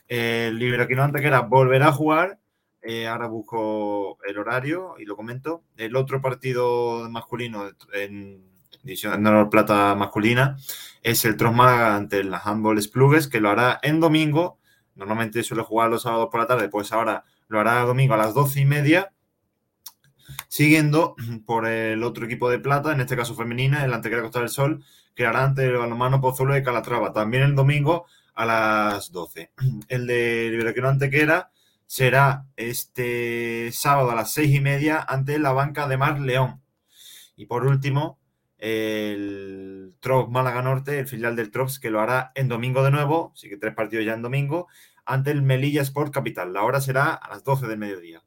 El Liberaquino Antequera volverá a jugar. Eh, ahora busco el horario y lo comento. El otro partido masculino en división honor plata masculina es el Trosmaga ante las Handball Splugues, que lo hará en domingo. Normalmente suele jugar los sábados por la tarde, pues ahora lo hará domingo a las 12 y media Siguiendo por el otro equipo de plata, en este caso femenina, el Antequera Costa del Sol, que hará ante el balonmano Pozuelo de Calatrava, también el domingo a las 12. El de Liberación Antequera será este sábado a las seis y media ante la banca de Mar León. Y por último, el Trops Málaga Norte, el filial del Trops, que lo hará en domingo de nuevo, así que tres partidos ya en domingo, ante el Melilla Sport Capital. La hora será a las 12 del mediodía.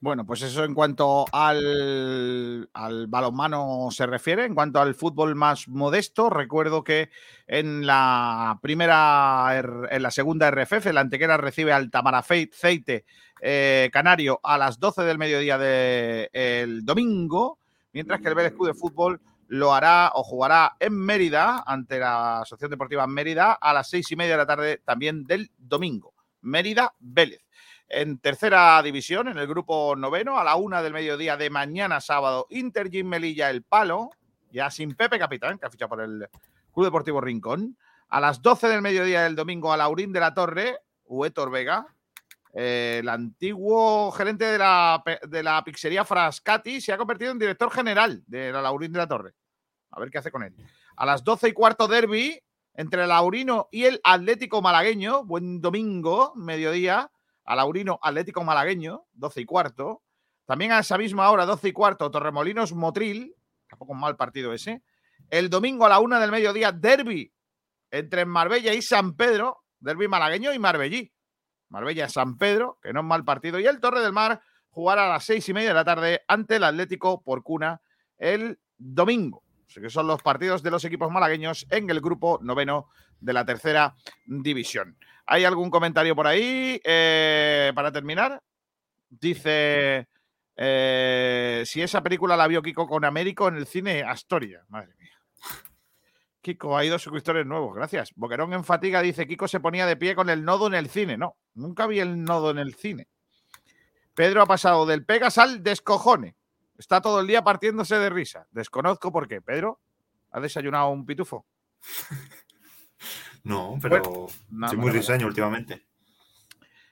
Bueno, pues eso en cuanto al, al, balonmano se refiere. En cuanto al fútbol más modesto, recuerdo que en la primera, en la segunda RFF, la Antequera recibe al Tamarafeite eh, Canario a las 12 del mediodía del domingo, mientras que el Vélez Club de Fútbol lo hará o jugará en Mérida ante la Asociación Deportiva Mérida a las seis y media de la tarde también del domingo. Mérida Vélez. En tercera división, en el grupo noveno, a la una del mediodía de mañana sábado, Inter Jim Melilla El Palo, ya sin Pepe Capitán, que ha fichado por el Club Deportivo Rincón. A las 12 del mediodía del domingo, a Laurín de la Torre, Huetor Vega, eh, el antiguo gerente de la, de la pizzería Frascati, se ha convertido en director general de la Laurín de la Torre. A ver qué hace con él. A las 12 y cuarto derby entre el Laurino y el Atlético Malagueño. Buen domingo, mediodía a Laurino Atlético Malagueño, 12 y cuarto. También a esa misma hora, 12 y cuarto, Torremolinos Motril, tampoco un mal partido ese. El domingo a la una del mediodía, derby entre Marbella y San Pedro, derby malagueño y Marbellí. Marbella San Pedro, que no es mal partido. Y el Torre del Mar jugará a las seis y media de la tarde ante el Atlético por cuna el domingo. Así que son los partidos de los equipos malagueños en el grupo noveno de la tercera división. ¿Hay algún comentario por ahí eh, para terminar? Dice, eh, si esa película la vio Kiko con Américo en el cine Astoria. Madre mía. Kiko, ha ido suscriptores nuevos, gracias. Boquerón en fatiga dice, Kiko se ponía de pie con el nodo en el cine. No, nunca vi el nodo en el cine. Pedro ha pasado del Pegas al descojone. Está todo el día partiéndose de risa. Desconozco por qué. Pedro, ¿has desayunado un pitufo? No, pero soy muy risueño últimamente.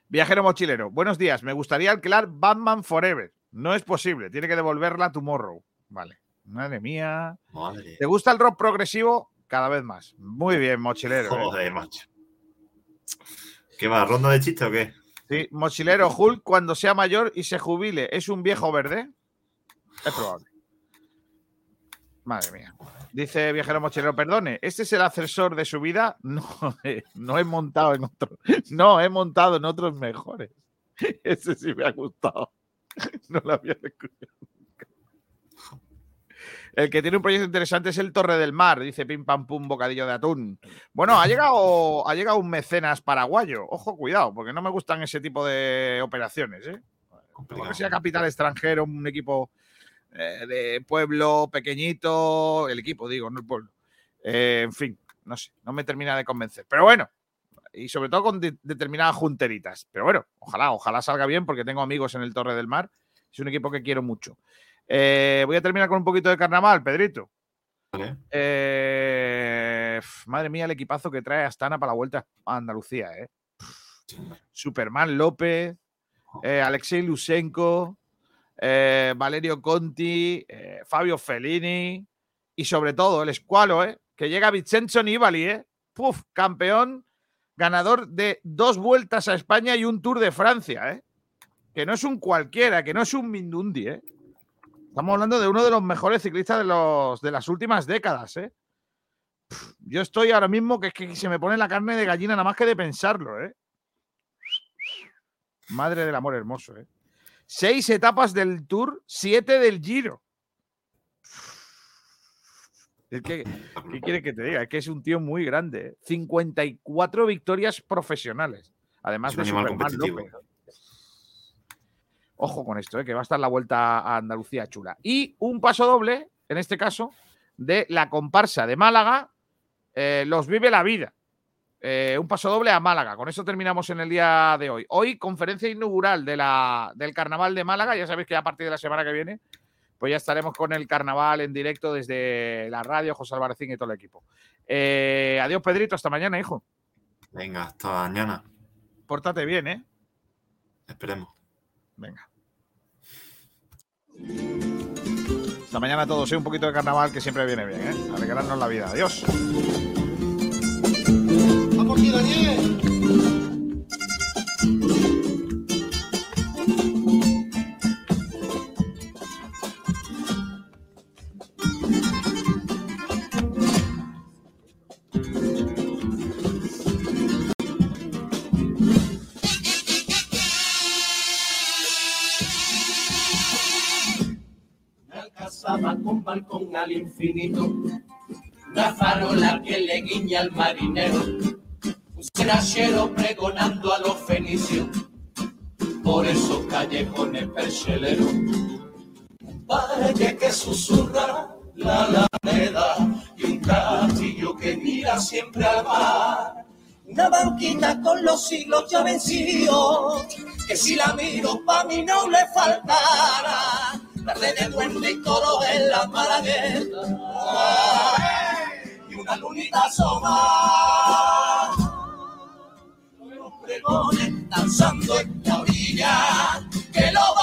Viajero mochilero, buenos días. Me gustaría alquilar Batman Forever. No es posible, tiene que devolverla tomorrow. Vale. Madre mía. Madre. ¿Te gusta el rock progresivo? Cada vez más. Muy bien, mochilero. ¿eh? Joder, macho. ¿Qué va? ¿Ronda de chiste o qué? Sí, mochilero Hulk cuando sea mayor y se jubile, ¿es un viejo verde? Es probable. Madre mía. Dice Viajero Mochilero, perdone, ¿este es el ascensor de su vida? No, eh, no he montado en otro. No, he montado en otros mejores. Ese sí me ha gustado. No lo había descubierto. El que tiene un proyecto interesante es el Torre del Mar, dice Pim Pam Pum Bocadillo de Atún. Bueno, ha llegado, ha llegado un mecenas paraguayo. Ojo, cuidado, porque no me gustan ese tipo de operaciones. ¿eh? que sea capital extranjero, un equipo eh, de pueblo pequeñito, el equipo, digo, no el pueblo. Eh, en fin, no sé, no me termina de convencer. Pero bueno, y sobre todo con de determinadas junteritas. Pero bueno, ojalá, ojalá salga bien porque tengo amigos en el Torre del Mar. Es un equipo que quiero mucho. Eh, voy a terminar con un poquito de carnaval, Pedrito. madre mía, el equipazo que trae Astana para la vuelta a Andalucía, ¿eh? Superman López, Alexei Lusenko, eh, Valerio Conti, eh, Fabio Fellini y sobre todo el escualo, ¿eh? que llega Vincenzo Nibali, ¿eh? Puf, campeón, ganador de dos vueltas a España y un Tour de Francia, ¿eh? que no es un cualquiera, que no es un Mindundi. ¿eh? Estamos hablando de uno de los mejores ciclistas de, los, de las últimas décadas. ¿eh? yo estoy ahora mismo que, que se me pone la carne de gallina nada más que de pensarlo. ¿eh? Madre del amor hermoso. ¿eh? Seis etapas del Tour, siete del Giro. Es que, ¿Qué quiere que te diga? Es que es un tío muy grande. 54 ¿eh? victorias profesionales. Además de Superman López. Ojo con esto, ¿eh? que va a estar la vuelta a Andalucía chula. Y un paso doble, en este caso, de la comparsa de Málaga, eh, Los Vive la Vida. Eh, un paso doble a Málaga. Con eso terminamos en el día de hoy. Hoy, conferencia inaugural de la, del Carnaval de Málaga. Ya sabéis que a partir de la semana que viene, pues ya estaremos con el Carnaval en directo desde la radio, José Alvarezín y todo el equipo. Eh, adiós, Pedrito. Hasta mañana, hijo. Venga, hasta mañana. Pórtate bien, ¿eh? Esperemos. Venga. Hasta mañana a todos. ¿eh? Un poquito de carnaval que siempre viene bien, ¿eh? Alegrarnos la vida. Adiós. Al infinito. Una farola que le guiña al marinero. Un cerachero pregonando a los fenicios. Por esos callejones percheleros. Un padre que susurra la alameda y un castillo que mira siempre al mar. Una banquita con los siglos ya vencidos, que si la miro pa' mí no le faltará. Tarde de duende y en la malagueta. Y una lunita asoma. Los pregones danzando en la orilla, que lo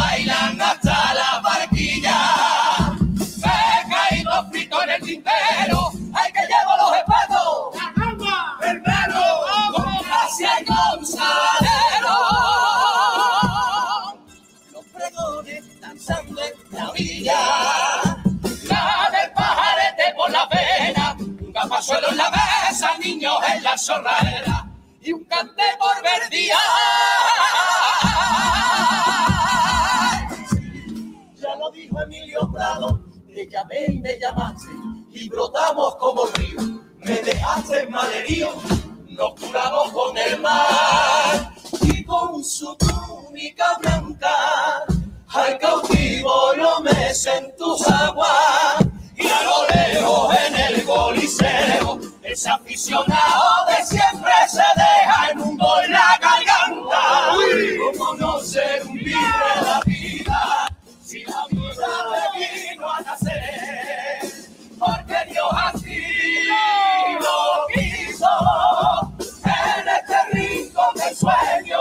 y un cante por ver día. Ya lo dijo Emilio Prado, te llamé y me llamaste, y brotamos como río. Me dejaste en malherío, nos curamos con el mar, y con su túnica blanca, al cautivo lo mece en tus aguas, Es aficionado de siempre, se deja el mundo en la garganta. Uy. ¿Cómo no ser un libre de la vida? Si la vida me vino a nacer, porque Dios así lo quiso. En este rincón del sueño